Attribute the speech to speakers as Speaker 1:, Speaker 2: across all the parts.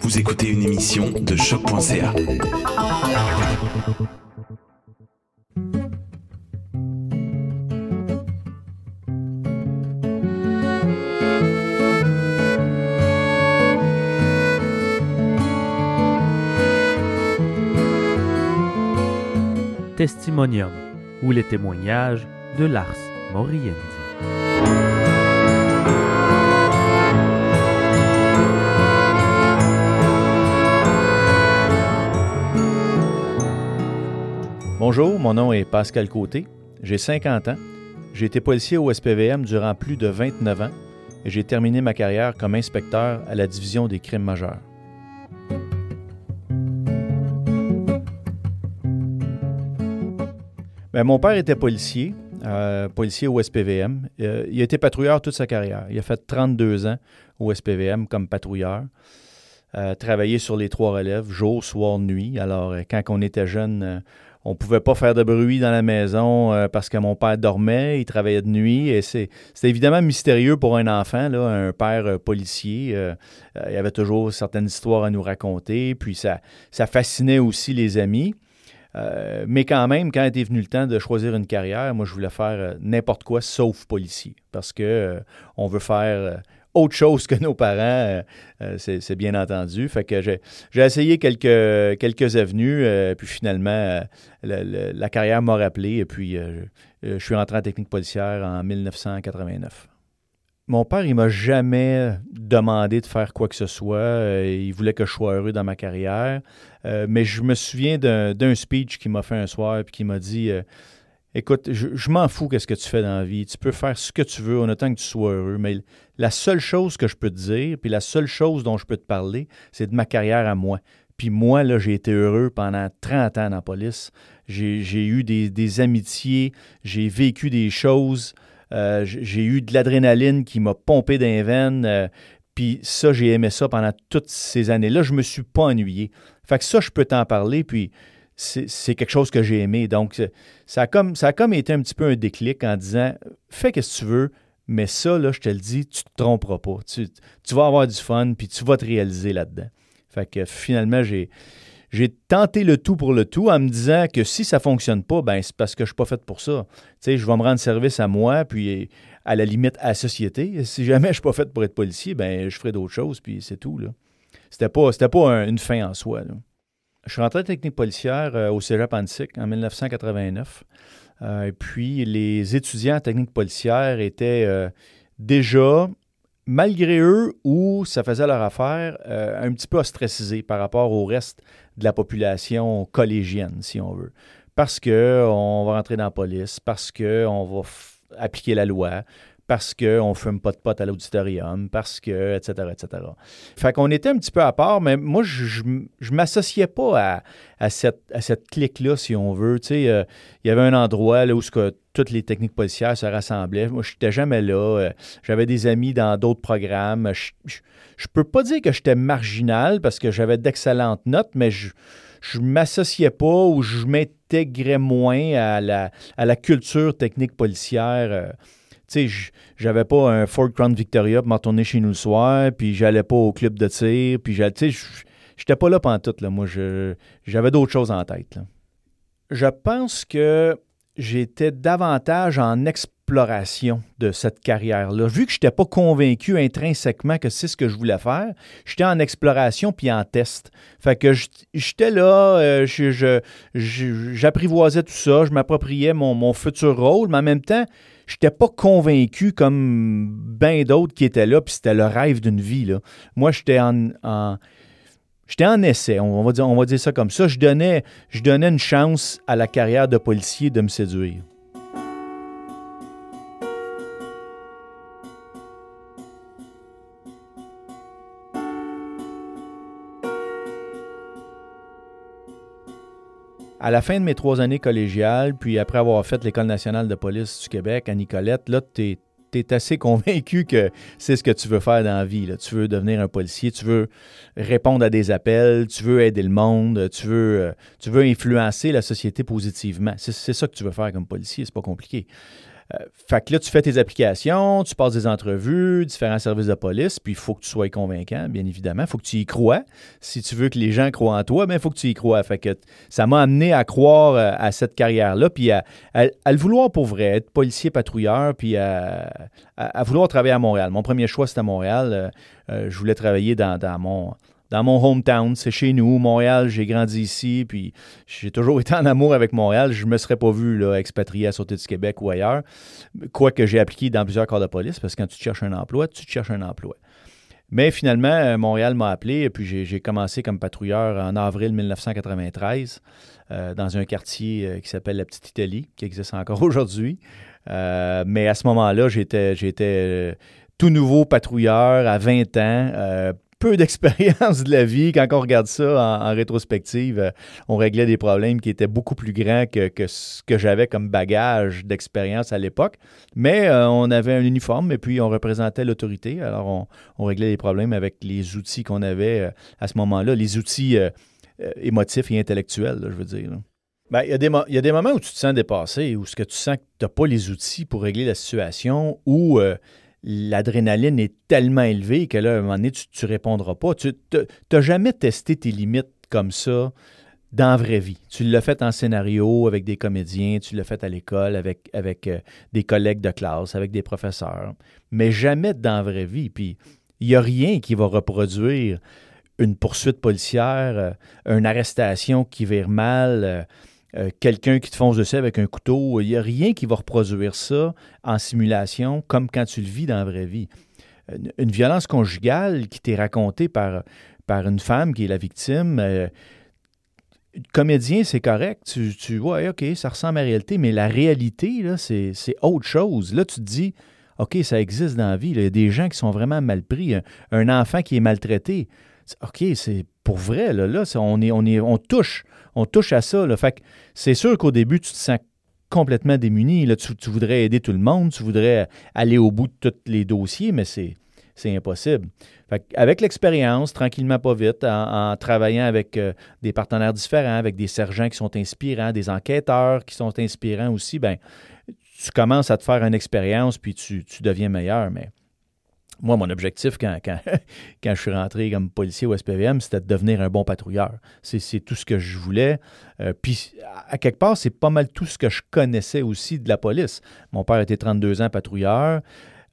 Speaker 1: Vous écoutez une émission de choc.ca.
Speaker 2: Testimonium ou les témoignages de Lars Moriendi.
Speaker 3: Bonjour, mon nom est Pascal Côté. J'ai 50 ans. J'ai été policier au SPVM durant plus de 29 ans et j'ai terminé ma carrière comme inspecteur à la division des crimes majeurs. Ben, mon père était policier, euh, policier au SPVM. Euh, il a été patrouilleur toute sa carrière. Il a fait 32 ans au SPVM comme patrouilleur. Euh, travaillé sur les trois relèves, jour, soir, nuit. Alors, quand on était jeune, on pouvait pas faire de bruit dans la maison euh, parce que mon père dormait, il travaillait de nuit. Et c'est c'était évidemment mystérieux pour un enfant, là, un père euh, policier. Euh, il y avait toujours certaines histoires à nous raconter. Puis ça, ça fascinait aussi les amis. Mais quand même, quand était venu le temps de choisir une carrière, moi, je voulais faire n'importe quoi sauf policier. Parce que on veut faire autre chose que nos parents, euh, euh, c'est bien entendu. Fait que j'ai essayé quelques, avenues, euh, puis finalement, le- le- la carrière m'a rappelé, et puis je suis rentré en technique policière en 1989. Mon père, il m'a jamais demandé de faire quoi que ce soit. Il voulait que je sois heureux dans ma carrière. Mais je me souviens d'un speech qu'il m'a fait un soir puis qui m'a dit Écoute, je, m'en fous qu'est-ce que tu fais dans la vie. Tu peux faire ce que tu veux en autant que tu sois heureux. Mais la seule chose que je peux te dire, puis la seule chose dont je peux te parler, c'est de ma carrière à moi. Puis moi, là, j'ai été heureux pendant 30 ans dans la police. J'ai eu des, amitiés, j'ai vécu des choses, euh, j'ai eu de l'adrénaline qui m'a pompé dans les euh, puis ça, j'ai aimé ça pendant toutes ces années-là. Je me suis pas ennuyé. Fait que ça, je peux t'en parler, puis c'est quelque chose que j'ai aimé. Donc, ça a, comme, ça comme été un petit peu un déclic en disant fais ce que tu veux, mais ça, là, je te le dis, tu te tromperas pas. Tu, vas avoir du fun, puis tu vas te réaliser là-dedans. Fait que finalement, j'ai. Tenté le tout pour le tout en me disant que si ça fonctionne pas, ben c'est parce que je suis pas fait pour ça. Tu sais, je vais me rendre service à moi, puis à la limite à la société. Si jamais je suis pas fait pour être policier, ben je ferai d'autres choses, puis c'est tout. Là. C'était pas, pas un- une fin en soi. Je suis rentré en technique policière euh, au Cégep Antique en 1989. Euh, et puis, les étudiants en technique policière étaient euh, déjà, malgré eux, où ça faisait leur affaire, un petit peu ostracisés par rapport au reste de la population collégienne, si on veut. Parce qu'on va rentrer dans la police, parce qu'on va appliquer la loi, parce qu'on ne fume pas de potes à l'auditorium, parce que, etc., etc. Fait qu'on était un petit peu à part, mais moi, je ne m'associais pas à, à cette, à cette clique-là, si on veut. Tu sais, euh, il y avait un endroit là, où ce que toutes les techniques policières se rassemblaient. Moi, je n'étais jamais là. Euh, J'avais des amis dans d'autres programmes. Je, je peux pas dire que j'étais marginal parce que j'avais d'excellentes notes, mais je je m'associais pas ou je m'intégrais moins à la, à la culture technique policière. Tu sais, j'avais pas un Ford Crown Victoria pour m'en retourner chez nous le soir, puis j'allais pas au club de tir, puis j'allais- tu j'étais pas là pendant tout, là. Moi, j'avais d'autres choses en tête, là. Je pense que j'étais davantage en exploration de cette carrière-là. Vu que je n'étais pas convaincu intrinsèquement que c'est ce que je voulais faire, j'étais en exploration puis en test. Fait que j'étais là, euh, j'apprivoisais tout ça, je m'appropriais mon, mon futur rôle, mais en même temps, j'étais pas convaincu comme bien d'autres qui étaient là, puis c'était le rêve d'une vie. Moi, j'étais en, J'étais en essai, on va, dire, ça comme ça. Je donnais une chance à la carrière de policier de me séduire. À la fin de mes trois années collégiales, puis après avoir fait l'École nationale de police du Québec à Nicolette, là, tu es, assez convaincu que c'est ce que tu veux faire dans la vie. Tu veux devenir un policier, tu veux répondre à des appels, tu veux aider le monde, tu veux, euh, tu veux influencer la société positivement. C'est ça que tu veux faire comme policier, c'est pas compliqué. Euh, fait que là, tu fais tes applications, tu passes des entrevues, différents services de police, puis il faut que tu sois convaincant, bien évidemment. Il faut que tu y crois. Si tu veux que les gens croient en toi, il faut que tu y crois. Ça m'a amené à croire euh, à cette carrière-là, puis à, le vouloir pour vrai, être policier patrouilleur, puis à, vouloir travailler à Montréal. Mon premier choix, c'était à Montréal. Euh, je voulais travailler dans, dans mon dans mon hometown, c'est chez nous, Montréal, j'ai grandi ici, puis j'ai toujours été en amour avec Montréal. Je ne me serais pas vu expatrié à Sauter du Québec ou ailleurs, quoique j'ai appliqué dans plusieurs corps de police, parce que quand tu cherches un emploi, tu cherches un emploi. Mais finalement, euh, Montréal m'a appelé, et puis j'ai commencé comme patrouilleur en avril 1993 euh, dans un quartier euh, qui s'appelle la Petite Italie, qui existe encore aujourd'hui. mais à ce moment-là, j'étais tout nouveau patrouilleur à 20 ans, peu d'expérience de la vie. Quand on regarde ça en, rétrospective, euh, on réglait des problèmes qui étaient beaucoup plus grands que, ce que j'avais comme bagage d'expérience à l'époque. Mais euh, on avait un uniforme et puis on représentait l'autorité. Alors on, réglait les problèmes avec les outils qu'on avait euh, à ce moment-là, les outils émotifs et intellectuels, je veux dire. Ben, il, y a des moments où tu te sens dépassé, où ce que tu sens que tu n'as pas les outils pour régler la situation, ou l'adrénaline est tellement élevée que là, à un moment donné, tu ne répondras pas. Tu n'as jamais testé tes limites comme ça dans la vraie vie. Tu l'as fait en scénario avec des comédiens, tu l'as fait à l'école avec, euh, des collègues de classe, avec des professeurs, mais jamais dans la vraie vie. Puis il n'y a rien qui va reproduire une poursuite policière, euh, une arrestation qui vire mal. Euh, euh, quelqu'un qui te fonce dessus avec un couteau. Il n'y a rien qui va reproduire ça en simulation comme quand tu le vis dans la vraie vie. Une, violence conjugale qui t'est racontée par, par une femme qui est la victime. Euh, comédien, c'est correct. Tu, vois, OK, ça ressemble à la réalité, mais la réalité, là, c'est, autre chose. Là, tu te dis, OK, ça existe dans la vie. Il y a des gens qui sont vraiment mal pris. Un, enfant qui est maltraité. OK, c'est pour vrai. Là, là on, est, on, est, on touche on touche à ça. Là. Fait c'est sûr qu'au début, tu te sens complètement démuni. Là. Tu, voudrais aider tout le monde, tu voudrais aller au bout de tous les dossiers, mais c'est, impossible. Fait avec l'expérience, tranquillement, pas vite, en, travaillant avec euh, des partenaires différents, avec des sergents qui sont inspirants, des enquêteurs qui sont inspirants aussi, ben, tu commences à te faire une expérience, puis tu, tu deviens meilleur. Mais moi, mon objectif quand, quand, quand, je suis rentré comme policier au SPVM, c'était de devenir un bon patrouilleur. C'est tout ce que je voulais. Euh, puis, à quelque part, c'est pas mal tout ce que je connaissais aussi de la police. Mon père était 32 ans patrouilleur.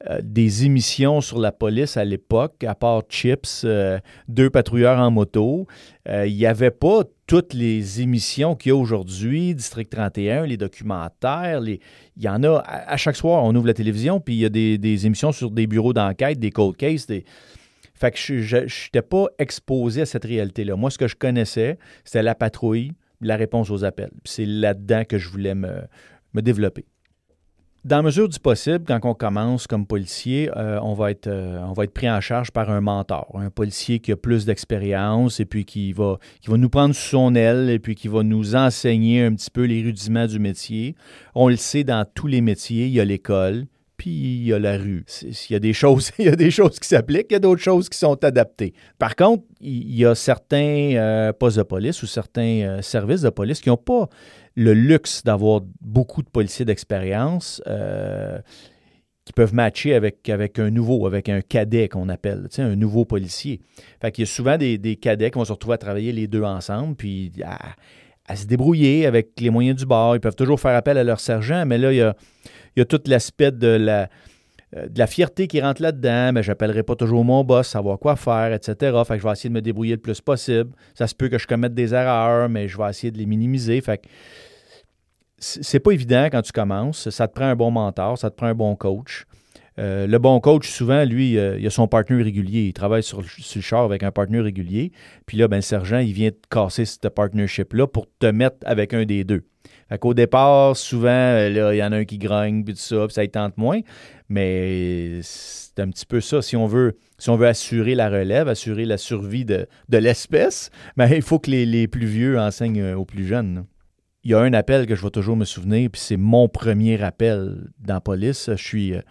Speaker 3: Euh, des émissions sur la police à l'époque, à part Chips, euh, deux patrouilleurs en moto. Euh, il n'y avait pas toutes les émissions qu'il y a aujourd'hui, District 31, les documentaires. Il y en a à, chaque soir, on ouvre la télévision, puis il y a des, émissions sur des bureaux d'enquête, des cold cases. Fait que je n'étais pas exposé à cette réalité-là. Moi, ce que je connaissais, c'était la patrouille, la réponse aux appels. C'est là-dedans que je voulais me, me développer. Dans la mesure du possible, quand on commence comme policier, euh, on, va être, euh, on va être pris en charge par un mentor, un policier qui a plus d'expérience et puis qui va, qui va nous prendre sous son aile et puis qui va nous enseigner un petit peu les rudiments du métier. On le sait dans tous les métiers, il y a l'école, puis il y a la rue. Il y a des choses, il y a des choses qui s'appliquent, il y a d'autres choses qui sont adaptées. Par contre, il y a certains euh, postes de police ou certains services de police qui n'ont pas le luxe d'avoir beaucoup de policiers d'expérience euh, qui peuvent matcher avec, un nouveau, avec un cadet qu'on appelle, un nouveau policier. Fait qu'il y a souvent des, cadets qui vont se retrouver à travailler les deux ensemble, puis à, se débrouiller avec les moyens du bord. Ils peuvent toujours faire appel à leur sergent, mais là, il y a, il y a tout l'aspect de la, euh, de la fierté qui rentre là-dedans, mais j'appellerai pas toujours mon boss, savoir quoi faire, etc. Fait que je vais essayer de me débrouiller le plus possible. Ça se peut que je commette des erreurs, mais je vais essayer de les minimiser. Fait que c'est pas évident quand tu commences. Ça te prend un bon mentor, ça te prend un bon coach. Euh, le bon coach, souvent, lui, euh, il a son partenaire régulier. Il travaille sur, le char avec un partenaire régulier. Puis là, ben, le sergent, il vient te casser ce partnership-là pour te mettre avec un des deux. Fait qu'au départ, souvent, là, il y en a un qui grogne, puis tout ça, puis ça y tente moins. Mais c'est un petit peu ça. Si on veut, si on veut assurer la relève, assurer la survie de, l'espèce, ben, il faut que les, plus vieux enseignent euh, aux plus jeunes. Il y a un appel que je vais toujours me souvenir, puis c'est mon premier appel dans la police. Je suis, euh,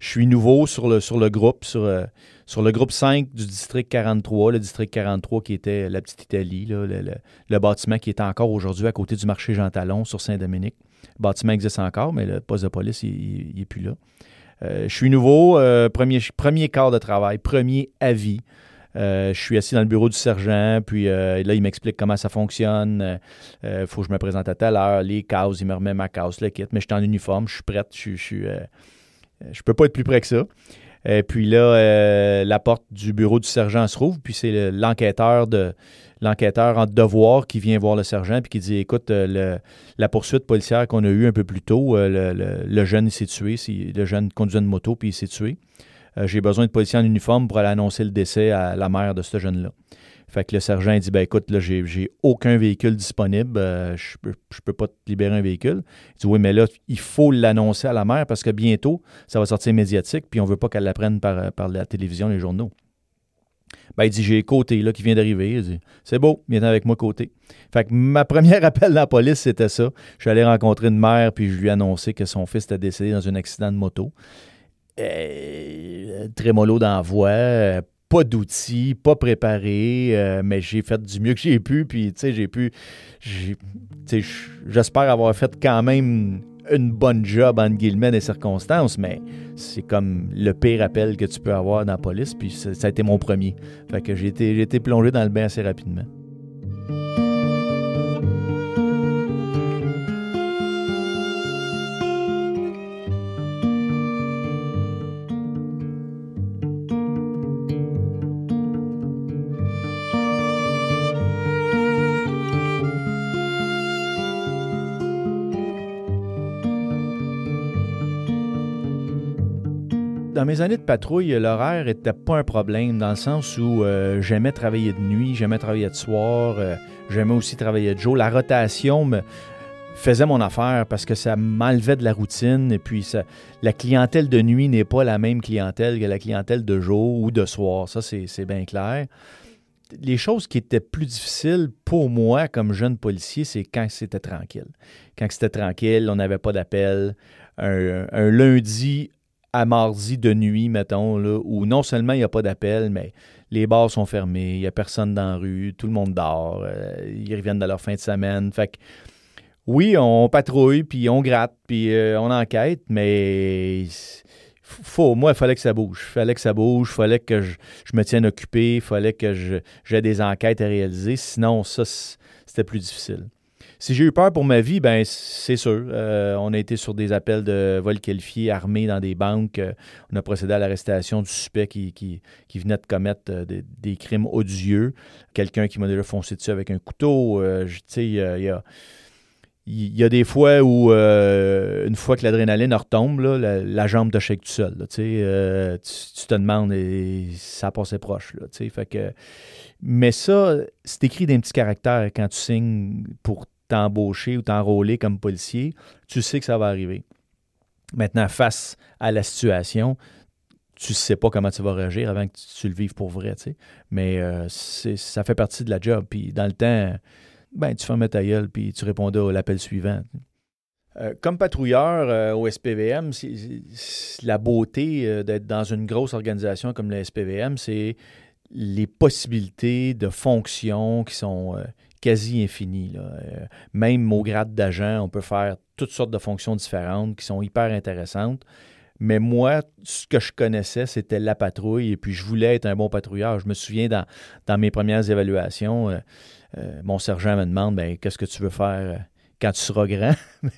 Speaker 3: je suis nouveau sur le, sur le groupe, sur, euh, sur le groupe 5 du district 43, le district 43 qui était la petite Italie, le, bâtiment qui est encore aujourd'hui à côté du marché Jean Talon sur Saint-Dominique. Le bâtiment existe encore, mais le poste de police, il n'est plus là. Euh, je suis nouveau, euh, premier, premier quart de travail, premier avis. Euh, je suis assis dans le bureau du sergent, puis là, il m'explique comment ça fonctionne. Il faut que je me présente à telle heure, les cases, il me remet ma case, le kit, mais je suis en uniforme, je suis prête, je, je, je peux pas être plus près que ça. Et puis là, la porte du bureau du sergent se rouvre, puis c'est l'enquêteur de l'enquêteur en devoir qui vient voir le sergent puis qui dit écoute, euh, la poursuite policière qu'on a eue un peu plus tôt, euh, le, jeune s'est tué, le jeune conduisait une moto puis il s'est tué. Euh, j'ai besoin de policiers en uniforme pour aller annoncer le décès à la mère de ce jeune-là. Fait que le sergent dit ben écoute, là, j'ai, aucun véhicule disponible, je peux, peux pas te libérer un véhicule. Il dit oui, mais là, il faut l'annoncer à la mère parce que bientôt, ça va sortir médiatique, puis on veut pas qu'elle l'apprenne par, par la télévision, les journaux. Ben, il dit J'ai Côté là, qui vient d'arriver. Il dit C'est beau, viens avec moi, Côté. Fait que ma première appel dans la police, c'était ça. Je suis allé rencontrer une mère, puis je lui ai annoncé que son fils était décédé dans un accident de moto. Euh, trémolo d'envoi, euh, pas d'outils, pas préparé, euh, mais j'ai fait du mieux que j'ai pu, puis tu sais, j'ai pu. J'espère avoir fait quand même une bonne job, en guillemets, des circonstances, mais c'est comme le pire appel que tu peux avoir dans la police, puis ça, a été mon premier. Fait que j'ai été plongé dans le bain assez rapidement. Dans mes années de patrouille, l'horaire n'était pas un problème dans le sens où euh, j'aimais travailler de nuit, j'aimais travailler de soir, euh, j'aimais aussi travailler de jour. La rotation faisait mon affaire parce que ça m'enlevait de la routine puis la clientèle de nuit n'est pas la même clientèle que la clientèle de jour ou de soir. Ça, c'est bien clair. Les choses qui étaient plus difficiles pour moi comme jeune policier, c'est quand c'était tranquille. Quand c'était tranquille, on n'avait pas d'appel. un, lundi à mardi de nuit, mettons, là, où non seulement il n'y a pas d'appel, mais les bars sont fermés, il n'y a personne dans la rue, tout le monde dort, euh, ils reviennent de leur fin de semaine. Fait oui, on patrouille, puis on gratte, puis euh, on enquête, mais faut, moi, il fallait que ça bouge. Il fallait que ça bouge, il fallait que je, me tienne occupé, il fallait que j'ai des enquêtes à réaliser. Sinon, ça, c'était plus difficile. Si j'ai eu peur pour ma vie, ben c'est sûr. Euh, on a été sur des appels de vol qualifié armés dans des banques. Euh, on a procédé à l'arrestation du suspect qui, qui, venait de commettre euh, des, crimes odieux. Quelqu'un qui m'a déjà foncé dessus avec un couteau. tu sais, il y a il y a des fois où, une fois que l'adrénaline retombe, la, jambe te shake tout seul. tu, te demandes et ça passait proche. Là, fait que, mais ça, c'est écrit d'un petit caractère quand tu signes pour t'embaucher ou t'enrôler comme policier, tu sais que ça va arriver. Maintenant, face à la situation, tu ne sais pas comment tu vas réagir avant que tu, le vives pour vrai, tu sais. Mais euh, ça fait partie de la job. Puis dans le temps, ben, tu fermais ta gueule puis tu répondais à l'appel suivant. Euh, comme patrouilleur euh, au SPVM, la beauté d'être dans une grosse organisation comme le SPVM, c'est les possibilités de fonctions qui sont, quasi infini. Euh, même au grade d'agent, on peut faire toutes sortes de fonctions différentes qui sont hyper intéressantes. Mais moi, ce que je connaissais, c'était la patrouille et puis je voulais être un bon patrouilleur. Je me souviens dans, dans mes premières évaluations, euh, euh, mon sergent me demande ben, Qu'est-ce que tu veux faire quand tu seras grand,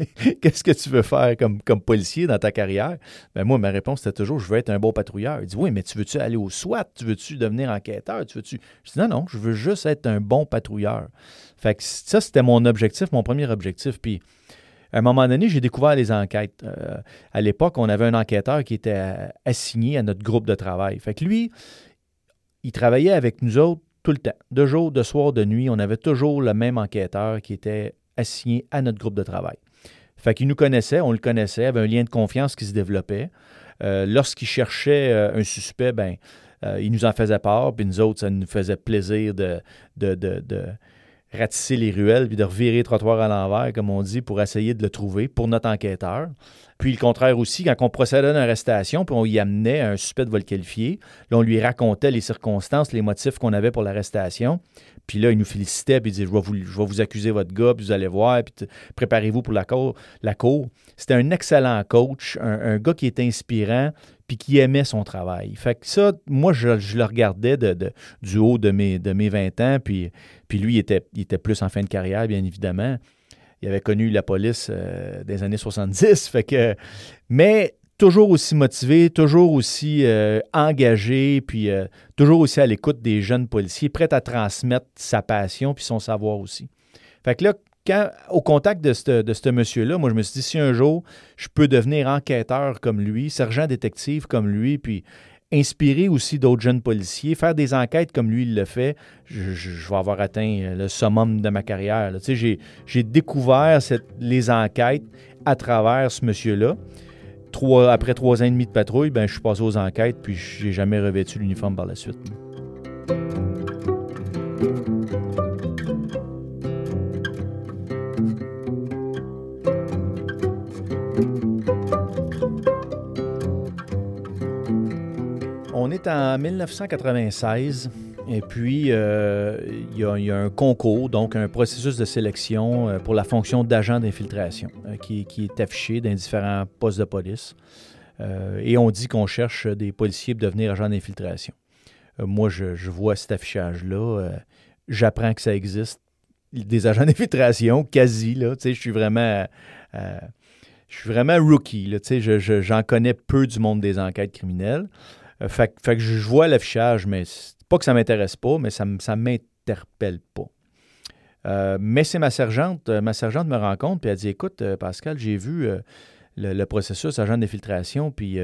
Speaker 3: qu'est-ce que tu veux faire comme, policier dans ta carrière? Ben moi, ma réponse était toujours, je veux être un bon patrouilleur. Il dit, oui, mais tu veux-tu aller au SWAT? Tu veux-tu devenir enquêteur? Tu veux-tu... Je dis, non, non, je veux juste être un bon patrouilleur. Fait que ça, c'était mon objectif, mon premier objectif. Puis, à un moment donné, j'ai découvert les enquêtes. Euh, à l'époque, on avait un enquêteur qui était assigné à notre groupe de travail. Fait lui, il travaillait avec nous autres tout le temps. De jour, de soir, de nuit, on avait toujours le même enquêteur qui était assigné à notre groupe de travail. Fait qu'il nous connaissait, on le connaissait, avait un lien de confiance qui se développait. Euh, lorsqu'il cherchait euh, un suspect, ben, euh, il nous en faisait part, puis nous autres, ça nous faisait plaisir de, de, ratisser les ruelles puis de revirer le trottoir à l'envers, comme on dit, pour essayer de le trouver pour notre enquêteur. Puis le contraire aussi, quand on procédait à une arrestation, puis on y amenait un suspect de vol qualifié, là, on lui racontait les circonstances, les motifs qu'on avait pour l'arrestation. Puis là, il nous félicitait, puis il disait, je vais vous, je vais vous accuser votre gars, puis vous allez voir, puis préparez-vous pour la cour. La cour. C'était un excellent coach, un, gars qui était inspirant, puis qui aimait son travail. Fait que ça, moi, je, le regardais du haut de mes, de mes 20 ans, puis, puis lui, il était, il était plus en fin de carrière, bien évidemment il avait connu la police euh, des années 70. Fait que, mais toujours aussi motivé, toujours aussi euh, engagé, puis euh, toujours aussi à l'écoute des jeunes policiers, prêt à transmettre sa passion puis son savoir aussi. Fait que là, quand, au contact de ce de monsieur-là, moi, je me suis dit, si un jour, je peux devenir enquêteur comme lui, sergent détective comme lui, puis inspirer aussi d'autres jeunes policiers, faire des enquêtes comme lui il le fait, je, vais avoir atteint le summum de ma carrière. J'ai découvert les enquêtes à travers ce monsieur-là. Après trois ans et demi de patrouille, ben, je suis passé aux enquêtes, puis je n'ai jamais revêtu l'uniforme par la suite. On est en 1996 et puis euh, il, y a, un concours, donc un processus de sélection euh, pour la fonction d'agent d'infiltration euh, qui, est affiché dans différents postes de police. et on dit qu'on cherche des policiers pour devenir agent d'infiltration. moi, je, vois cet affichage-là. J'apprends que ça existe. Des agents d'infiltration, quasi, là. je suis vraiment je suis vraiment rookie. Là, j'en connais peu du monde des enquêtes criminelles. Euh, fait, que je vois l'affichage, mais pas que ça m'intéresse pas, mais ça ne m'interpelle pas. Euh, mais c'est ma sergente, euh, ma sergente me rencontre, puis elle dit Écoute, Pascal, j'ai vu le, processus agent d'infiltration, puis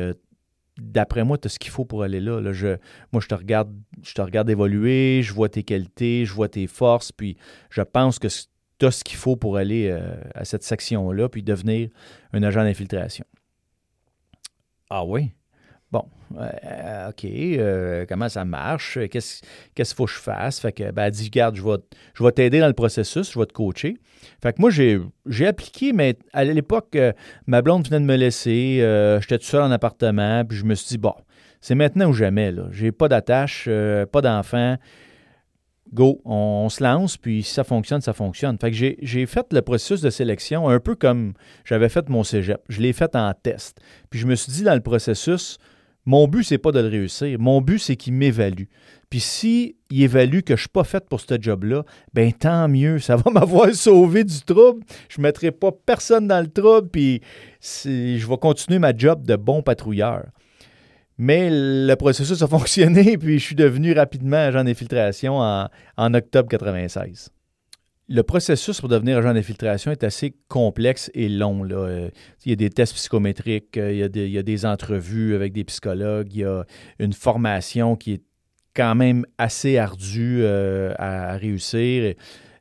Speaker 3: d'après moi, tu as ce qu'il faut pour aller là. je, moi, je te regarde, je te regarde évoluer, je vois tes qualités, je vois tes forces, puis je pense que tu as ce qu'il faut pour aller à cette section-là, puis devenir un agent d'infiltration. Ah oui? Bon, euh, OK, euh, comment ça marche? Qu'est-ce qu'il faut que je fasse? Fait que, ben, elle dit, regarde, je vais, je vais t'aider dans le processus, je vais te coacher. Fait que moi, j'ai, appliqué, mais à l'époque, euh, ma blonde venait de me laisser, j'étais tout seul en appartement, puis je me suis dit, bon, c'est maintenant ou jamais, là. J'ai pas d'attache, pas d'enfant. Go, on, se lance, puis si ça fonctionne, ça fonctionne. Fait que j'ai fait le processus de sélection un peu comme j'avais fait mon cégep. Je l'ai fait en test. Puis je me suis dit dans le processus, mon but, c'est pas de le réussir. Mon but, c'est qu'il m'évalue. Puis si il évalue que je suis pas fait pour ce job-là, ben tant mieux. Ça va m'avoir sauvé du trouble. Je ne mettrai pas personne dans le trouble, puis je vais continuer ma job de bon patrouilleur. Mais le processus a fonctionné, puis je suis devenu rapidement agent d'infiltration en, en octobre 96 le processus pour devenir agent d'infiltration est assez complexe et long. Là. Euh, il y a des tests psychométriques, euh, il y, a des, entrevues avec des psychologues, il y a une formation qui est quand même assez ardue euh, à, réussir.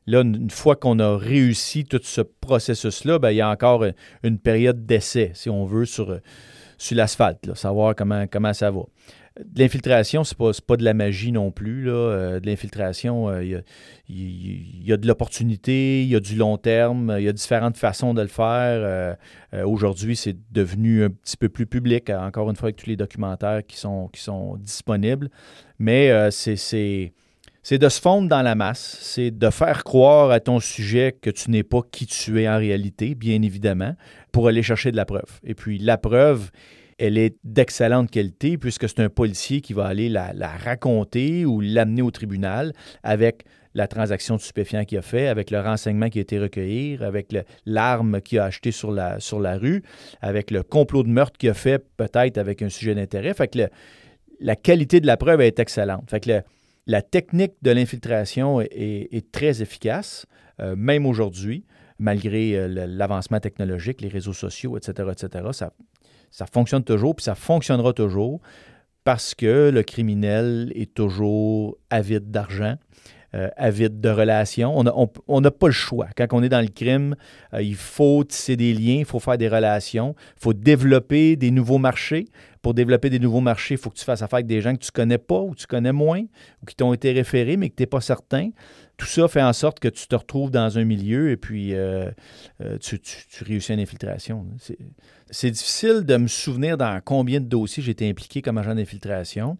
Speaker 3: là, une fois qu'on a réussi tout ce processus-là, ben, il y a encore une période d'essai, si on veut, sur, sur l'asphalte, savoir comment, comment ça va de l'infiltration, c'est pas, pas de la magie non plus. Là. Euh, de l'infiltration, il euh, y, a de l'opportunité, il y a du long terme, il y a différentes façons de le faire. Euh, aujourd'hui, c'est devenu un petit peu plus public, encore une fois, avec tous les documentaires qui sont, qui sont disponibles. Mais c'est de se fondre dans la masse, c'est de faire croire à ton sujet que tu n'es pas qui tu es en réalité, bien évidemment, pour aller chercher de la preuve. Et puis la preuve, elle est d'excellente qualité puisque c'est un policier qui va aller la, raconter ou l'amener au tribunal avec la transaction de stupéfiants qu'il a fait, avec le renseignement qui a été recueilli, avec l'arme qu'il a achetée sur la, sur la rue, avec le complot de meurtre qu'il a fait peut-être avec un sujet d'intérêt. Fait que la qualité de la preuve est excellente. Fait que la technique de l'infiltration est, très efficace, euh, même aujourd'hui, malgré euh, l'avancement technologique, les réseaux sociaux, etc., etc. Ça, ça fonctionne toujours, puis ça fonctionnera toujours parce que le criminel est toujours avide d'argent. Euh, de relations. On n'a pas le choix. Quand on est dans le crime, euh, il faut tisser des liens, il faut faire des relations, il faut développer des nouveaux marchés. Pour développer des nouveaux marchés, il faut que tu fasses affaire avec des gens que tu connais pas ou tu connais moins ou qui t'ont été référés mais que tu n'es pas certain. Tout ça fait en sorte que tu te retrouves dans un milieu et puis euh, tu, tu, réussis une infiltration. C'est difficile de me souvenir dans combien de dossiers été impliqué comme agent d'infiltration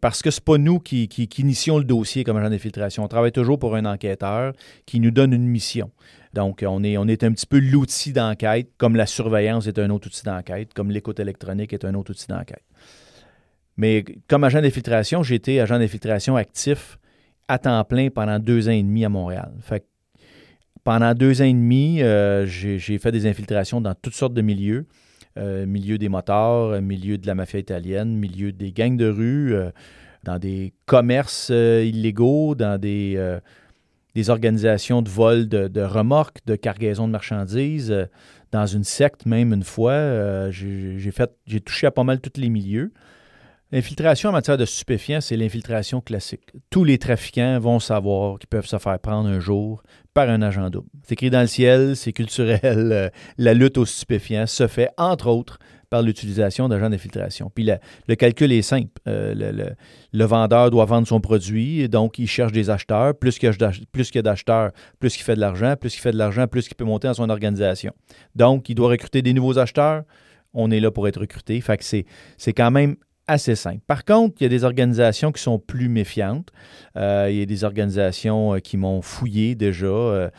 Speaker 3: parce que ce n'est pas nous qui, initions le dossier comme agent d'infiltration. On travaille toujours pour un enquêteur qui nous donne une mission. Donc, on est, on est un petit peu l'outil d'enquête, comme la surveillance est un autre outil d'enquête, comme l'écoute électronique est un autre outil d'enquête. Mais comme agent d'infiltration, j'ai été agent d'infiltration actif à temps plein pendant deux ans et demi à Montréal. Fait pendant deux ans et demi, euh, j'ai fait des infiltrations dans toutes sortes de milieux. Euh, milieu des motards, euh, milieu de la mafia italienne, milieu des gangs de rue, euh, dans des commerces illégaux, dans des, organisations de vol de, remorques, de cargaison de marchandises, dans une secte même une fois. j'ai touché à pas mal tous les milieux. L'infiltration en matière de stupéfiants, c'est l'infiltration classique. Tous les trafiquants vont savoir qu'ils peuvent se faire prendre un jour un agent double. C'est écrit dans le ciel, c'est culturel. Euh, la lutte aux stupéfiants se fait, entre autres, par l'utilisation d'agents d'infiltration. Puis le calcul est simple. Euh, le, vendeur doit vendre son produit, donc il cherche des acheteurs. Plus qu'il y a d'acheteurs, plus il fait de l'argent. Plus il fait de l'argent, plus il peut monter dans son organisation. Donc, il doit recruter des nouveaux acheteurs. On est là pour être recruté. Fait que c'est quand même assez simple. Par contre, il y a des organisations qui sont plus méfiantes. Euh, il y a des organisations euh, qui m'ont fouillé déjà, euh,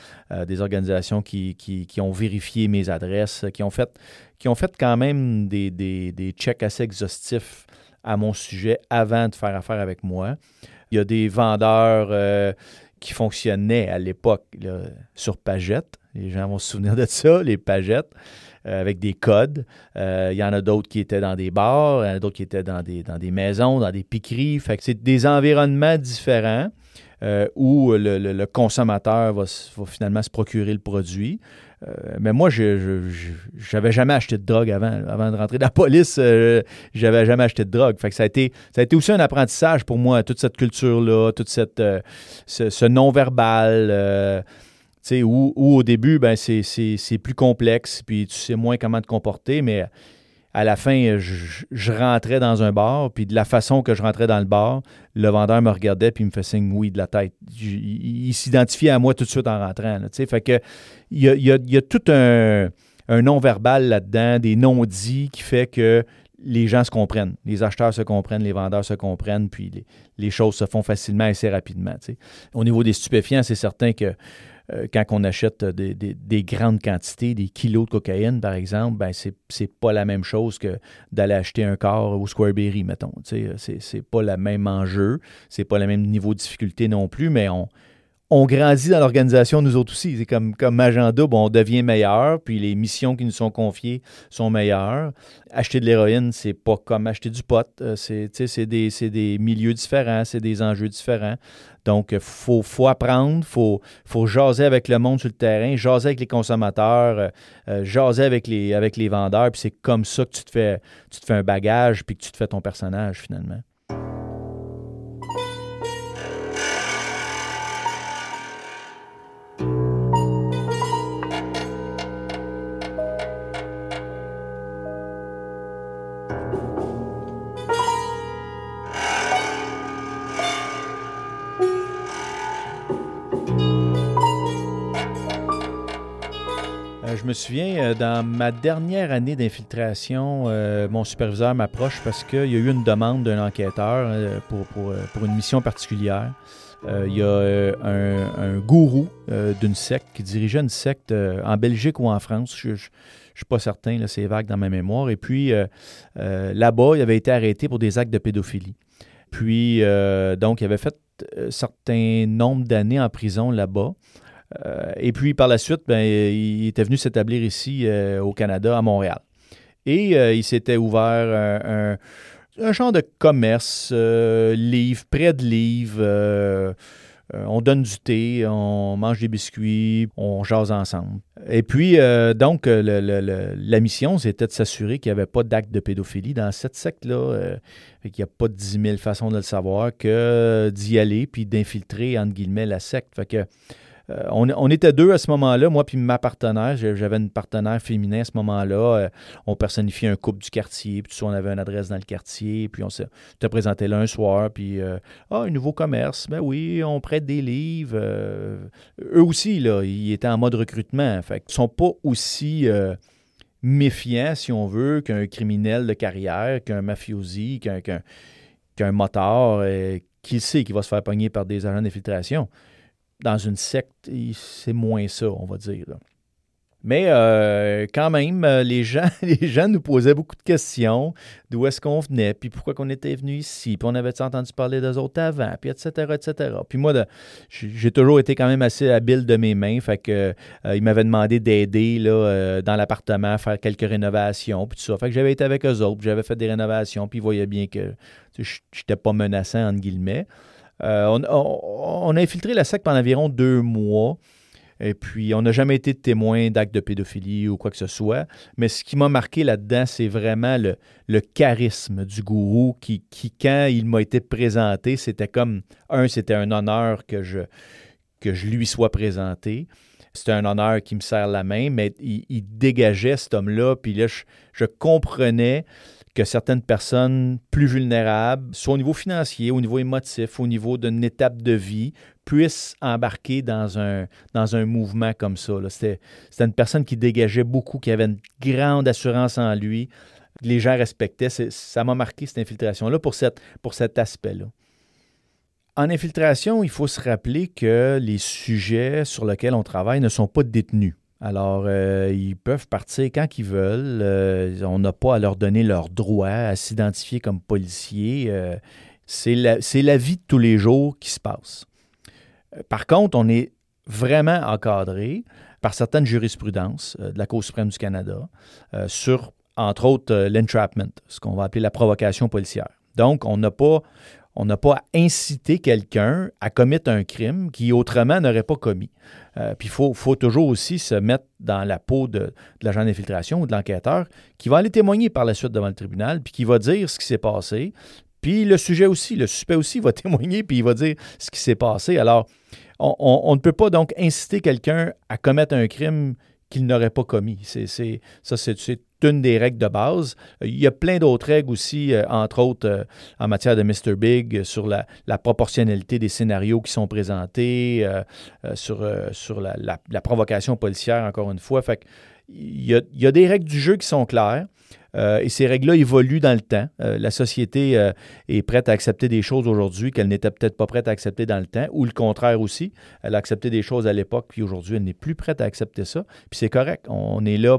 Speaker 3: des organisations qui, ont vérifié mes adresses, qui ont fait, qui ont fait quand même des, des, des checks assez exhaustifs à mon sujet avant de faire affaire avec moi. Il y a des vendeurs qui fonctionnaient à l'époque sur Pagette. Les gens vont se souvenir de ça, les Pagettes. Euh, avec des codes. Euh, il y en a d'autres qui étaient dans des bars, il y en a d'autres qui étaient dans des, dans des maisons, dans des piqueries. Fait que c'est des environnements différents. Euh, où le, consommateur va, finalement se procurer le produit. mais moi, je n'avais jamais acheté de drogue avant. Avant de rentrer dans la police, je j'avais jamais acheté de drogue. Fait que ça, a été, ça a été aussi un apprentissage pour moi, toute cette culture-là, cette, ce non-verbal où, au début, ben, c'est plus complexe, puis tu sais moins comment te comporter, mais à la fin, je, rentrais dans un bar, puis de la façon que je rentrais dans le bar, le vendeur me regardait, puis il me fait signe oui de la tête. il, s'identifiait à moi tout de suite en rentrant. fait que il y a, tout un, non-verbal là-dedans, des non-dits qui fait que les gens se comprennent. Les acheteurs se comprennent, les vendeurs se comprennent, puis les, choses se font facilement assez rapidement. Au niveau des stupéfiants, c'est certain que euh, quand on achète des, grandes quantités, des kilos de cocaïne, par exemple, ben c'est pas la même chose que d'aller acheter un corps au Squareberry, mettons. C'est pas le même enjeu, c'est pas le même niveau de difficulté non plus, mais on, on grandit dans l'organisation, nous autres aussi. C'est comme, comme agent double, on devient meilleur, puis les missions qui nous sont confiées sont meilleures. Acheter de l'héroïne, c'est pas comme acheter du pot. Euh, c'est, des, des milieux différents, c'est des enjeux différents. Donc, il faut, faut, apprendre, il faut, jaser avec le monde sur le terrain, jaser avec les consommateurs, euh, euh, jaser avec les, avec les vendeurs, puis c'est comme ça que tu te, fais, tu te fais un bagage, puis que tu te fais ton personnage finalement. Me souviens, euh, dans ma dernière année d'infiltration, euh, mon superviseur m'approche parce qu'il y a eu une demande d'un enquêteur euh, pour, pour, une mission particulière. il y a un, gourou d'une secte qui dirigeait une secte en Belgique ou en France. Je ne suis pas certain, c'est vague dans ma mémoire. Et puis, là-bas, il avait été arrêté pour des actes de pédophilie. Puis, donc, il avait fait un certain nombre d'années en prison là-bas. Euh, et puis par la suite, ben, il était venu s'établir ici euh, au Canada, à Montréal. Et euh, il s'était ouvert un, un, genre de commerce, livre, près de livre, Euh, on donne du thé, on mange des biscuits, on jase ensemble. Et puis, donc, la mission, c'était de s'assurer qu'il n'y avait pas d'acte de pédophilie dans cette secte-là. qu'il n'y a pas de 10 000 façons de le savoir que d'y aller puis d'infiltrer, entre guillemets, la secte. Fait que euh, on, était deux à ce moment-là, moi puis ma partenaire. J'avais une partenaire féminin à ce moment-là. Euh, on personnifiait un couple du quartier, puis on avait une adresse dans le quartier, puis on se présenté là un soir, puis euh, ah, un nouveau commerce, ben oui, on prête des livres. eux aussi, là, ils étaient en mode recrutement. Fait ils sont pas aussi méfiants, si on veut, qu'un criminel de carrière, qu'un mafiosi, qu'un qu'un motard qui sait qu'il va se faire pogner par des agents d'infiltration dans une secte, c'est moins ça, on va dire. Mais euh, quand même, euh, les gens, les gens nous posaient beaucoup de questions. D'où est-ce qu'on venait, puis pourquoi qu'on était venu ici, puis on avait entendu parler d'eux autres avant, puis etc.. Puis moi, j'ai toujours été quand même assez habile de mes mains, fait que euh, ils m'avaient demandé d'aider dans l'appartement à faire quelques rénovations, puis tout ça. Fait que j'avais été avec eux autres, j'avais fait des rénovations, puis ils voyaient bien que je n'étais pas menaçant, entre guillemets. Euh, on, a infiltré la secte pendant environ deux mois. Et puis, on n'a jamais été témoin d'actes de pédophilie ou quoi que ce soit. Mais ce qui m'a marqué là-dedans, c'est vraiment le, charisme du gourou qui, quand il m'a été présenté, c'était comme, un, c'était un honneur que je, que je lui sois présenté. C'était un honneur qui me serre la main, mais il, dégageait cet homme-là. Puis là, je comprenais que certaines personnes plus vulnérables, soit au niveau financier, au niveau émotif, au niveau d'une étape de vie, puissent embarquer dans un, dans un mouvement comme ça. C'était une personne qui dégageait beaucoup, qui avait une grande assurance en lui. Les gens respectaient. Ça m'a marqué cette infiltration-là pour, pour cet aspect-là. En infiltration, il faut se rappeler que les sujets sur lesquels on travaille ne sont pas détenus. Alors, euh, ils peuvent partir quand ils veulent. Euh, on n'a pas à leur donner leur droit à s'identifier comme policiers. Euh, c'est la, vie de tous les jours qui se passe. Par contre, on est vraiment encadré par certaines jurisprudences de la Cour suprême du Canada sur, entre autres, l'entrapment, ce qu'on va appeler la provocation policière. Donc, on n'a pas, on n'a pas incité quelqu'un à commettre un crime qui autrement n'aurait pas commis. Euh, puis il faut, toujours aussi se mettre dans la peau de, l'agent d'infiltration ou de l'enquêteur qui va aller témoigner par la suite devant le tribunal, puis qui va dire ce qui s'est passé. Puis le sujet aussi, le suspect aussi va témoigner, puis il va dire ce qui s'est passé. Alors, on, ne peut pas donc inciter quelqu'un à commettre un crime qu'il n'aurait pas commis. C'est, ça, c'est, une des règles de base. Il y a plein d'autres règles aussi, euh, entre autres euh, en matière de Mr. Big, sur la, proportionnalité des scénarios qui sont présentés, euh, sur, sur la, provocation policière, encore une fois. Fait il y a des règles du jeu qui sont claires. et ces règles-là évoluent dans le temps. la société est prête à accepter des choses aujourd'hui qu'elle n'était peut-être pas prête à accepter dans le temps, ou le contraire aussi. Elle a accepté des choses à l'époque, puis aujourd'hui, elle n'est plus prête à accepter ça. Puis c'est correct. On est là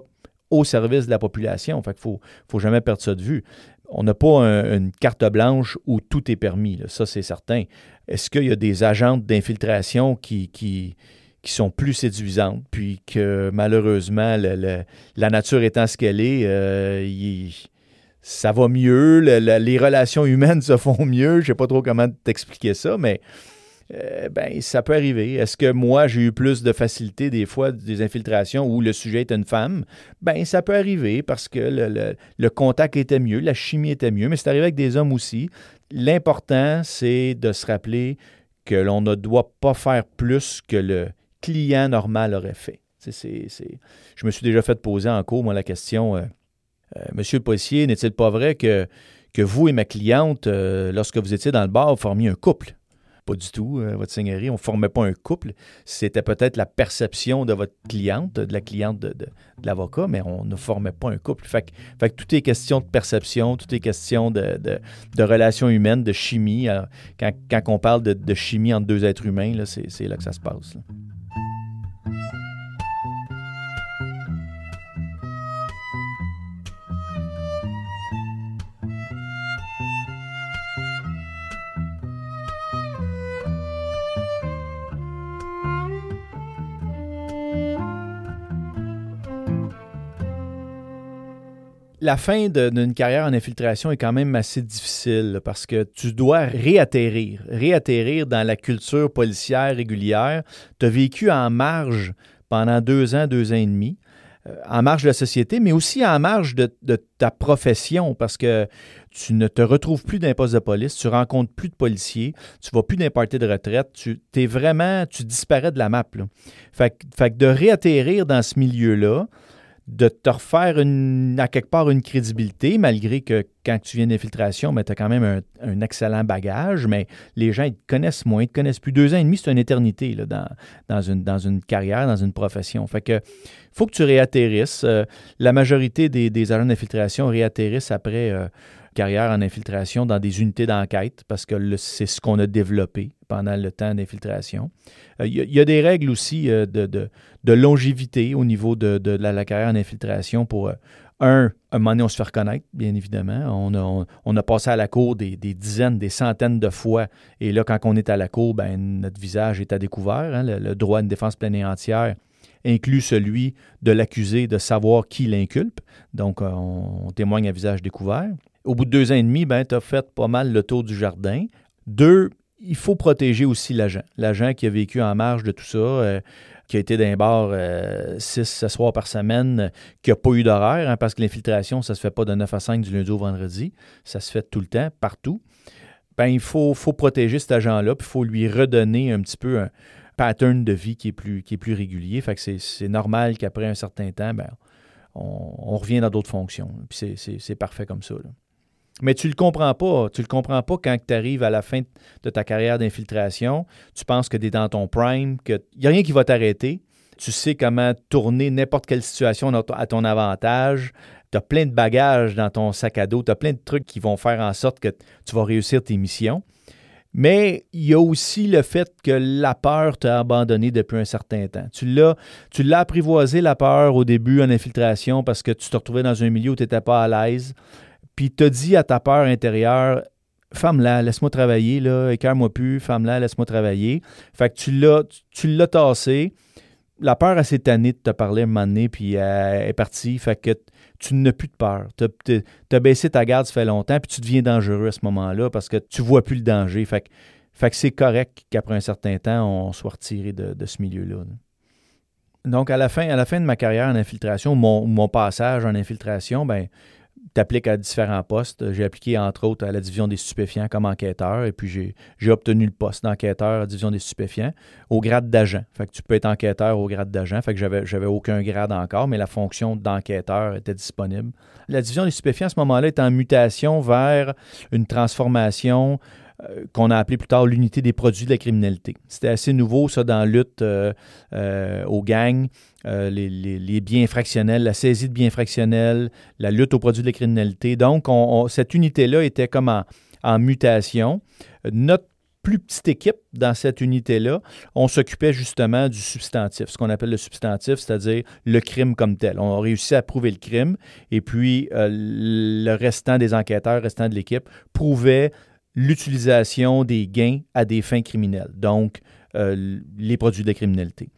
Speaker 3: au service de la population. Fait qu'il faut, faut jamais perdre ça de vue. On n'a pas une carte blanche où tout est permis, ça c'est certain. Est-ce qu'il y a des agentes d'infiltration qui, qui, qui, sont plus séduisantes, puis que malheureusement, la nature étant ce qu'elle est, euh, ça va mieux, les relations humaines se font mieux. Je ne sais pas trop comment t'expliquer ça, mais euh, ben, ça peut arriver. Est-ce que moi, j'ai eu plus de facilité des fois des infiltrations où le sujet est une femme? Ben, ça peut arriver parce que le, contact était mieux, la chimie était mieux, mais c'est arrivé avec des hommes aussi. L'important, c'est de se rappeler que l'on ne doit pas faire plus que le client normal aurait fait. Je me suis déjà fait poser en cours, moi, la question, euh, euh, Monsieur le policier, n'est-il pas vrai que, que vous et ma cliente, lorsque vous étiez dans le bar, vous formiez un couple? Pas du tout, euh, votre seigneurie. On ne formait pas un couple. C'était peut-être la perception de votre cliente, de la cliente de, l'avocat, mais on ne formait pas un couple. Fait que, tout est question de perception, tout est question de, relations humaines, de chimie. quand, quand, on parle de, chimie entre deux êtres humains, c'est là que ça se passe. La fin d'une carrière en infiltration est quand même assez difficile parce que tu dois réatterrir, réatterrir dans la culture policière régulière. Tu as vécu en marge pendant deux ans, deux ans et demi, euh, en marge de la société, mais aussi en marge de, ta profession parce que tu ne te retrouves plus d'un de police, tu rencontres plus de policiers, tu vas plus d'un de retraite, tu es vraiment, tu disparais de la map. Fait que de réatterrir dans ce milieu-là, de te refaire une, à quelque part une crédibilité, malgré que quand tu viens d'infiltration, ben, tu as quand même un, excellent bagage, mais les gens ils te connaissent moins, ils te connaissent plus. Deux ans et demi, c'est une éternité dans, une, carrière, dans une profession. Fait que faut que tu réatterrisses. Euh, la majorité des, des agents d'infiltration réatterrissent après euh, carrière en infiltration dans des unités d'enquête parce que c'est ce qu'on a développé pendant le temps d'infiltration. Il euh, y, a des règles aussi euh, de, longévité au niveau de, la, carrière en infiltration pour, euh, un, un moment donné, on se fait reconnaître, bien évidemment. On a, passé à la cour des, dizaines, des centaines de fois. Et là, quand on est à la cour, ben, notre visage est à découvert. Hein. le, droit à une défense pleine et entière inclut celui de l'accusé de savoir qui l'inculpe. Donc, on, témoigne à visage découvert. Au bout de deux ans et demi, ben, tu as fait pas mal le tour du jardin. Deux, il faut protéger aussi l'agent. L'agent qui a vécu en marge de tout ça, euh, qui a été d'un bar euh, six, soirs par semaine, qui n'a pas eu d'horaire, hein, parce que l'infiltration, ça ne se fait pas de 9 à 5 du lundi au vendredi. Ça se fait tout le temps, partout. Ben, il faut, faut protéger cet agent-là, puis il faut lui redonner un petit peu un pattern de vie qui est plus, qui est plus régulier. Fait que c'est normal qu'après un certain temps, ben, on, revient dans d'autres fonctions. Puis c'est parfait comme ça. Mais tu le comprends pas. Tu le comprends pas quand tu arrives à la fin de ta carrière d'infiltration. Tu penses que tu es dans ton prime, qu'il n'y a rien qui va t'arrêter. Tu sais comment tourner n'importe quelle situation à ton avantage. Tu as plein de bagages dans ton sac à dos. Tu as plein de trucs qui vont faire en sorte que tu vas réussir tes missions. Mais il y a aussi le fait que la peur t'a abandonné depuis un certain temps. Tu l'as, tu l'as apprivoisé, la peur, au début en infiltration parce que tu te retrouvais dans un milieu où tu n'étais pas à l'aise puis te dit à ta peur intérieure, femme-là, laisse-moi travailler, là, écœure-moi plus, femme-là, laisse-moi travailler. Fait que tu l'as, tu l'as tassé. La peur a s'est tannée de te parler un moment donné, puis elle est partie. Fait que tu n'as plus de peur. Tu as, baissé ta garde, ça fait longtemps, puis tu deviens dangereux à ce moment-là parce que tu vois plus le danger. Fait que, fait que c'est correct qu'après un certain temps, on soit retiré de, ce milieu-là. Donc, à la, fin, à la fin de ma carrière en infiltration, mon, mon passage en infiltration, ben t'appliques à différents postes. J'ai appliqué, entre autres, à la division des stupéfiants comme enquêteur, et puis j'ai obtenu le poste d'enquêteur à la division des stupéfiants au grade d'agent. Fait tu peux être enquêteur au grade d'agent. Fait que j'avais, j'avais aucun grade encore, mais la fonction d'enquêteur était disponible. La division des stupéfiants, à ce moment-là, est en mutation vers une transformation qu'on a appelé plus tard l'unité des produits de la criminalité. C'était assez nouveau, ça, dans la lutte euh, euh, aux gangs, les, biens fractionnels, la saisie de biens fractionnels, la lutte aux produits de la criminalité. Donc, cette unité-là était comme en, mutation. Notre plus petite équipe dans cette unité-là, on s'occupait justement du substantif, ce qu'on appelle le substantif, c'est-à-dire le crime comme tel. On a réussi à prouver le crime et puis le restant des enquêteurs, restant de l'équipe, prouvait l'utilisation des gains à des fins criminelles, donc euh, les produits de la criminalité.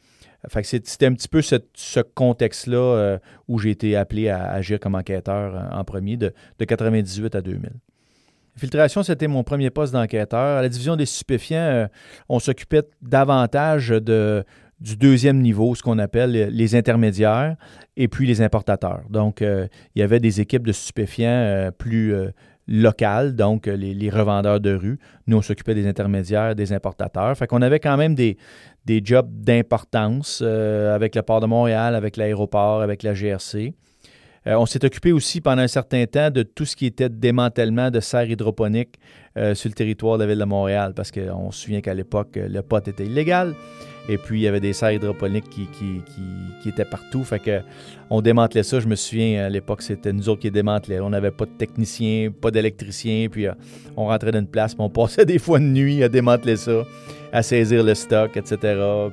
Speaker 3: c'était un petit peu ce, contexte-là euh, où j'ai été appelé à agir comme enquêteur euh, en premier de, de 98 à 2000. Filtration, c'était mon premier poste d'enquêteur. À la division des stupéfiants, on s'occupait davantage de, du deuxième niveau, ce qu'on appelle les intermédiaires, et puis les importateurs. Donc, il y avait des équipes de stupéfiants plus local, donc euh, les, revendeurs de rue. Nous, on s'occupait des intermédiaires, des importateurs. Fait qu'on avait quand même des, des jobs d'importance euh, avec le port de Montréal, avec l'aéroport, avec la GRC. Euh, on s'est occupé aussi pendant un certain temps de tout ce qui était démantèlement de serres hydroponiques sur le territoire de la ville de Montréal, parce qu'on se souvient qu'à l'époque, le pot était illégal. Et puis, il y avait des serres hydroponiques qui, qui, étaient partout. Fait que on démantelait ça. Je me souviens, à l'époque, c'était nous autres qui démantelaient. On n'avait pas de technicien, pas d'électricien. Puis, euh, on rentrait dans une place, puis on passait des fois de nuit à démanteler ça, à saisir le stock, etc.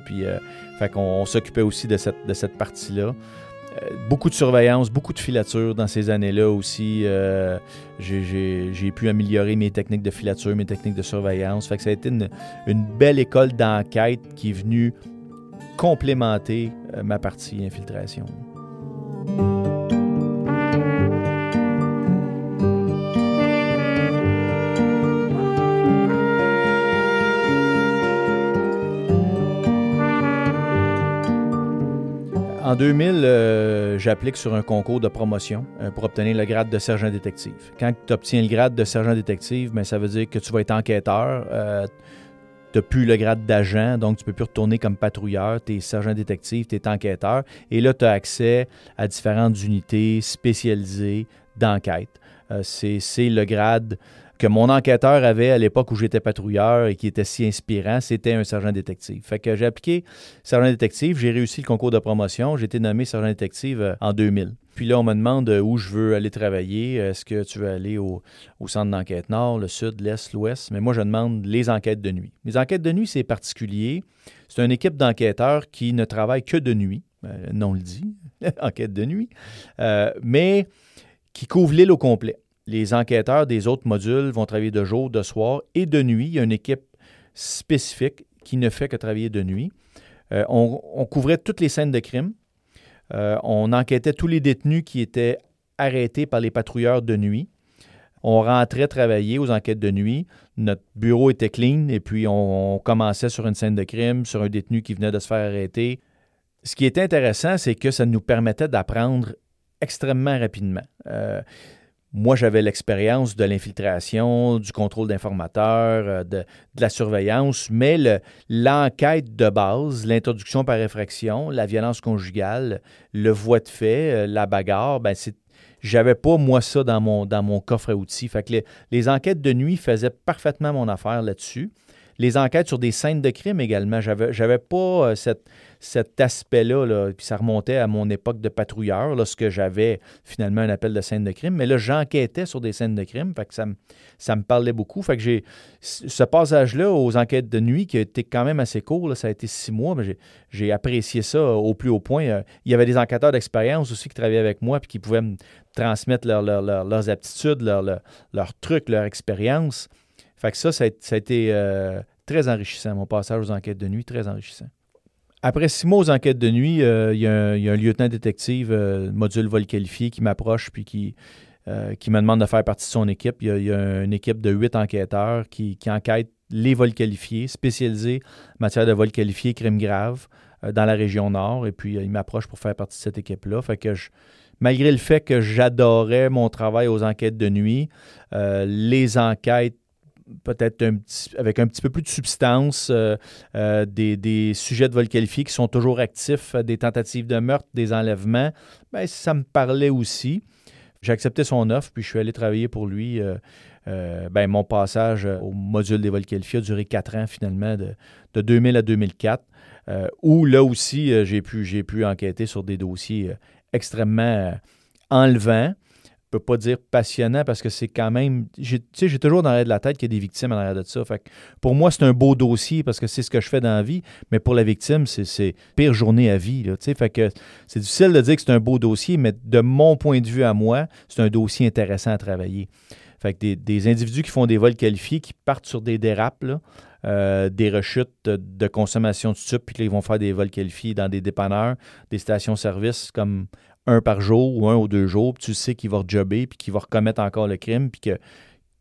Speaker 3: Puis, euh, fait qu'on s'occupait aussi de cette, de cette partie-là. Euh, beaucoup de surveillance, beaucoup de filature dans ces années-là aussi. Euh, j'ai pu améliorer mes techniques de filature, mes techniques de surveillance. Fait ça a été une, belle école d'enquête qui est venue complémenter euh, ma partie infiltration. En 2000, euh, j'applique sur un concours de promotion euh, pour obtenir le grade de sergent détective. Quand tu obtiens le grade de sergent détective, ben, ça veut dire que tu vas être enquêteur. Euh, tu n'as plus le grade d'agent, donc tu ne peux plus retourner comme patrouilleur. Tu es sergent détective, tu es enquêteur. Et là, tu as accès à différentes unités spécialisées d'enquête. c'est le grade que mon enquêteur avait à l'époque où j'étais patrouilleur et qui était si inspirant, c'était un sergent détective. Fait que j'ai appliqué sergent détective, j'ai réussi le concours de promotion, j'ai été nommé sergent détective euh, en 2000. Puis là, on me demande où je veux aller travailler. Est-ce que tu veux aller au, centre d'enquête nord, le sud, l'est, l'ouest? Mais moi, je demande les enquêtes de nuit. Les enquêtes de nuit, c'est particulier. C'est une équipe d'enquêteurs qui ne travaille que de nuit. Euh, non, le dit, enquête de nuit. Euh, mais qui couvre l'île au complet. Les enquêteurs des autres modules vont travailler de jour, de soir et de nuit. Il y a une équipe spécifique qui ne fait que travailler de nuit. Euh, on, couvrait toutes les scènes de crime. Euh, on enquêtait tous les détenus qui étaient arrêtés par les patrouilleurs de nuit. On rentrait travailler aux enquêtes de nuit. Notre bureau était clean et puis on, commençait sur une scène de crime, sur un détenu qui venait de se faire arrêter. Ce qui était intéressant, c'est que ça nous permettait d'apprendre extrêmement rapidement. Euh, moi, j'avais l'expérience de l'infiltration, du contrôle d'informateurs, euh, de, la surveillance, mais l'enquête de base, l'introduction par effraction, la violence conjugale, le voie de fait, euh, la bagarre, ben c'est j'avais pas, moi, ça dans mon, coffre à outils. Fait que les enquêtes de nuit faisaient parfaitement mon affaire là-dessus les enquêtes sur des scènes de crime également. J'avais, j'avais pas euh, cette, cet aspect-là, là, puis ça remontait à mon époque de patrouilleur, lorsque j'avais finalement un appel de scène de crime. Mais là, j'enquêtais sur des scènes de crime, fait que ça, me, ça me parlait beaucoup. Fait que j'ai ce passage-là aux enquêtes de nuit qui a été quand même assez court, ça a été six mois, mais j'ai, apprécié ça au plus haut point. Euh, il y avait des enquêteurs d'expérience aussi qui travaillaient avec moi puis qui pouvaient me transmettre leurs aptitudes, leurs trucs, leur expérience. Fait que ça, ça a, été euh, très enrichissant, mon passage aux enquêtes de nuit, très enrichissant. Après six mois aux enquêtes de nuit, euh, il y, a un lieutenant détective, euh, module vol qualifié, qui m'approche puis qui, qui me demande de faire partie de son équipe. Il y a, une équipe de huit enquêteurs qui, enquêtent les vols qualifiés, spécialisés en matière de vols qualifiés, crimes graves, dans la région nord. Et puis, il m'approche pour faire partie de cette équipe-là. Fait malgré le fait que j'adorais mon travail aux enquêtes de nuit, les enquêtes peut-être avec un petit peu plus de substance, euh, euh, des, sujets de vol qualifiés qui sont toujours actifs, euh, des tentatives de meurtre, des enlèvements, bien, ça me parlait aussi. J'ai accepté son offre, puis je suis allé travailler pour lui. ben, mon passage au module des vols qualifiés a duré quatre ans finalement, de, de 2000 à 2004, où là aussi, j'ai pu, j'ai pu enquêter sur des dossiers extrêmement enlevants peux pas dire passionnant parce que c'est quand même. Tu sais, j'ai toujours dans l'arrière de la tête qu'il y a des victimes en arrière de ça. Fait pour moi, c'est un beau dossier parce que c'est ce que je fais dans la vie, mais pour la victime, c'est pire journée à vie. Fait que c'est difficile de dire que c'est un beau dossier, mais de mon point de vue à moi, c'est un dossier intéressant à travailler. Fait que des, individus qui font des vols qualifiés, qui partent sur des dérapes, euh, des rechutes de, consommation de stupes, puis ils vont faire des vols qualifiés dans des dépanneurs, des stations-service comme un par jour ou un ou deux jours, puis tu sais qu'il va jobber, puis qu'il va recommettre encore le crime, puis que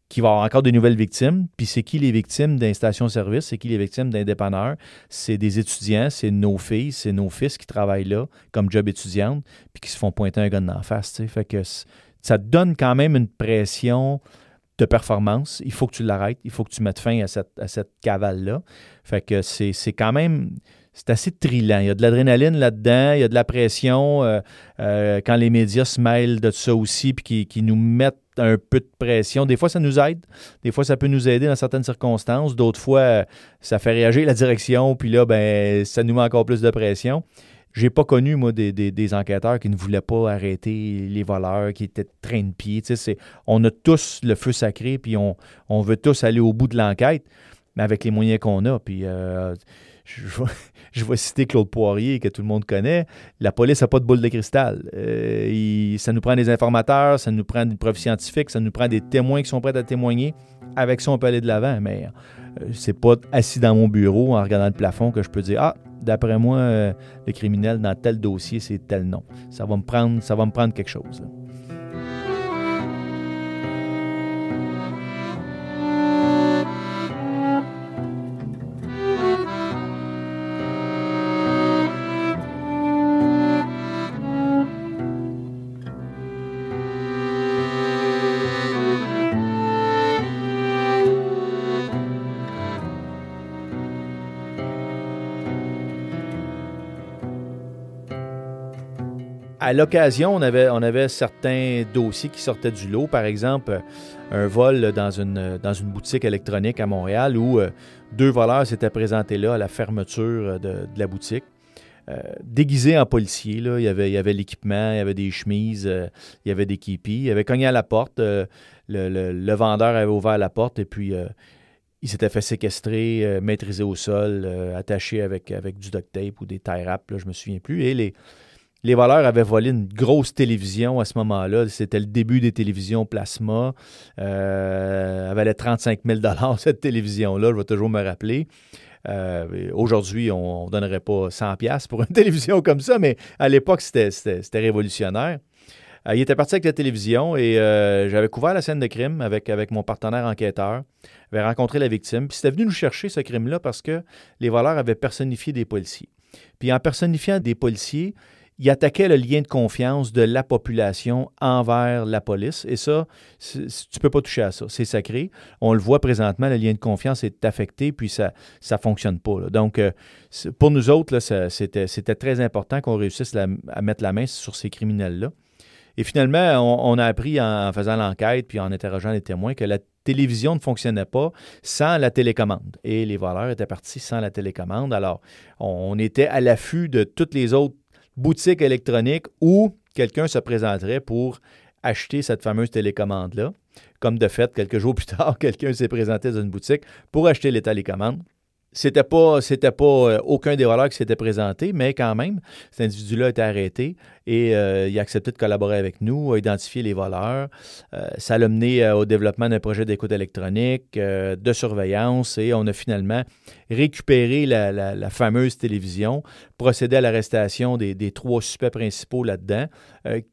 Speaker 3: qu'il va avoir encore de nouvelles victimes. Puis c'est qui les victimes d'un station-service? C'est qui les victimes d'un dépanneur? C'est des étudiants, c'est nos filles, c'est nos fils qui travaillent là comme job étudiante, puis qui se font pointer un gun la face. Fait que ça te donne quand même une pression de performance. Il faut que tu l'arrêtes, il faut que tu mettes fin à cette, à cette cavale-là. Fait que c'est quand même c'est assez trillant. Il y a de l'adrénaline là-dedans, il y a de la pression euh, euh, quand les médias se mêlent de ça aussi, puis qui, nous mettent un peu de pression. Des fois, ça nous aide. Des fois, ça peut nous aider dans certaines circonstances. D'autres fois, ça fait réagir la direction, puis là, ben, ça nous met encore plus de pression. J'ai pas connu, moi, des, enquêteurs qui ne voulaient pas arrêter les voleurs, qui étaient train de pied. on a tous le feu sacré, puis on, veut tous aller au bout de l'enquête, mais avec les moyens qu'on a. Puis euh, vais citer Claude Poirier, que tout le monde connaît. La police n'a pas de boule de cristal. Euh, ça nous prend des informateurs, ça nous prend des preuves scientifiques, ça nous prend des témoins qui sont prêts à témoigner. Avec ça, on peut aller de l'avant, mais euh, c'est pas assis dans mon bureau en regardant le plafond que je peux dire Ah, d'après moi, euh, le criminel dans tel dossier, c'est tel nom. Ça va me prendre, ça va me prendre quelque chose. À l'occasion, on avait, certains dossiers qui sortaient du lot. Par exemple, un vol dans une, boutique électronique à Montréal où euh, deux voleurs s'étaient présentés là à la fermeture de, la boutique. Euh, déguisés en policiers. Là. Il y avait, l'équipement, il y avait des chemises, euh, il y avait des képis. Il avait cogné à la porte. Le, le, vendeur avait ouvert la porte et puis il s'était fait séquestrer, maîtrisé au sol, attaché avec, du duct tape ou des tie wraps, je me souviens plus. Et les, les voleurs avaient volé une grosse télévision à ce moment-là. C'était le début des télévisions plasma. Euh, elle valait 35 000 cette télévision-là, je vais toujours me rappeler. Euh, aujourd'hui, on ne donnerait pas 100 pour une télévision comme ça, mais à l'époque, c'était révolutionnaire. Euh, il était parti avec la télévision et j'avais couvert la scène de crime avec, avec mon partenaire enquêteur. J'avais rencontré la victime. Puis c'était venu nous chercher ce crime-là parce que les voleurs avaient personnifié des policiers. Puis en personnifiant des policiers, il attaquait le lien de confiance de la population envers la police. Et ça, tu ne peux pas toucher à ça. C'est sacré. On le voit présentement, le lien de confiance est affecté, puis ça ne fonctionne pas. Donc, euh, pour nous autres, c'était très important qu'on réussisse à mettre la main sur ces criminels-là. Et finalement, on, a appris en, faisant l'enquête, puis en interrogeant les témoins, que la télévision ne fonctionnait pas sans la télécommande. Et les voleurs étaient partis sans la télécommande. Alors, on était à l'affût de toutes les autres boutique électronique où quelqu'un se présenterait pour acheter cette fameuse télécommande-là. Comme de fait, quelques jours plus tard, quelqu'un s'est présenté dans une boutique pour acheter les télécommandes. C'était pas, c'était pas euh, aucun des voleurs qui s'était présenté, mais quand même, cet individu-là a été arrêté et euh, il a accepté de collaborer avec nous, a identifié les voleurs. Euh, ça l'a mené au développement d'un projet d'écoute électronique, de surveillance et on a finalement récupéré la, fameuse télévision, procédé à l'arrestation des, trois suspects principaux là-dedans,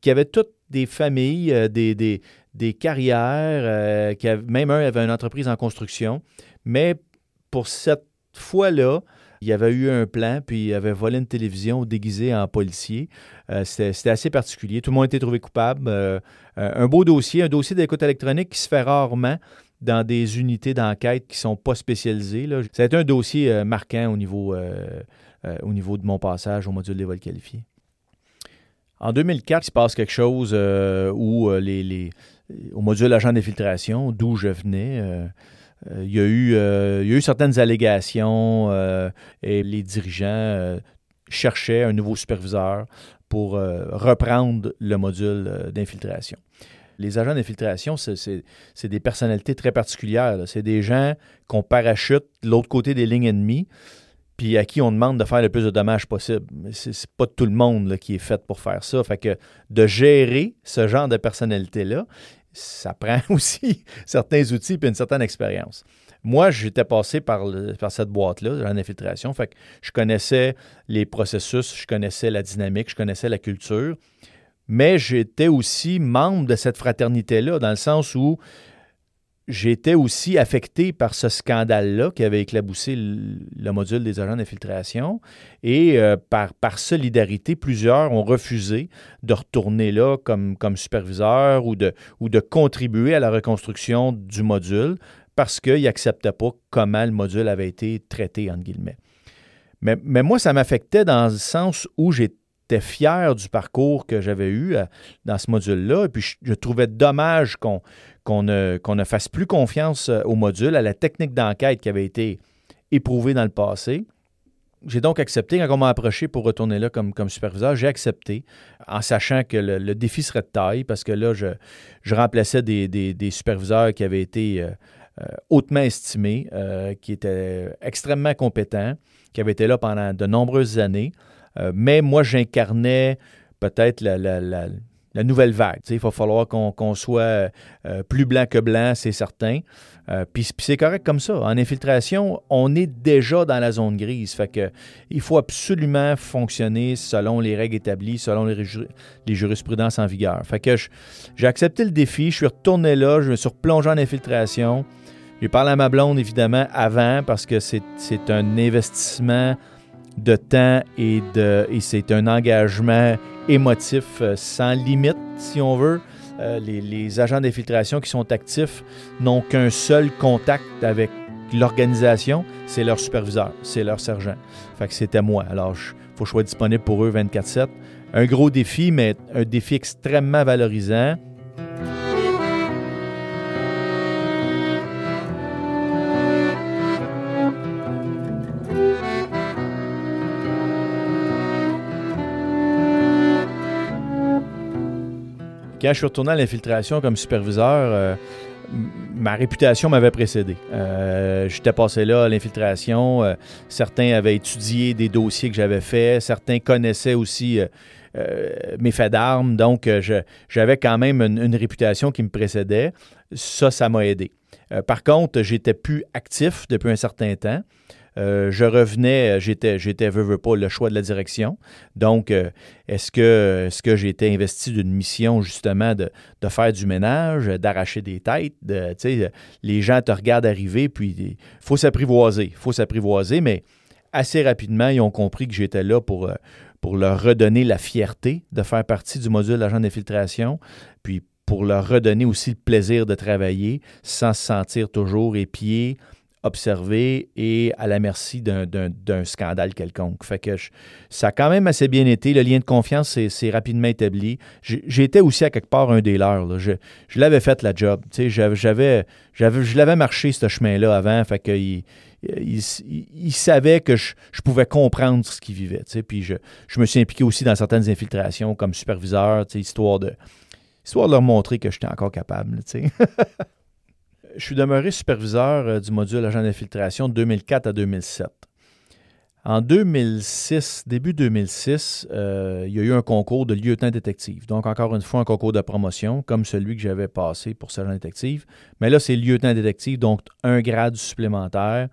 Speaker 3: qui avaient toutes des familles, des, des, des carrières, qui même un avait une entreprise en construction, mais pour cette fois-là, il y avait eu un plan, puis il avait volé une télévision déguisée en policier. Euh, c'était assez particulier. Tout le monde été trouvé coupable. Euh, euh, un beau dossier, un dossier d'écoute électronique qui se fait rarement dans des unités d'enquête qui ne sont pas spécialisées. Là. Un dossier marquant au niveau, au niveau de mon passage au module des vols qualifiés. En 2004, il se passe quelque chose où au module agent d'infiltration, d'où je venais, il, y a eu, euh, il y a eu certaines allégations euh, et les dirigeants cherchaient un nouveau superviseur pour reprendre le module d'infiltration. Les agents d'infiltration, c'est des personnalités très particulières. C'est des gens qu'on parachute de l'autre côté des lignes ennemies, puis à qui on demande de faire le plus de dommages possible. C'est pas tout le monde qui est fait pour faire ça. Fait que de gérer ce genre de personnalité-là, ça prend aussi certains outils et une certaine expérience. Moi, j'étais passé par, cette boîte-là, en infiltration, fait je connaissais les processus, je connaissais la dynamique, je connaissais la culture, mais j'étais aussi membre de cette fraternité-là, dans le sens où J'étais aussi affecté par ce scandale-là qui avait éclaboussé le, module des agents d'infiltration. Et euh, par, solidarité, plusieurs ont refusé de retourner là comme, superviseur ou de, ou de contribuer à la reconstruction du module parce qu'ils n'acceptaient pas comment le module avait été traité, entre guillemets. Mais, mais moi, ça m'affectait dans le sens où j'étais fier du parcours que j'avais eu euh, dans ce module-là. Et puis, je trouvais dommage qu'on qu'on ne, fasse plus confiance euh, au module, à la technique d'enquête qui avait été éprouvée dans le passé. J'ai donc accepté, quand on m'a approché pour retourner là comme, comme superviseur, j'ai accepté en sachant que le, défi serait de taille parce que là, je, je remplaçais des, superviseurs qui avaient été euh, hautement estimés, qui étaient extrêmement compétents, qui avaient été là pendant de nombreuses années. Mais moi, j'incarnais peut-être la, nouvelle vague. il va falloir qu'on soit euh, plus blanc que blanc, c'est certain. Euh, puis, c'est correct comme ça. En infiltration, on est déjà dans la zone grise. Fait que il faut absolument fonctionner selon les règles établies, selon les, les jurisprudences en vigueur. Fait que j'ai accepté le défi, je suis retourné là, je me suis replongé en infiltration. J'ai parlé à ma blonde, évidemment, avant, parce que c'est un investissement de temps et, de, et c'est un engagement émotif euh, sans limite, si on veut. Euh, les, agents d'infiltration qui sont actifs n'ont qu'un seul contact avec l'organisation, c'est leur superviseur, c'est leur sergent. Fait que c'était moi. Alors, il faut que je sois disponible pour eux 24-7. Un gros défi, mais un défi extrêmement valorisant. Quand je suis retourné à l'infiltration comme superviseur, euh, ma réputation m'avait précédé. Euh, J'étais passé là à l'infiltration. Euh, certains avaient étudié des dossiers que j'avais faits. Certains connaissaient aussi mes faits d'armes. Donc, j'avais quand même une, réputation qui me précédait. Ça, ça m'a aidé. par contre, j'étais plus actif depuis un certain temps. Euh, je revenais, j'étais, j'étais, veux, pas, le choix de la direction. Donc, euh, est-ce que, est-ce que été investi d'une mission, justement, de, faire du ménage, d'arracher des têtes? De, les gens te regardent arriver, puis il faut s'apprivoiser. Faut s'apprivoiser, mais assez rapidement, ils ont compris que j'étais là pour, euh, leur redonner la fierté de faire partie du module d'agent d'infiltration, puis pour leur redonner aussi le plaisir de travailler sans se sentir toujours épié, observé et à la merci d'un scandale quelconque. Fait ça a quand même assez bien été. Le lien de confiance s'est rapidement établi. J'étais aussi à quelque part un des leurs. Je, l'avais fait la job. J'avais, je l'avais marché ce chemin-là avant. Fait que il, il, que je, pouvais comprendre ce qu'il vivait. Puis je, je, me suis impliqué aussi dans certaines infiltrations comme superviseur, histoire de, histoire de leur montrer que j'étais encore capable. je suis demeuré superviseur euh, du module agent d'infiltration de 2004 à 2007. En 2006, début 2006, euh, il y a eu un concours de lieutenant détective. Donc, encore une fois, un concours de promotion, comme celui que j'avais passé pour sergent détective. Mais là, c'est lieutenant détective, donc un grade supplémentaire.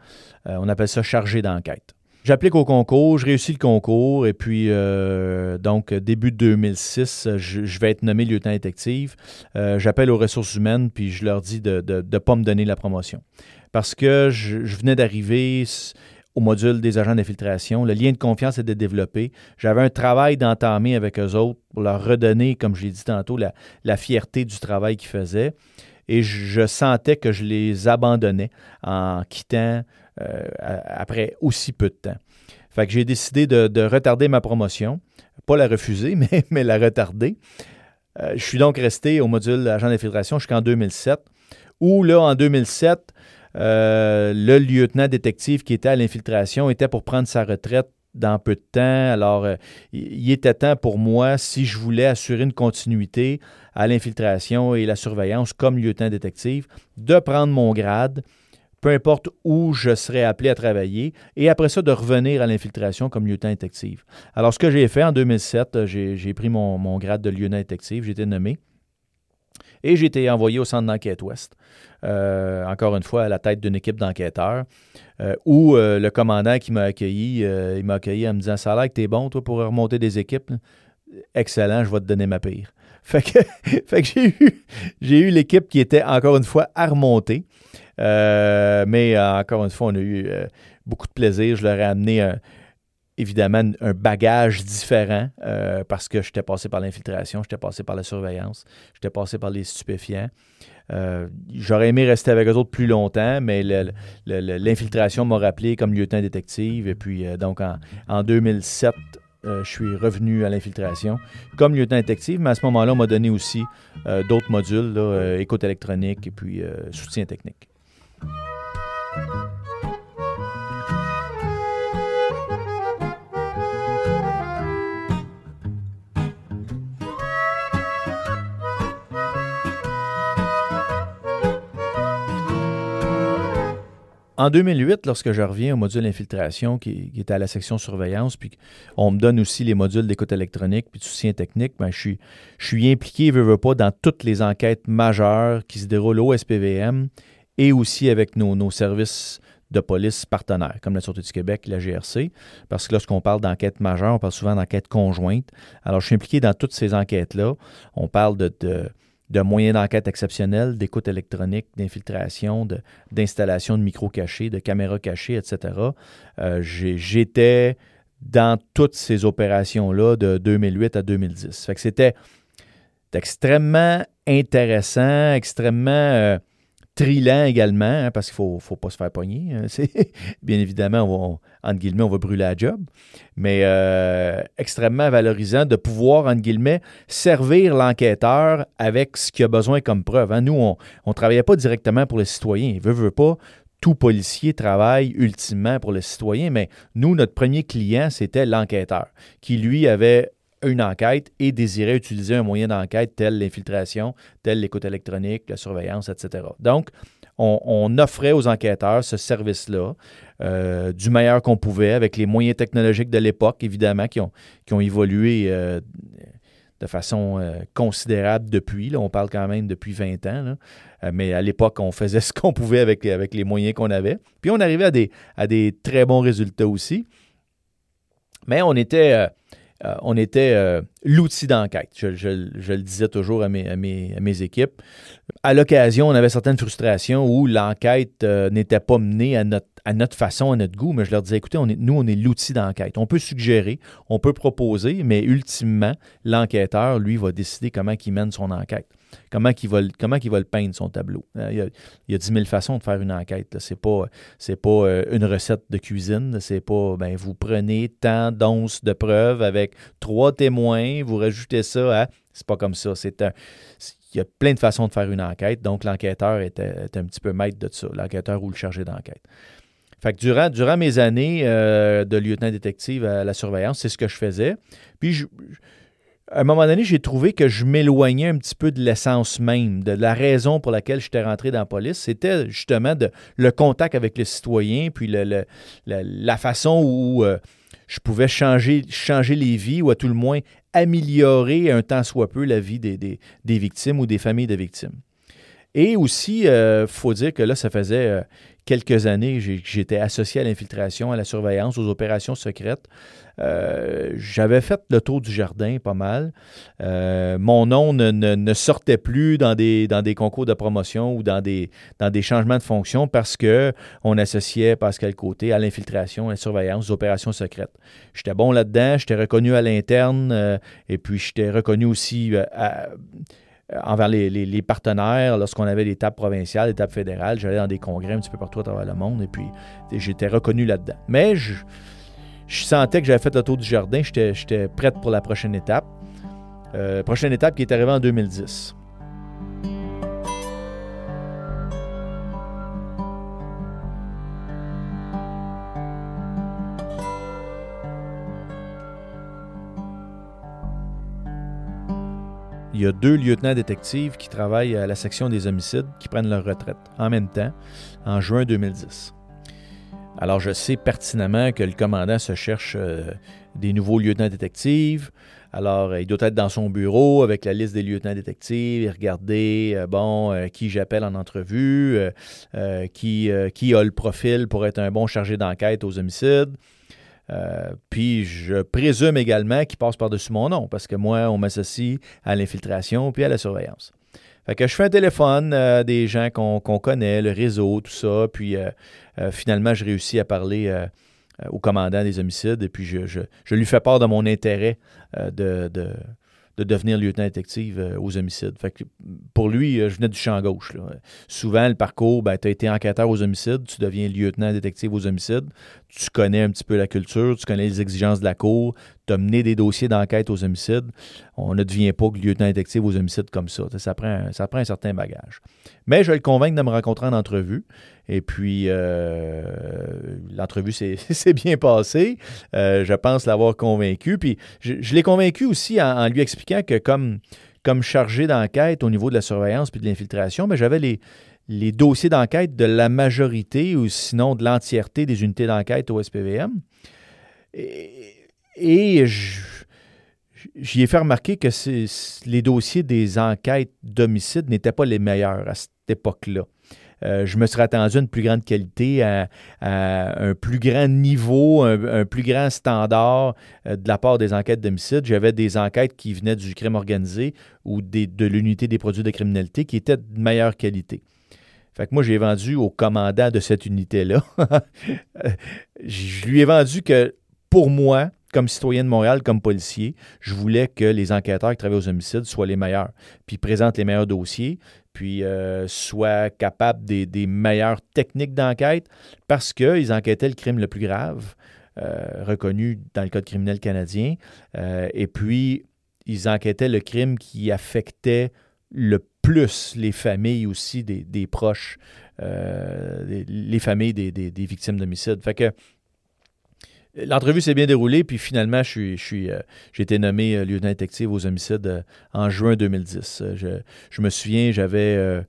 Speaker 3: Euh, on appelle ça chargé d'enquête. J'applique au concours, je réussis le concours, et puis, euh, donc, début 2006, je, vais être nommé lieutenant détective. Euh, j'appelle aux ressources humaines, puis je leur dis de ne pas me donner la promotion. Parce que je, venais d'arriver au module des agents d'infiltration. Le lien de confiance était développé. J'avais un travail d'entamer avec eux autres pour leur redonner, comme je l'ai dit tantôt, la, la fierté du travail qu'ils faisaient. Et je sentais que je les abandonnais en quittant euh, après aussi peu de temps. Fait que j'ai décidé de, retarder ma promotion. Pas la refuser, mais, la retarder. Euh, je suis donc resté au module agent d'infiltration jusqu'en 2007, où là, en 2007, euh, le lieutenant détective qui était à l'infiltration était pour prendre sa retraite dans peu de temps. Alors, il était temps pour moi, si je voulais assurer une continuité à l'infiltration et la surveillance comme lieutenant détective, de prendre mon grade peu importe où je serais appelé à travailler, et après ça, de revenir à l'infiltration comme lieutenant détective. Alors, ce que j'ai fait en 2007, euh, j'ai pris mon, grade de lieutenant détective, j'ai été nommé, et j'ai été envoyé au centre d'enquête ouest. Euh, encore une fois, à la tête d'une équipe d'enquêteurs, euh, où le commandant qui m'a accueilli, il m'a accueilli en me disant Ça a l'air que t'es bon, toi, pour remonter des équipes? Excellent, je vais te donner ma pire. Fait que, j'ai eu, j'ai eu l'équipe qui était encore une fois à remonter. Euh, mais euh, encore une fois, on a eu euh, beaucoup de plaisir. Je leur ai amené évidemment un bagage différent parce que j'étais passé par l'infiltration, j'étais passé par la surveillance, j'étais passé par les stupéfiants. J'aurais aimé rester avec eux autres plus longtemps, mais l'infiltration m'a rappelé comme lieutenant détective. Et puis, donc, en, en 2007, je suis revenu à l'infiltration comme lieutenant détective, mais à ce moment-là, on m'a donné aussi d'autres modules, écoute électronique et puis soutien technique. En 2008, lorsque je reviens au module infiltration qui, est à la section surveillance, puis on me donne aussi les modules d'écoute électronique puis de soutien technique, ben, je, suis, impliqué, veux, veux pas, dans toutes les enquêtes majeures qui se déroulent au SPVM et aussi avec nos, services de police partenaires, comme la Sûreté du Québec, la GRC, parce que lorsqu'on parle d'enquête majeure, on parle souvent d'enquête conjointe. Alors, je suis impliqué dans toutes ces enquêtes-là. On parle de, moyens d'enquête exceptionnels, d'écoute électronique, d'infiltration, d'installation de, micros cachés, de caméras cachées, etc. Euh, j'étais dans toutes ces opérations-là de 2008 à 2010. Fait que c'était extrêmement intéressant, extrêmement... Euh, trilant également, hein, parce qu'il ne faut, pas se faire pogner. Hein, bien évidemment, on va, entre guillemets, on va brûler la job. Mais euh, extrêmement valorisant de pouvoir, entre guillemets, servir l'enquêteur avec ce qu'il a besoin comme preuve. Hein. Nous, on ne travaillait pas directement pour les citoyens. Veut, veut pas. Tout policier travaille ultimement pour le citoyen, mais nous, notre premier client, c'était l'enquêteur, qui lui avait une enquête et désirait utiliser un moyen d'enquête tel l'infiltration, tel l'écoute électronique, la surveillance, etc. Donc, on, offrait aux enquêteurs ce service-là euh, du meilleur qu'on pouvait avec les moyens technologiques de l'époque, évidemment, qui ont, qui ont évolué euh, de façon euh, considérable depuis. Là, on parle quand même depuis 20 ans. mais à l'époque, on faisait ce qu'on pouvait avec, avec les moyens qu'on avait. Puis on arrivait à des, à des très bons résultats aussi. Mais on était on était euh, l'outil d'enquête. Je, le disais toujours à mes, équipes. À l'occasion, on avait certaines frustrations où l'enquête euh, n'était pas menée à notre, façon, à notre goût, mais je leur disais, écoutez, nous, on est l'outil d'enquête. On peut suggérer, on peut proposer, mais ultimement, l'enquêteur, lui, va décider comment il mène son enquête. Comment il va, le peindre, son tableau. Euh, il y, a, il 10 000 façons de faire une enquête. Ce n'est pas, pas euh, une recette de cuisine. C'est pas, ben, vous prenez tant d'onces de preuves avec trois témoins, vous rajoutez ça à... C'est pas comme ça. C'est il y a plein de façons de faire une enquête. Donc, l'enquêteur était, un petit peu maître de ça, l'enquêteur ou le chargé d'enquête. Fait que durant, durant mes années euh, de lieutenant détective à la surveillance, c'est ce que je faisais. Puis, je, à un moment donné, j'ai trouvé que je m'éloignais un petit peu de l'essence même, de la raison pour laquelle j'étais rentré dans la police. C'était justement le contact avec les citoyens, puis la façon où euh, je pouvais changer, changer les vies, ou à tout le moins améliorer un tant soit peu la vie des, des, victimes ou des familles de victimes. Et aussi, il euh, faut dire que là, ça faisait euh, quelques années que j'étais associé à l'infiltration, à la surveillance, aux opérations secrètes. Euh, j'avais fait le tour du jardin pas mal. Euh, mon nom ne, sortait plus dans des, concours de promotion ou dans des, changements de fonction parce qu'on associait Pascal Côté à l'infiltration, à la surveillance, aux opérations secrètes. J'étais bon là-dedans, j'étais reconnu à l'interne euh, et puis j'étais reconnu aussi envers les, partenaires, lorsqu'on avait provinciales, des tables fédérales, j'allais dans des congrès un petit peu partout à travers le monde et puis j'étais reconnu là-dedans. Mais je, je sentais que j'avais fait le tour du jardin, j'étais prête pour la prochaine étape. Euh, prochaine étape qui est arrivée en 2010. Il y a deux lieutenants détectives qui travaillent à la section des homicides qui prennent leur retraite en même temps en juin 2010. Alors, je sais pertinemment que le commandant se cherche euh, des nouveaux lieutenants détectives. Alors, euh, il doit être dans son bureau avec la liste des lieutenants détectives et regarder, euh, bon, qui j'appelle en entrevue, qui, qui a le profil pour être un bon chargé d'enquête aux homicides. Puis je présume également qu'il passe par-dessus mon nom, parce que moi, on m'associe à l'infiltration puis à la surveillance. Fait que je fais un téléphone euh, des gens qu'on connaît, le réseau, tout ça. Puis euh, euh, finalement, je réussis à parler au commandant des homicides et puis je, lui fais part de mon intérêt de devenir lieutenant détective euh, aux homicides. Fait pour lui, euh, je venais du champ gauche. Souvent, le parcours, ben, tu as été enquêteur aux homicides, tu deviens lieutenant détective aux homicides, tu connais un petit peu la culture, tu connais les exigences de la cour, tu as mené des dossiers d'enquête aux homicides. On ne devient pas lieutenant détective aux homicides comme ça. Ça ça prend un certain bagage. Mais je vais le convaincre de me rencontrer en entrevue. Et puis, euh, l'entrevue s'est bien passée. Euh, je pense l'avoir convaincu. Puis, je, l'ai convaincu aussi en, lui expliquant que comme, chargé d'enquête au niveau de la surveillance puis de l'infiltration, mais j'avais les, les dossiers d'enquête de la majorité ou sinon de l'entièreté des unités d'enquête au SPVM. Et, et j'y ai fait remarquer que les dossiers des enquêtes d'homicide n'étaient pas les meilleurs à cette époque-là. Euh, je me serais attendu à une plus grande qualité, à, un plus grand niveau, un, plus grand standard euh, de la part des enquêtes d'homicide. J'avais des enquêtes qui venaient du crime organisé ou de l'unité des produits de criminalité qui étaient de meilleure qualité. Fait que moi, j'ai vendu au commandant de cette unité-là. je lui ai vendu que pour moi, comme citoyen de Montréal, comme policier, je voulais que les enquêteurs qui travaillent aux homicides soient les meilleurs, puis présentent les meilleurs dossiers, puis euh, soient capables des, meilleures techniques d'enquête parce qu'ils enquêtaient le crime le plus grave, euh, reconnu dans le Code criminel canadien, euh, et puis ils enquêtaient le crime qui affectait le plus les familles aussi des, proches, les, familles des, victimes d'homicide. L'entrevue s'est bien déroulée, puis finalement, je suis, euh, j'ai été nommé euh, lieutenant détective aux homicides euh, en juin 2010. Je, me souviens, j'avais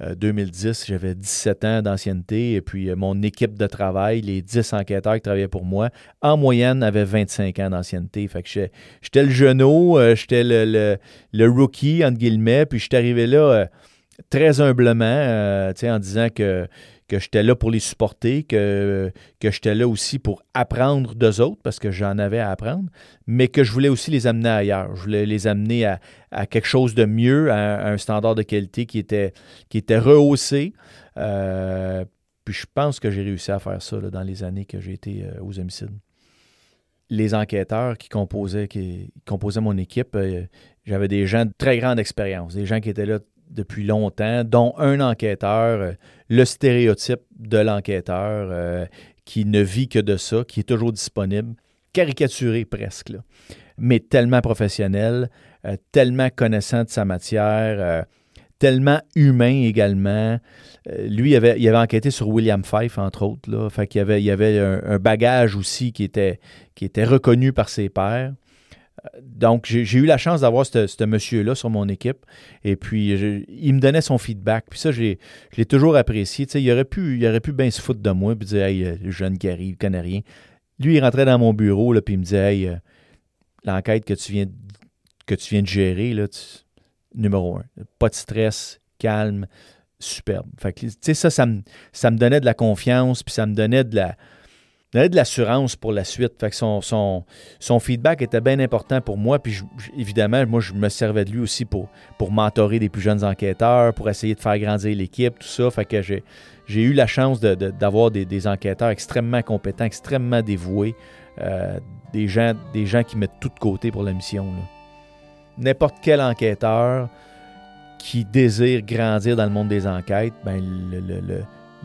Speaker 3: 2010, j'avais 17 ans d'ancienneté, et puis mon équipe de travail, les 10 enquêteurs qui travaillaient pour moi, en moyenne, avaient 25 ans d'ancienneté. Fait que j'étais le genou, j'étais le, rookie, entre guillemets, puis je suis arrivé là très humblement, en disant que que j'étais là pour les supporter, que, que j'étais là aussi pour apprendre d'eux autres, parce que j'en avais à apprendre, mais que je voulais aussi les amener ailleurs. Je voulais les amener à, quelque chose de mieux, à, un standard de qualité qui était, qui était rehaussé. Euh, puis je pense que j'ai réussi à faire ça dans les années que j'ai été euh, aux homicides. Les enquêteurs qui composaient, qui, composaient mon équipe, euh, j'avais des gens de très grande expérience, des gens qui étaient là depuis longtemps, dont un enquêteur, le stéréotype de l'enquêteur euh, qui ne vit que de ça, qui est toujours disponible, caricaturé presque, mais tellement professionnel, euh, tellement connaissant de sa matière, tellement humain également. lui, il avait, enquêté sur William Fife, entre autres, là, fait avait, il avait un, bagage aussi qui était, qui était reconnu par ses pairs donc, j'ai eu la chance d'avoir ce monsieur-là sur mon équipe. Et puis, il me donnait son feedback. Puis ça, je l'ai toujours apprécié. Tu sais, il aurait pu, il aurait pu bien se foutre de moi puis dire Hey, le jeune qui arrive, il connaît rien. Lui, il rentrait dans mon bureau, là, puis il me disait Hey, euh, l'enquête que tu viens que tu viens de gérer, là, numéro un. Pas de stress, calme, superbe. Tu sais, ça, ça me, ça me donnait de la confiance, puis ça me donnait de la donnait de l'assurance pour la suite. Son, feedback était bien important pour moi. Puis évidemment, moi, je me servais de lui aussi pour, pour mentorer des plus jeunes enquêteurs, pour essayer de faire grandir l'équipe, tout ça. J'ai, eu la chance d'avoir des, enquêteurs extrêmement compétents, extrêmement dévoués, euh, des, gens, qui mettent tout de côté pour la mission. N'importe quel enquêteur qui désire grandir dans le monde des enquêtes, ben,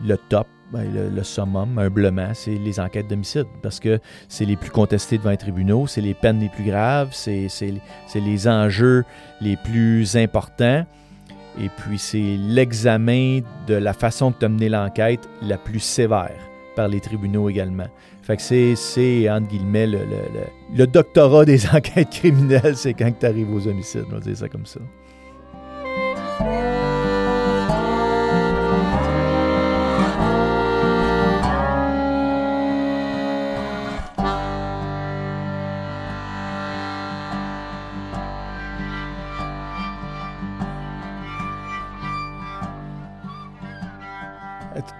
Speaker 3: le top, ben, le, summum, humblement, c'est les enquêtes d'homicide, parce que c'est les plus contestés devant les tribunaux, c'est les peines les plus graves, c'est les enjeux les plus importants, et puis c'est l'examen de la façon de mener l'enquête la plus sévère par les tribunaux également. Fait que c'est, entre guillemets, le, le, le, doctorat des enquêtes criminelles, c'est quand tu arrives aux homicides, on va dire ça comme ça.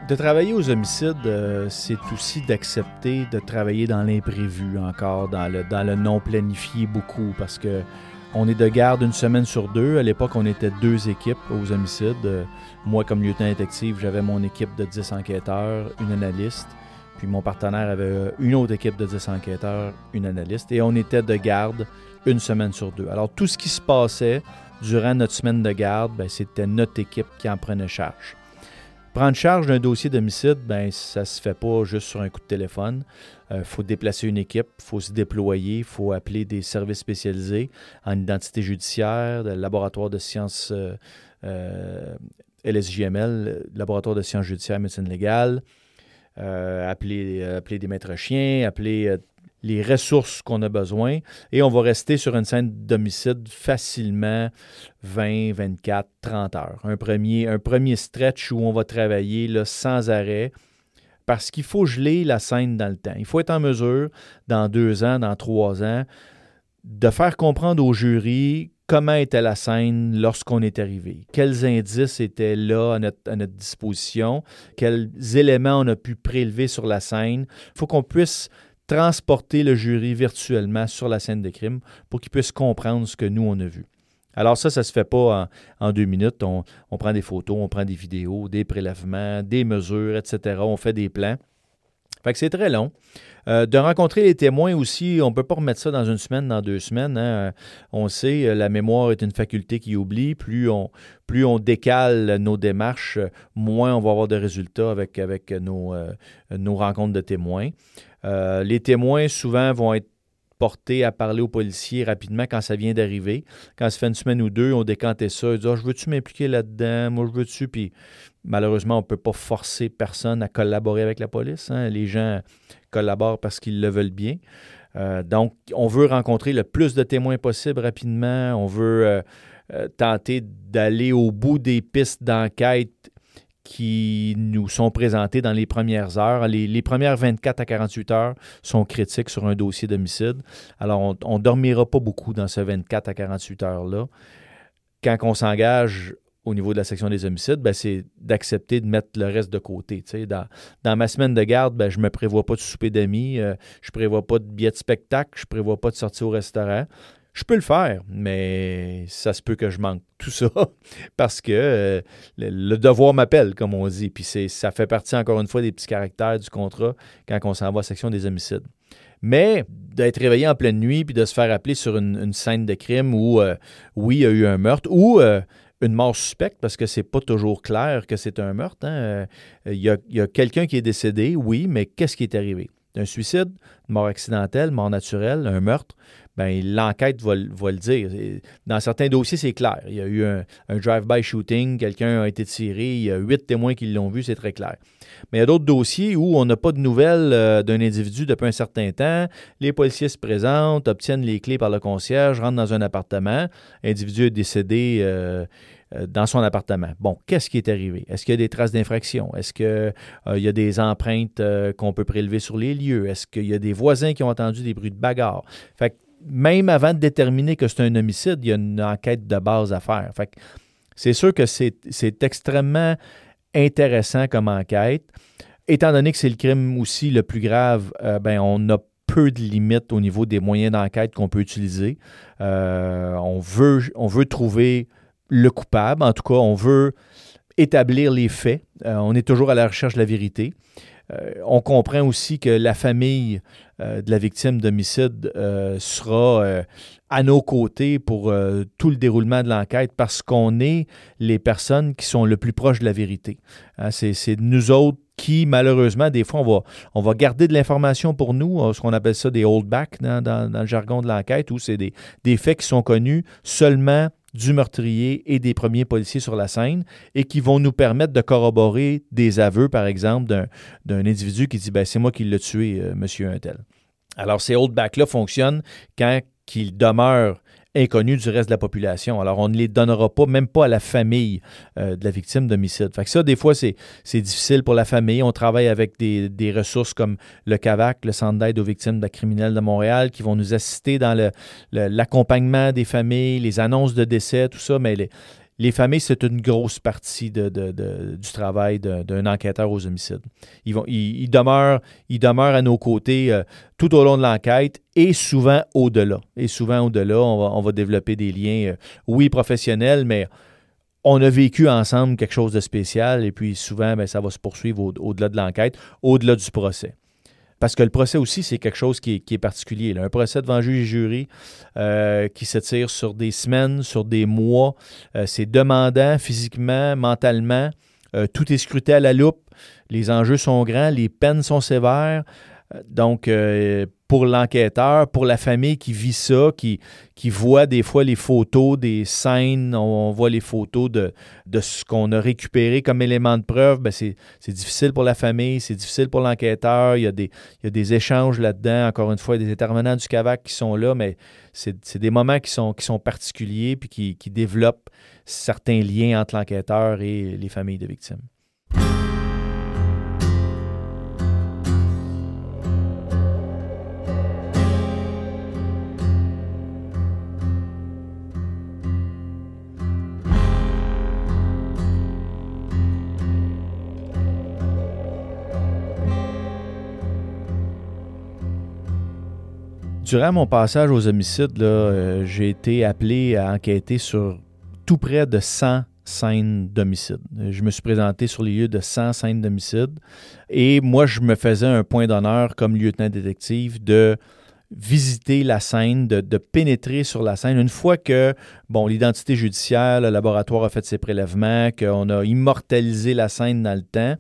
Speaker 3: De travailler aux homicides, euh, c'est aussi d'accepter de travailler dans l'imprévu encore, dans le, non planifié beaucoup, parce que on est de garde une semaine sur deux. À l'époque, on était deux équipes aux homicides. Euh, moi, comme lieutenant détective, j'avais mon équipe de 10 enquêteurs, une analyste. Puis mon partenaire avait une autre équipe de 10 enquêteurs, une analyste. Et on était de garde une semaine sur deux. Alors, tout ce qui se passait durant notre semaine de garde, ben, c'était notre équipe qui en prenait charge. Prendre charge d'un dossier d'homicide, ben, ça ne se fait pas juste sur un coup de téléphone. Il euh, faut déplacer une équipe, il faut se déployer, il faut appeler des services spécialisés en identité judiciaire, le laboratoire de sciences euh, euh, LSJML, laboratoire de sciences judiciaires et médecine légale, appeler, appeler des maîtres chiens, appeler les ressources qu'on a besoin et on va rester sur une scène d'homicide facilement 20, 24, 30 heures. Un premier, un premier stretch où on va travailler sans arrêt parce qu'il faut geler la scène dans le temps. Il faut être en mesure, dans deux ans, dans trois ans, de faire comprendre au jury comment était la scène lorsqu'on est arrivé, quels indices étaient là à notre, à notre, disposition, quels éléments on a pu prélever sur la scène. Il faut qu'on puisse transporter le jury virtuellement sur la scène de crime pour qu'il puisse comprendre ce que nous, on a vu. Alors ça, ça ne se fait pas en, deux minutes. On, prend des photos, on prend des vidéos, des prélèvements, des mesures, etc. On fait des plans. Fait que c'est très long. Euh, de rencontrer les témoins aussi, on ne peut pas remettre ça dans une semaine, dans deux semaines. Hein. On sait, la mémoire est une faculté qui oublie. Plus on, plus on décale nos démarches, moins on va avoir de résultats avec, avec nos, nos rencontres de témoins. Les témoins, souvent, vont être porté à parler aux policiers rapidement quand ça vient d'arriver. Quand ça fait une semaine ou deux, on décantait ça. Ils disaient ah, Je veux-tu m'impliquer là-dedans? Moi, je veux-tu? Puis malheureusement, on ne peut pas forcer personne à collaborer avec la police. Hein. Les gens collaborent parce qu'ils le veulent bien. Euh, donc, on veut rencontrer le plus de témoins possible rapidement. On veut euh, euh, tenter d'aller au bout des pistes d'enquête qui nous sont présentés dans les premières heures. Les, premières 24 à 48 heures sont critiques sur un dossier d'homicide. Alors, on ne dormira pas beaucoup dans ce 24 à 48 heures-là. Quand on s'engage au niveau de la section des homicides, ben, c'est d'accepter de mettre le reste de côté. Dans, dans ma semaine de garde, ben, je ne me prévois pas de souper d'amis, euh, je ne prévois pas de billets de spectacle, je ne prévois pas de sortir au restaurant. Je peux le faire, mais ça se peut que je manque tout ça parce que euh, le, devoir m'appelle, comme on dit. Puis ça fait partie, encore une fois, des petits caractères du contrat quand on s'en va à la section des homicides. Mais d'être réveillé en pleine nuit puis de se faire appeler sur une, scène de crime où, euh, oui, il y a eu un meurtre ou euh, une mort suspecte, parce que c'est pas toujours clair que c'est un meurtre. Hein, il y a quelqu'un qui est décédé, oui, mais qu'est-ce qui est arrivé? Un suicide, une mort accidentelle, mort naturelle, un meurtre ben, l'enquête va, le dire. Dans certains dossiers, c'est clair. Il y a eu un, drive-by shooting, quelqu'un a été tiré, il y a huit témoins qui l'ont vu, c'est très clair. Mais il y a d'autres dossiers où on n'a pas de nouvelles euh, d'un individu depuis un certain temps. Les policiers se présentent, obtiennent les clés par le concierge, rentrent dans un appartement. L'individu est décédé. Euh, euh, dans son appartement. Bon, qu'est-ce qui est arrivé? Est-ce qu'il y a des traces d'infraction? Est-ce qu'il y a des empreintes qu'on peut prélever sur les lieux? Est-ce qu'il y a des voisins qui ont entendu des bruits de bagarre? Fait que même avant de déterminer que c'est un homicide, il y a une enquête de base à faire. Fait c'est sûr que c'est extrêmement intéressant comme enquête. Étant donné que c'est le crime aussi le plus grave, euh, ben on a peu de limites au niveau des moyens d'enquête qu'on peut utiliser. Euh, on, veut, on veut trouver le coupable, en tout cas, on veut établir les faits. Euh, on est toujours à la recherche de la vérité. On comprend aussi que la famille euh, de la victime d'homicide euh, sera euh, à nos côtés pour tout le déroulement de l'enquête parce qu'on est les personnes qui sont le plus proches de la vérité. Hein, c'est nous autres qui, malheureusement, des fois, on va, garder de l'information pour nous, ce qu'on appelle ça des holdbacks dans, dans, dans le jargon de l'enquête, où c'est des, des faits qui sont connus seulement du meurtrier et des premiers policiers sur la scène et qui vont nous permettre de corroborer des aveux, par exemple, d'un individu qui dit ben, C'est moi qui l'ai tué, euh, monsieur Untel. Alors, ces holdbacks-là fonctionnent quand ils demeurent inconnus du reste de la population. Alors, on ne les donnera pas, même pas à la famille euh, de la victime d'homicide. Fait que ça, des fois, c'est difficile pour la famille. On travaille avec des, ressources comme le CAVAC, le Centre d'aide aux victimes de criminels de Montréal, qui vont nous assister dans l'accompagnement des familles, les annonces de décès, tout ça, mais les, les familles, c'est une grosse partie du travail d'un enquêteur aux homicides. Ils, vont, ils demeurent à nos côtés euh, tout au long de l'enquête et souvent au-delà. Et souvent au-delà, on va, développer des liens, euh, oui, professionnels, mais on a vécu ensemble quelque chose de spécial et puis souvent, ben, ça va se poursuivre au-delà de l'enquête, au-delà du procès. Parce que le procès aussi, c'est quelque chose qui est, particulier. Un procès devant juge et jury euh, qui s'étire sur des semaines, sur des mois. Euh, c'est demandant physiquement, mentalement. Euh, tout est scruté à la loupe. Les enjeux sont grands, les peines sont sévères. Donc, pour l'enquêteur, pour la famille qui vit ça, qui, voit des fois les photos des scènes, on, voit les photos de, de ce qu'on a récupéré comme élément de preuve, ben c'est, difficile pour la famille, c'est difficile pour l'enquêteur, il y, a des, échanges là-dedans, encore une fois, des intervenants du CAVAC qui sont là, mais c'est, des moments qui sont, qui sont particuliers puis qui, qui développent certains liens entre l'enquêteur et les familles de victimes. Durant mon passage aux homicides, euh, j'ai été appelé à enquêter sur tout près de 100 scènes d'homicide. Je me suis présenté sur les lieux de 100 scènes d'homicide et moi, je me faisais un point d'honneur comme lieutenant détective de visiter la scène, de, pénétrer sur la scène. Une fois que, bon, l'identité judiciaire, le laboratoire a fait ses prélèvements, qu'on a immortalisé la scène dans le temps,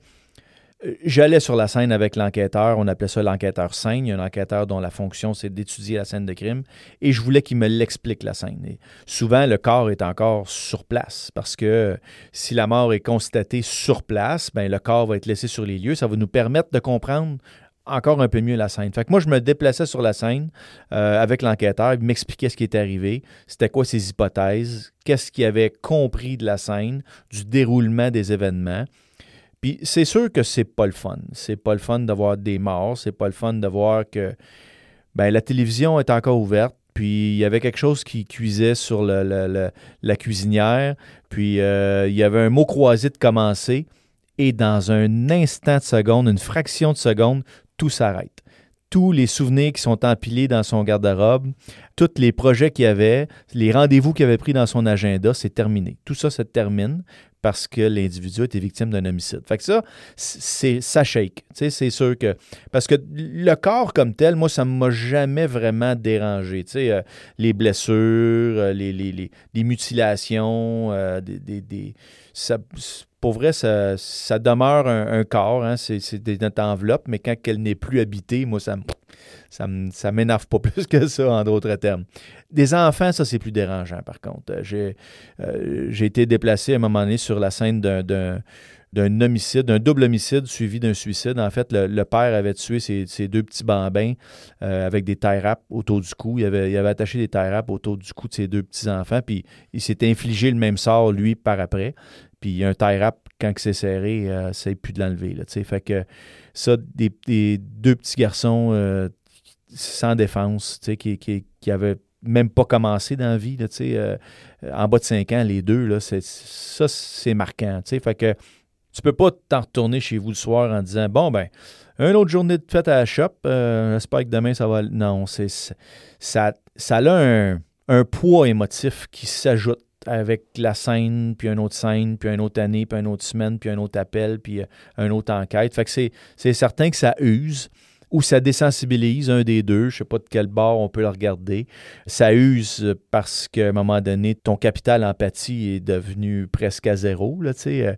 Speaker 3: J'allais sur la scène avec l'enquêteur, on appelait ça l'enquêteur scène. Un enquêteur dont la fonction, c'est d'étudier la scène de crime, et je voulais qu'il me l'explique, la scène. Souvent, le corps est encore sur place, parce que si la mort est constatée sur place, ben, le corps va être laissé sur les lieux. Ça va nous permettre de comprendre encore un peu mieux la scène. Fait moi, je me déplaçais sur la scène euh, avec l'enquêteur, il m'expliquait ce qui était arrivé, c'était quoi ses hypothèses, qu'est-ce qu'il avait compris de la scène, du déroulement des événements. Puis c'est sûr que c'est pas le fun. C'est pas le fun d'avoir des morts, c'est pas le fun de voir que ben, la télévision est encore ouverte, puis il y avait quelque chose qui cuisait sur le, la cuisinière, puis euh, il y avait un mot croisé de commencer, et dans un instant de seconde, une fraction de seconde, tout s'arrête. Tous les souvenirs qui sont empilés dans son garde-robe, tous les projets qu'il avait, les rendez-vous qu'il avait pris dans son agenda, c'est terminé. Tout ça se termine parce que l'individu était victime d'un homicide. Fait que ça, c'est ça shake. C'est sûr que. Parce que le corps comme tel, moi, ça ne m'a jamais vraiment dérangé. Euh, les blessures, euh, les, les, les, mutilations, euh, des, des, des ça, pour vrai, ça, ça demeure un, corps, hein, c'est notre enveloppe, mais quand elle n'est plus habitée, moi, ça, ça, ça m'énerve pas plus que ça, en d'autres termes. Des enfants, ça, c'est plus dérangeant, par contre. Euh, j'ai été déplacé à un moment donné sur la scène d'un d'un homicide, d'un double homicide suivi d'un suicide. En fait, le, père avait tué ses, deux petits bambins euh, avec des tie autour du cou. Il avait, il avait attaché des tie autour du cou de ses deux petits-enfants, puis il s'est infligé le même sort, lui, par après. Puis un tie quand c'est serré, euh, ça plus de l'enlever. Fait que ça, des, deux petits garçons euh, sans défense, qui, qui, qui avaient même pas commencé dans la vie, euh, en bas de 5 ans, les deux, là, ça, c'est marquant. Fait que tu peux pas t'en retourner chez vous le soir en disant Bon, ben, une autre journée de fête à la shop, j'espère que demain ça va. Non, c'est ça, ça a un, un poids émotif qui s'ajoute avec la scène, puis une autre scène, puis une autre année, puis une autre semaine, puis un autre appel, puis euh, une autre enquête. Fait que c'est certain que ça use ou ça désensibilise un des deux. Je ne sais pas de quel bord on peut le regarder. Ça use parce qu'à un moment donné, ton capital empathie est devenu presque à zéro. Là, euh,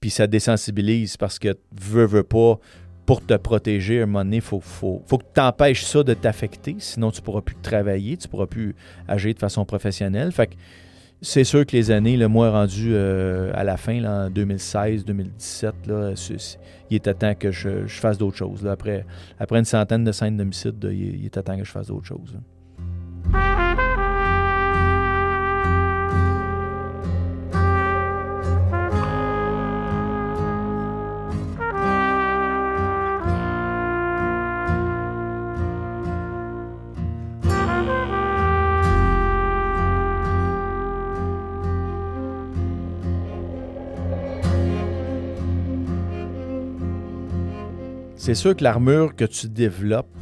Speaker 3: puis ça désensibilise parce que veux, veux pas, pour te protéger, à un moment donné, il faut, faut, faut, que tu empêches ça de t'affecter. Sinon, tu ne pourras plus travailler, tu ne pourras plus agir de façon professionnelle. Fait que c'est sûr que les années, le mois rendu euh, à la fin, en 2016-2017, il était temps que je, fasse d'autres choses. Après, après une centaine de scènes d'homicide, il était temps que je fasse d'autres choses. C'est sûr que l'armure que tu développes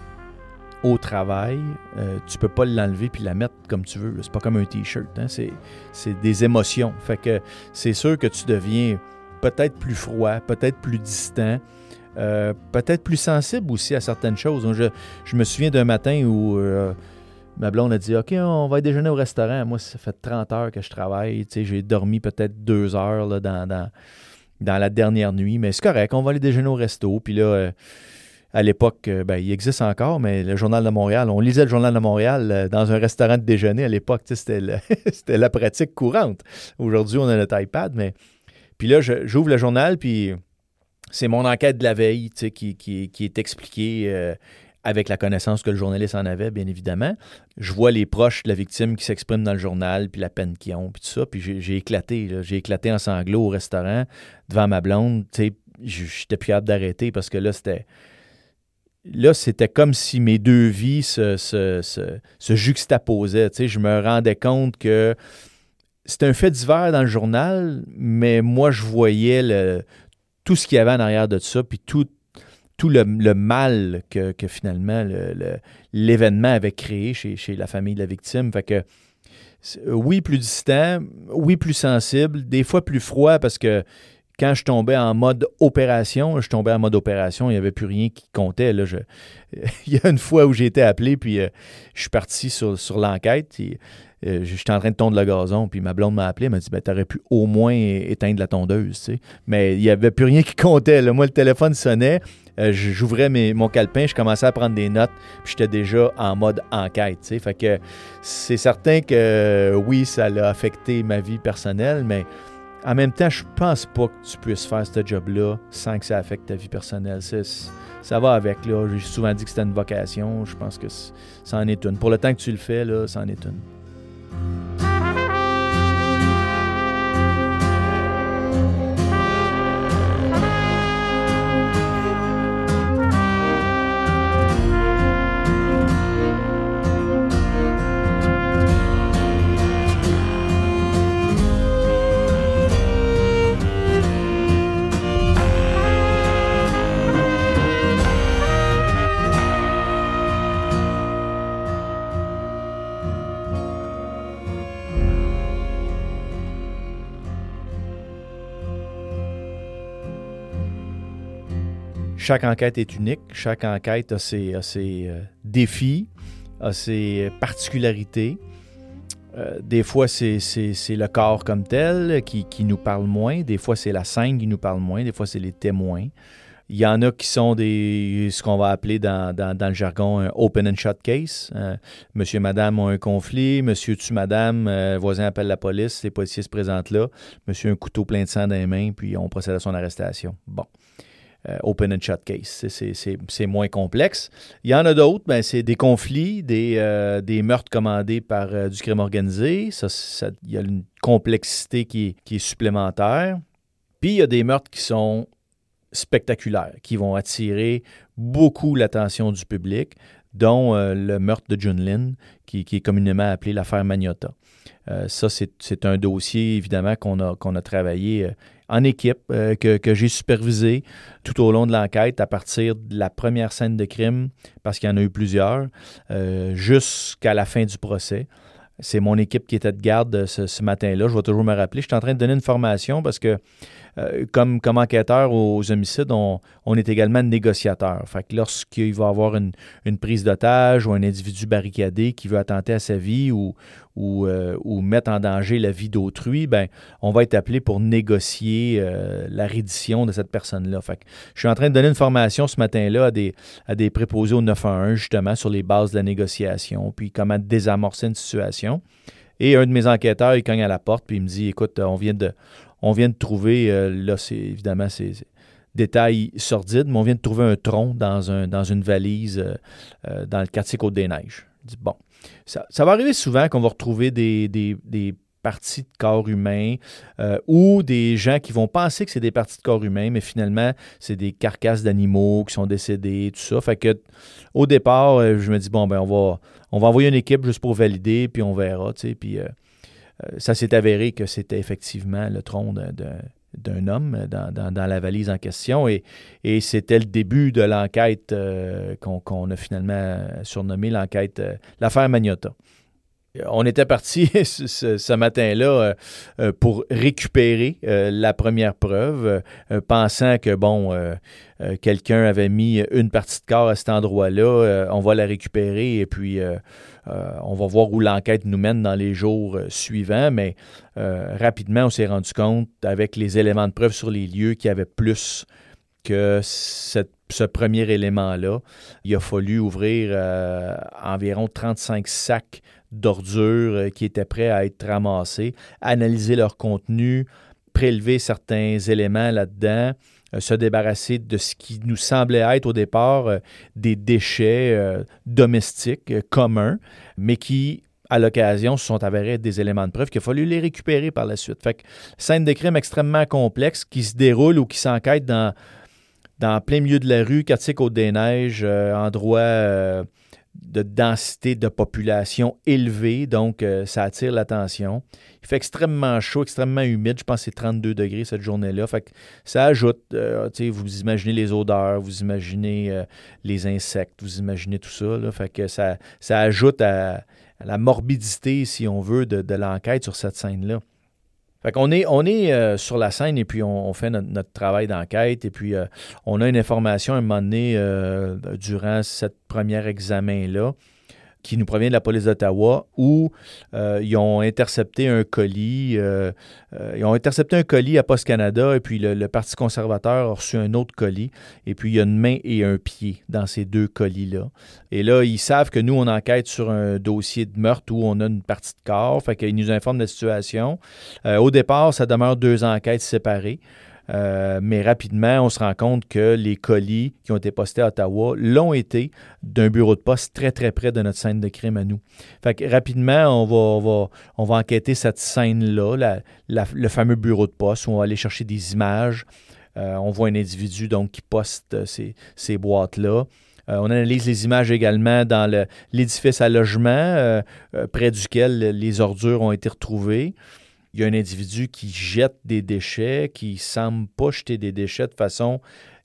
Speaker 3: au travail, euh, tu peux pas l'enlever puis la mettre comme tu veux. C'est pas comme un t-shirt. Hein? C'est des émotions. Fait que c'est sûr que tu deviens peut-être plus froid, peut-être plus distant, euh, peut-être plus sensible aussi à certaines choses. Je, me souviens d'un matin où euh, ma blonde a dit OK, on va déjeuner au restaurant. Moi, ça fait 30 heures que je travaille. J'ai dormi peut-être deux heures là, dans dans la dernière nuit, mais c'est correct, on va aller déjeuner au resto. Puis là, euh, à l'époque, euh, ben, il existe encore, mais le Journal de Montréal, on lisait le Journal de Montréal euh, dans un restaurant de déjeuner à l'époque. C'était, la pratique courante. Aujourd'hui, on a notre iPad, mais. Puis là, j'ouvre le journal, puis c'est mon enquête de la veille qui, qui, qui est expliquée avec la connaissance que le journaliste en avait, bien évidemment. Je vois les proches de la victime qui s'expriment dans le journal, puis la peine qu'ils ont, puis tout ça. Puis j'ai éclaté, j'ai éclaté en sanglots au restaurant devant ma blonde. J'étais plus capable d'arrêter parce que là, c'était. Comme si mes deux vies se, juxtaposaient. Je me rendais compte que c'était un fait divers dans le journal, mais moi, je voyais tout ce qu'il y avait en arrière de ça, puis tout, tout le, mal que, finalement l'événement avait créé chez, la famille de la victime. Fait que oui, plus distant, oui, plus sensible, des fois plus froid parce que quand je tombais en mode opération, je tombais en mode opération, il n'y avait plus rien qui comptait. Là, il y a une fois où j'ai été appelé, puis euh, je suis parti sur, l'enquête. Euh, j'étais en train de tondre le gazon, puis ma blonde m'a appelé, elle m'a dit ben, Tu aurais pu au moins éteindre la tondeuse. Mais il n'y avait plus rien qui comptait. Moi, le téléphone sonnait, euh, j'ouvrais mon calepin, je commençais à prendre des notes, puis j'étais déjà en mode enquête. C'est certain que oui, ça a affecté ma vie personnelle, mais en même temps, je pense pas que tu puisses faire ce job-là sans que ça affecte ta vie personnelle. ça va avec. là. J'ai souvent dit que c'était une vocation. Je pense que ça en est une. Pour le temps que tu le fais, là, ça en est une. Chaque enquête est unique, chaque enquête a ses, euh, défis, a ses particularités. Euh, des fois, c'est le corps comme tel qui, nous parle moins. Des fois, c'est la scène qui nous parle moins. Des fois, c'est les témoins. Il y en a qui sont des, ce qu'on va appeler dans, le jargon un open and shut case. Euh, monsieur, madame ont un conflit. Monsieur tue madame. voisin appelle la police. Les policiers se présentent là. Monsieur a un couteau plein de sang dans les mains. Puis on procède à son arrestation. Bon. Euh, open and shut case. C'est moins complexe. Il y en a d'autres, ben, c'est des conflits, des, euh, meurtres commandés par euh, du crime organisé. Ça, il y a une complexité qui est, supplémentaire. Puis il y a des meurtres qui sont spectaculaires, qui vont attirer beaucoup l'attention du public, dont le meurtre de Junlin, qui, qui est communément appelé l'affaire Magnota. ça, c'est un dossier, évidemment, qu'on a travaillé en équipe euh, que, j'ai supervisé tout au long de l'enquête à partir de la première scène de crime, parce qu'il y en a eu plusieurs, euh, jusqu'à la fin du procès. C'est mon équipe qui était de garde ce, ce matin-là. Je vais toujours me rappeler. Je suis en train de donner une formation parce que euh, comme, enquêteur aux homicides, on, est également négociateur. Fait que lorsqu'il va y avoir une, prise d'otage ou un individu barricadé qui veut attenter à sa vie ou, ou, euh, mettre en danger la vie d'autrui, ben, on va être appelé pour négocier euh, la reddition de cette personne-là. Je suis en train de donner une formation ce matin-là à des, à des préposés au 911, justement, sur les bases de la négociation, puis comment désamorcer une situation. Et un de mes enquêteurs, il cogne à la porte, puis il me dit Écoute, on vient de, on vient de trouver, euh, là, c'est évidemment, c'est détail sordide, mais on vient de trouver un tronc dans, un, dans une valise euh, euh, dans le quartier Côte-des-Neiges. Bon, ça, va arriver souvent qu'on va retrouver des, des, parties de corps humains ou des gens qui vont penser que c'est des parties de corps humains, mais finalement, c'est des carcasses d'animaux qui sont décédés, tout ça. Fait que au départ, je me dis, bon, ben, on va, on va envoyer une équipe juste pour valider, puis on verra, tu sais, puis ça s'est avéré que c'était effectivement le tronc d'un homme dans, la valise en question. Et, c'était le début de l'enquête euh, qu'on a finalement surnommée l'enquête, euh, l'affaire Magnota. On était parti ce, matin-là pour récupérer la première preuve, pensant que, bon, quelqu'un avait mis une partie de corps à cet endroit-là, on va la récupérer et puis euh, on va voir où l'enquête nous mène dans les jours euh, suivants, mais euh, rapidement, on s'est rendu compte, avec les éléments de preuve sur les lieux, qu'il y avait plus que ce premier élément-là. Il a fallu ouvrir environ 35 sacs d'ordures qui étaient prêts à être ramassés, analyser leur contenu, prélever certains éléments là-dedans, euh, se débarrasser de ce qui nous semblait être au départ euh, des déchets euh, domestiques communs, mais qui, à l'occasion, se sont avérés des éléments de preuve qu'il a fallu les récupérer par la suite. Fait que scène de crime extrêmement complexe qui se déroule ou qui s'enquête dans, dans plein milieu de la rue, quartier Côte-des-Neiges, endroit de densité de population élevée, donc euh, ça attire l'attention. Il fait extrêmement chaud, extrêmement humide, je pense que c'est 32 degrés cette journée-là. Fait que ça ajoute, euh, vous imaginez les odeurs, vous imaginez euh, les insectes, vous imaginez tout ça. fait que ça, ça ajoute à, la morbidité, si on veut, de l'enquête sur cette scène-là. Fait est, on est euh, sur la scène et puis on, fait notre, travail d'enquête et puis euh, on a une information à un moment donné euh, durant cette premier examen-là qui nous provient de la police d'Ottawa, où euh, ils ont intercepté un colis. Euh, euh, ils ont intercepté un colis à Post Canada, et puis le, Parti conservateur a reçu un autre colis, et puis il y a une main et un pied dans ces deux colis-là. Et là, ils savent que nous, on enquête sur un dossier de meurtre où on a une partie de corps, fait qu'ils nous informent de la situation. au départ, ça demeure deux enquêtes séparées. Euh, mais rapidement, on se rend compte que les colis qui ont été postés à Ottawa l'ont été d'un bureau de poste très, très près de notre scène de crime à nous. Fait que rapidement, on va, on va, enquêter cette scène-là, le fameux bureau de poste où on va aller chercher des images. Euh, on voit un individu donc qui poste ces, ces boîtes-là. Euh, on analyse les images également dans l'édifice à logement près duquel les ordures ont été retrouvées il y a un individu qui jette des déchets, qui semble pas jeter des déchets de façon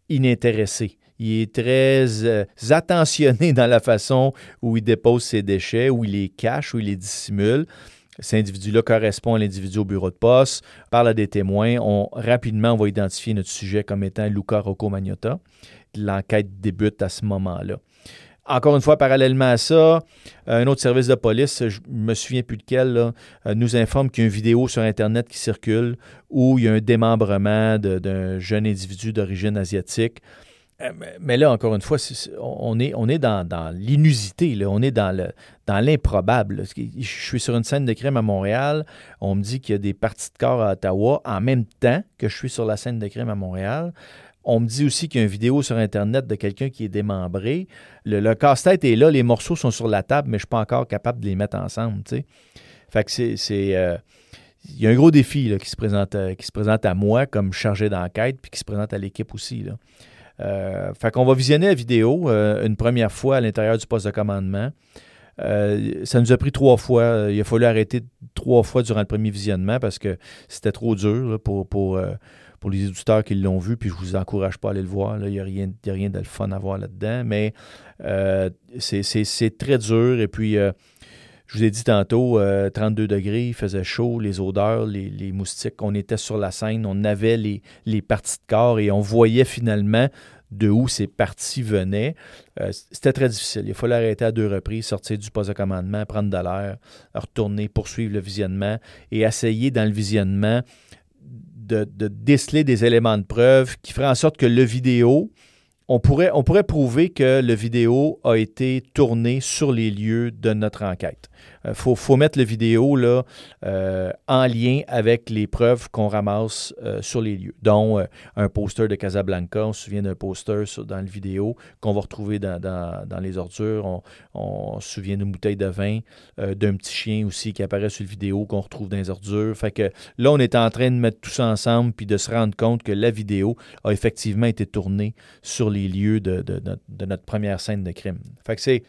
Speaker 3: inintéressée. Il est très euh, attentionné dans la façon où il dépose ses déchets, où il les cache, où il les dissimule. Cet individu-là correspond à l'individu au bureau de poste. Parle à des témoins. On, rapidement, on va identifier notre sujet comme étant Luca Rocco Magnotta. L'enquête débute à ce moment-là. Encore une fois, parallèlement à ça, euh, un autre service de police, je me souviens plus de quel, euh, nous informe qu'il y a une vidéo sur Internet qui circule où il y a un démembrement d'un jeune individu d'origine asiatique. Euh, mais là, encore une fois, on est, on est dans, l'inusité, on est dans l'improbable. Je suis sur une scène de crime à Montréal, on me dit qu'il y a des parties de corps à Ottawa en même temps que je suis sur la scène de crime à Montréal. On me dit aussi qu'il y a une vidéo sur Internet de quelqu'un qui est démembré. Le, casse-tête est là, les morceaux sont sur la table, mais je ne suis pas encore capable de les mettre ensemble. Fait c'est. Euh, il y a un gros défi qui, se présente, euh, qui se présente à moi comme chargé d'enquête, puis qui se présente à l'équipe aussi. Là. Euh, va visionner la vidéo une première fois à l'intérieur du poste de commandement. ça nous a pris trois fois. Il a fallu arrêter trois fois durant le premier visionnement parce que c'était trop dur pour, pour les éditeurs qui l'ont vu, puis je ne vous encourage pas à aller le voir. Il n'y a, rien, rien de fun à voir là-dedans, mais euh, c'est très dur. Et puis, euh, je vous ai dit tantôt, 32 euh, degrés, il faisait chaud, les odeurs, les, moustiques. On était sur la scène, on avait les, les, parties de corps et on voyait finalement de où ces parties venaient. C'était très difficile. Il fallait arrêter à deux reprises, sortir du poste de commandement, prendre de l'air, retourner, poursuivre le visionnement et essayer dans le visionnement de, déceler des éléments de preuve qui feraient en sorte que le vidéo, on pourrait, on pourrait prouver que le vidéo a été tourné sur les lieux de notre enquête. Il euh, faut, mettre le vidéo là, euh, en lien avec les preuves qu'on ramasse euh, sur les lieux, dont un poster de Casablanca. On se souvient d'un poster dans le vidéo qu'on va retrouver dans, les ordures. On, se souvient d'une bouteille de vin, d'un petit chien aussi qui apparaît sur le vidéo qu'on retrouve dans les ordures. Fait que là, on est en train de mettre tout ça ensemble puis de se rendre compte que la vidéo a effectivement été tournée sur les lieux de, de notre première scène de crime. Fait que c'est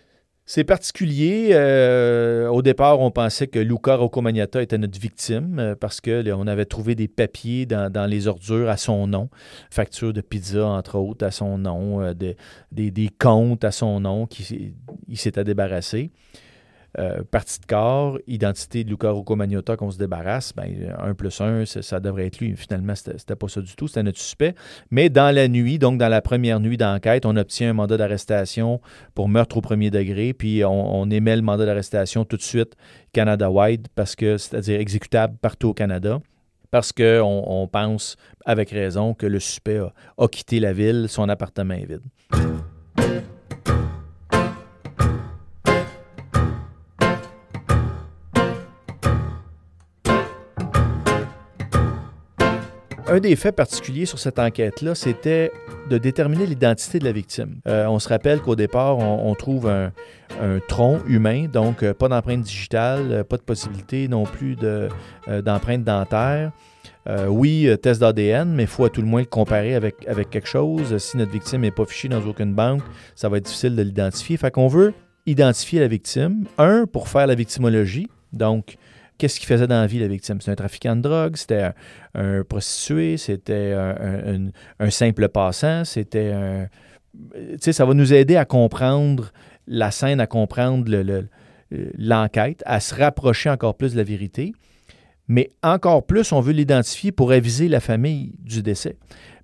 Speaker 3: c'est particulier. Euh, au départ, on pensait que Luca Roccomagnata était notre victime euh, parce qu'on avait trouvé des papiers dans, les ordures à son nom, facture de pizza, entre autres, à son nom, euh, des, des, comptes à son nom qui il s'était débarrassé. Euh, partie de corps, identité de Luca Rocco Magnotta qu'on se débarrasse, ben, 1 plus 1, ça devrait être lui. Finalement, c'était pas ça du tout, c'était notre suspect. Mais dans la nuit, donc dans la première nuit d'enquête, on obtient un mandat d'arrestation pour meurtre au premier degré, puis on, émet le mandat d'arrestation tout de suite Canada-wide, parce que, c'est-à-dire exécutable partout au Canada parce qu'on on pense avec raison que le suspect a, quitté la ville, son appartement est vide. Un des faits particuliers sur cette enquête-là, c'était de déterminer l'identité de la victime. Euh, on se rappelle qu'au départ, on, trouve un, tronc humain, donc euh, pas d'empreinte digitale, euh, pas de possibilité non plus d'empreinte dentaire. oui, test d'ADN, mais il faut à tout le moins le comparer avec, avec quelque chose. Si notre victime n'est pas fichée dans aucune banque, ça va être difficile de l'identifier. Fait qu'on veut identifier la victime. Un, pour faire la victimologie. Donc, qu'est-ce qu'il faisait dans la vie, la victime? C'était un trafiquant de drogue, c'était un, prostitué, c'était un, simple passant, c'était un... Tu sais, ça va nous aider à comprendre la scène, à comprendre l'enquête, à se rapprocher encore plus de la vérité. Mais encore plus, on veut l'identifier pour aviser la famille du décès.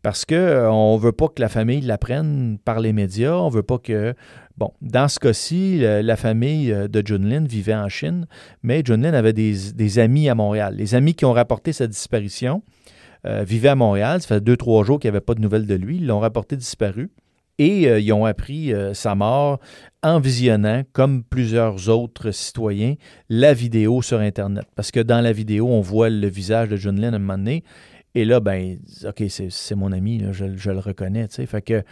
Speaker 3: Parce qu'on euh, ne veut pas que la famille l'apprenne par les médias. On ne veut pas que. Bon, dans ce cas-ci, la famille euh, de Junlin vivait en Chine, mais Junlin avait des, amis à Montréal. Les amis qui ont rapporté sa disparition euh, vivaient à Montréal. Ça fait deux, trois jours qu'il n'y avait pas de nouvelles de lui. Ils l'ont rapporté disparu. Et ils ont appris sa mort en visionnant, comme plusieurs autres citoyens, la vidéo sur Internet. Parce que dans la vidéo, on voit le visage de Junlin à un moment donné. Et là, ben, OK, c'est mon ami, je, le reconnais. Fait que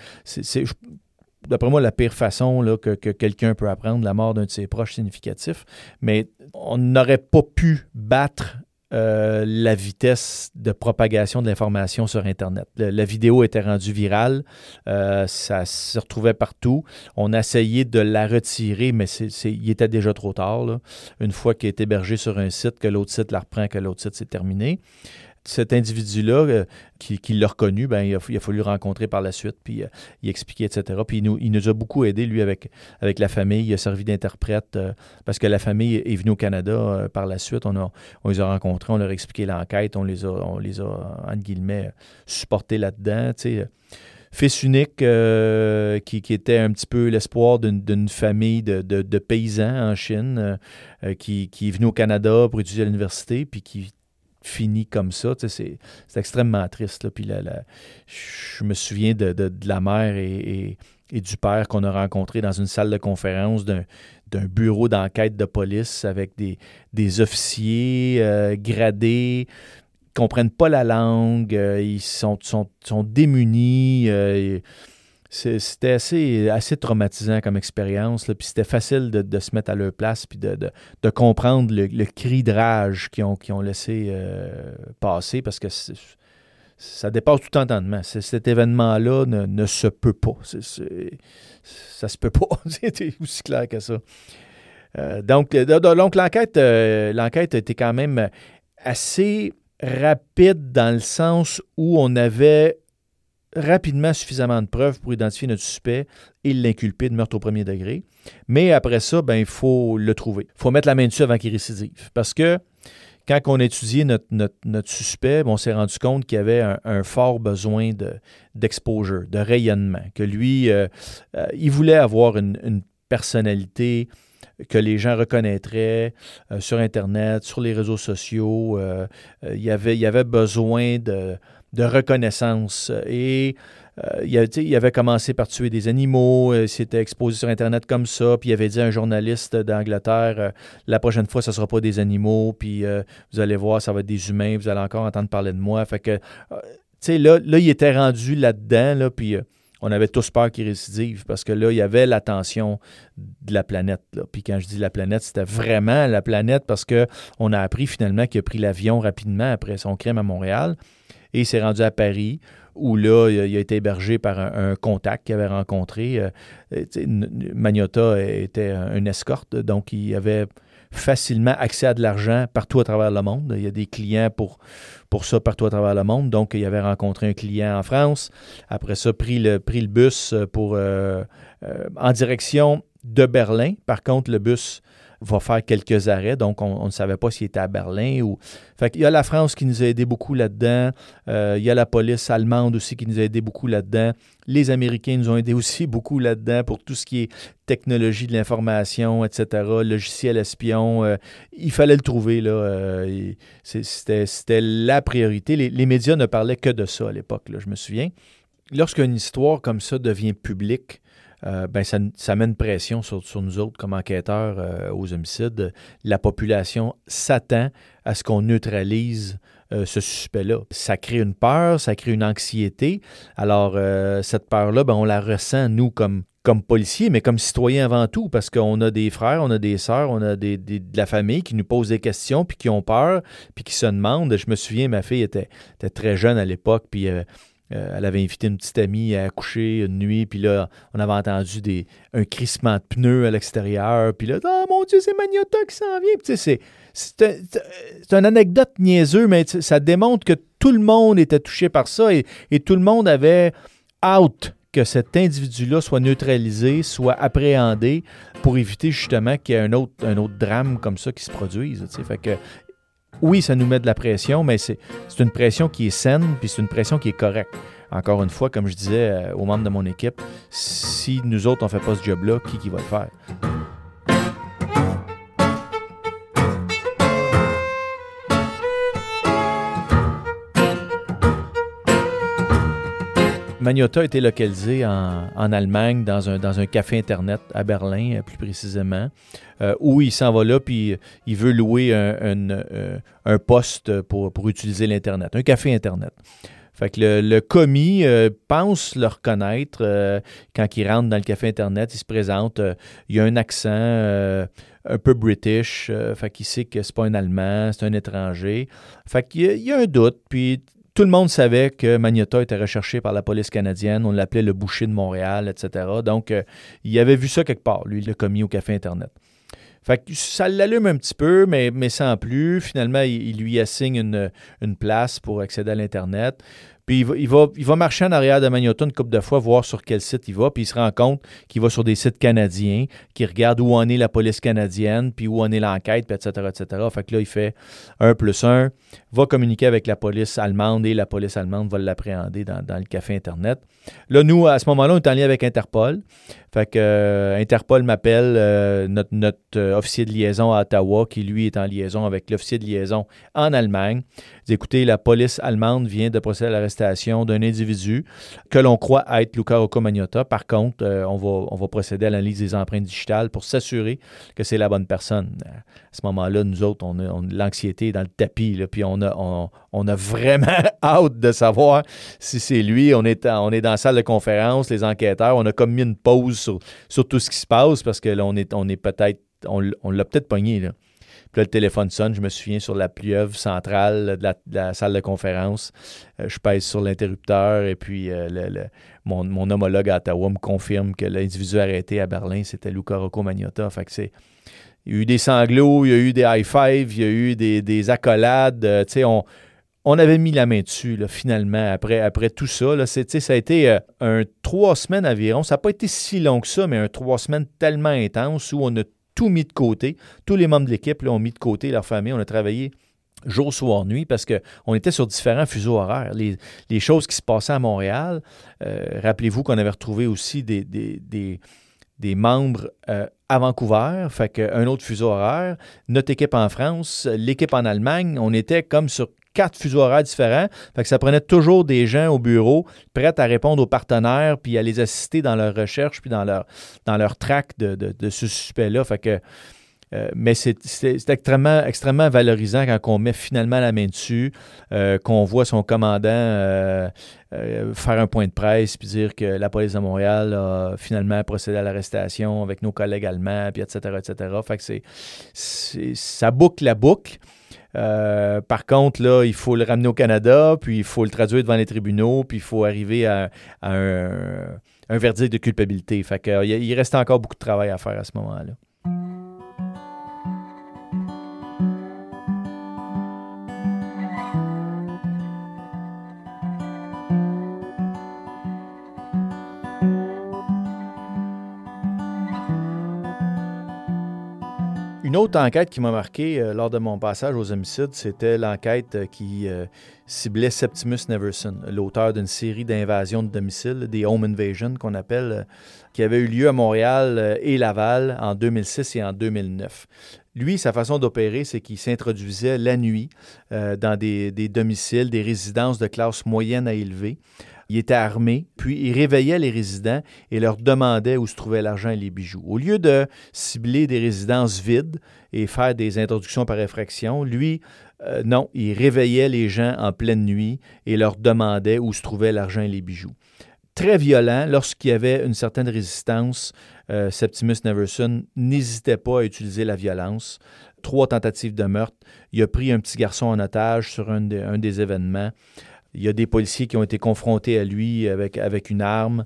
Speaker 3: d'après moi, la pire façon que, quelqu'un peut apprendre la mort d'un de ses proches significatifs. Mais on n'aurait pas pu battre euh, la vitesse de propagation de l'information sur Internet. la vidéo était rendue virale, euh, ça se retrouvait partout. On a essayé de la retirer, mais c'est, il était déjà trop tard. Une fois qu'elle est hébergée sur un site, que l'autre site la reprend, que l'autre site c'est terminé cet individu-là euh, qui, l'a reconnu, ben, il, a, fallu le rencontrer par la suite, puis euh, y expliquer, etc. Puis il nous, il nous a beaucoup aidé, lui, avec, avec la famille. Il a servi d'interprète euh, parce que la famille est venue au Canada par la suite. On, a, on les a rencontrés, on leur a expliqué l'enquête, on les a, on les a, entre guillemets, supportés là-dedans. Fils unique qui, était un petit peu l'espoir d'une famille de, paysans en Chine qui, qui est venu au Canada pour étudier à l'université, puis qui fini comme ça. C'est extrêmement triste. Puis je me souviens de, la mère et, du père qu'on a rencontrés dans une salle de conférence d'un bureau d'enquête de police avec des, des officiers euh, gradés qui comprennent pas la langue, euh, ils sont démunis. Euh, c'était assez, assez traumatisant comme expérience. Puis c'était facile de, se mettre à leur place puis de, comprendre le, cri de rage qu'ils ont, ont laissé euh, passer parce que ça dépasse tout entendement. Cet événement-là ne, se peut pas. ça se peut pas. C'était aussi clair que ça. Euh, donc, donc l'enquête, euh, l'enquête a été quand même assez rapide dans le sens où on avait rapidement suffisamment de preuves pour identifier notre suspect et l'inculper de meurtre au premier degré. Mais après ça, ben, il faut le trouver. Il faut mettre la main dessus avant qu'il récidive. Parce que quand on a étudié notre, notre, suspect, ben, on s'est rendu compte qu'il y avait un, fort besoin d'exposure, de, rayonnement, que lui, euh, euh, il voulait avoir une, personnalité que les gens reconnaîtraient euh, sur Internet, sur les réseaux sociaux. il, avait, il avait besoin de, de reconnaissance. Et euh, il, avait commencé par tuer des animaux, il euh, s'était exposé sur Internet comme ça, puis il avait dit à un journaliste d'Angleterre euh, La prochaine fois, ce ne sera pas des animaux, puis vous allez voir, ça va être des humains, vous allez encore entendre parler de moi. Fait que, là, là, il était rendu là-dedans, là, puis on avait tous peur qu'il récidive parce que là, il y avait l'attention de la planète. Puis quand je dis la planète, c'était vraiment la planète parce qu'on a appris finalement qu'il a pris l'avion rapidement après son crime à Montréal et il s'est rendu à Paris où là, il a été hébergé par un, contact qu'il avait rencontré. Euh, Magnota était une escorte, donc il avait facilement accès à de l'argent partout à travers le monde. Il y a des clients pour, pour ça partout à travers le monde. Donc, il avait rencontré un client en France. Après ça, pris le, pris le bus euh, euh, en direction de Berlin. Par contre, le bus va faire quelques arrêts, donc on, ne savait pas s'il était à Berlin ou. Il y a la France qui nous a aidé beaucoup là-dedans. Euh, il y a la police allemande aussi qui nous a aidé beaucoup là-dedans. Les Américains nous ont aidé aussi beaucoup là-dedans pour tout ce qui est technologie de l'information, etc., logiciel espion. Euh, il fallait le trouver, là. Euh, c'était la priorité. Les, les, médias ne parlaient que de ça à l'époque, je me souviens. Lorsqu'une histoire comme ça devient publique, euh, ben ça, ça, met une pression sur, nous autres comme enquêteurs euh, aux homicides. La population s'attend à ce qu'on neutralise euh, ce suspect-là. Ça crée une peur, ça crée une anxiété. Alors, cette peur-là, ben, on la ressent, nous, comme, comme policiers, mais comme citoyens avant tout, parce qu'on a des frères, on a des sœurs, on a des, de la famille qui nous posent des questions, puis qui ont peur, puis qui se demandent. Je me souviens, ma fille était, était très jeune à l'époque, puis Euh, elle avait invité une petite amie à coucher une nuit, puis là, on avait entendu des, un crissement de pneus à l'extérieur, puis là, oh mon Dieu, c'est Magnota qui s'en vient. tu sais, c'est, c'est, une anecdote niaiseuse, mais ça démontre que tout le monde était touché par ça et, et tout le monde avait out que cet individu-là soit neutralisé, soit appréhendé pour éviter justement qu'il y ait un autre, un autre drame comme ça qui se produise. Fait que, oui, ça nous met de la pression, mais c'est une pression qui est saine, puis c'est une pression qui est correcte. Encore une fois, comme je disais euh, aux membres de mon équipe, si nous autres, on ne fait pas ce job-là, qui, qui va le faire? Magnota a été localisé en, Allemagne dans un, café Internet à Berlin, euh, plus précisément, euh, où il s'en va là, puis il veut louer un, un, poste pour, utiliser l'Internet, un café Internet. Fait le, commis euh, pense le reconnaître quand il rentre dans le café Internet, il se présente, il y a un accent un peu british, fait qu'il sait que c'est pas un Allemand, c'est un étranger. Fait qu'il y, y, a un doute, puis tout le monde savait que Magnota était recherché par la police canadienne. On l'appelait le boucher de Montréal, etc. Donc, euh, il avait vu ça quelque part, lui, le commis au café Internet. Fait que ça l'allume un petit peu, mais, mais sans plus. Finalement, il, lui assigne une, une, place pour accéder à l'Internet. Puis il va, marcher en arrière de Magnota une couple de fois, voir sur quel site il va, puis il se rend compte qu'il va sur des sites canadiens, qu'il regarde où en est la police canadienne, puis où en est l'enquête, puis etc., etc. Fait que là, il fait un plus un, va communiquer avec la police allemande et la police allemande va l'appréhender dans, le café Internet. Là, nous, à ce moment-là, on est en lien avec Interpol. Fait que euh, Interpol m'appelle, euh, notre, notre euh, officier de liaison à Ottawa, qui lui est en liaison avec l'officier de liaison en Allemagne. Écoutez, la police allemande vient de procéder à l'arrestation d'un individu que l'on croit être Luca Rocco Magnotta. Par contre, on, va, on va procéder à l'analyse des empreintes digitales pour s'assurer que c'est la bonne personne. À ce moment-là, nous autres, on a, l'anxiété dans le tapis, puis on a, on, a vraiment hâte de savoir si c'est lui. On est, on est dans la salle de conférence, les enquêteurs, on a comme mis une pause sur, tout ce qui se passe parce que là, on est, on est peut-être, on, l'a peut-être pogné. Là. Puis là, le téléphone sonne, je me souviens sur la plieuvre centrale de la, salle de conférence. Euh, je pèse sur l'interrupteur et puis euh, mon, homologue à Ottawa me confirme que l'individu arrêté à Berlin, c'était Luca Rocco Magnotta. Fait c'est. Il y a eu des sanglots, il y a eu des high-fives, il y a eu des, des accolades. Euh, tu sais, on, on avait mis la main dessus, finalement, après, après tout ça. Ça a été un trois semaines environ. Ça n'a pas été si long que ça, mais un trois semaines tellement intense où on a tout mis de côté. Tous les membres de l'équipe ont mis de côté leur famille. On a travaillé jour, soir, nuit, parce qu'on était sur différents fuseaux horaires. Les, choses qui se passaient à Montréal, euh, rappelez-vous qu'on avait retrouvé aussi des, membres euh, à Vancouver, fait qu'un autre fuseau horaire, notre équipe en France, l'équipe en Allemagne, on était comme sur quatre fuseaux différents. Fait que ça prenait toujours des gens au bureau prêts à répondre aux partenaires puis à les assister dans leur recherche puis dans leur, dans leur track de, de, ce suspect-là. Fait que, euh, mais c'est extrêmement, extrêmement valorisant quand on met finalement la main dessus, euh, qu'on voit son commandant euh, faire un point de presse puis dire que la police de Montréal a finalement procédé à l'arrestation avec nos collègues allemands, puis etc., etc. Fait que c'est, ça boucle la boucle. Euh, par contre, là, il faut le ramener au Canada, puis il faut le traduire devant les tribunaux, puis il faut arriver à, un, verdict de culpabilité. Fait que, il reste encore beaucoup de travail à faire à ce moment-là. Autre enquête qui m'a marqué euh, lors de mon passage aux homicides, c'était l'enquête euh, qui euh, ciblait Septimus Neverson, l'auteur d'une série d'invasions de domicile, des home invasions qu'on appelle, qui avait eu lieu à Montréal et Laval en 2006 et en 2009. Lui, sa façon d'opérer, c'est qu'il s'introduisait la nuit dans des, des domiciles, des résidences de classe moyenne à élevée il était armé, puis il réveillait les résidents et leur demandait où se trouvait l'argent et les bijoux. Au lieu de cibler des résidences vides et faire des introductions par effraction, lui, euh, non, il réveillait les gens en pleine nuit et leur demandait où se trouvait l'argent et les bijoux. Très violent, lorsqu'il y avait une certaine résistance, euh, Septimus Neverson n'hésitait pas à utiliser la violence. Trois tentatives de meurtre. Il a pris un petit garçon en otage sur un des événements. Il y a des policiers qui ont été confrontés à lui avec, avec une arme.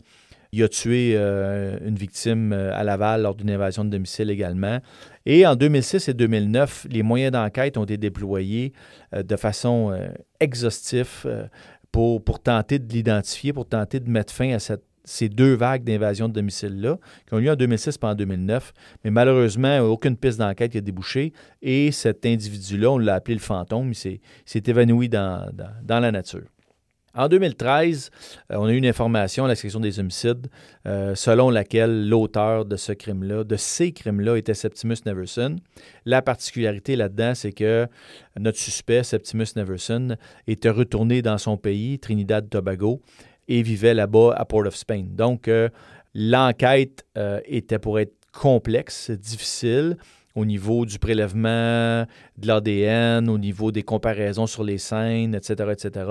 Speaker 3: Il a tué euh, une victime euh, à Laval lors d'une invasion de domicile également. Et en 2006 et 2009, les moyens d'enquête ont été déployés euh, de façon exhaustive pour, pour tenter de l'identifier, pour tenter de mettre fin à cette ces deux vagues d'invasion de domicile-là, qui ont lieu en 2006 et en 2009. Mais malheureusement, aucune piste d'enquête n'a débouché. Et cet individu-là, on l'a appelé le fantôme, il s'est évanoui dans, la nature. En 2013, euh, on a eu une information à la section des homicides euh, selon laquelle l'auteur de ce crime-là, de ces crimes-là, était Septimus Neverson. La particularité là-dedans, c'est que notre suspect, Septimus Neverson, était retourné dans son pays, Trinidad-Tobago, et vivait là-bas à Port of Spain. Donc, euh, l'enquête était pour être complexe, difficile au niveau du prélèvement de l'ADN, au niveau des comparaisons sur les scènes, etc., etc.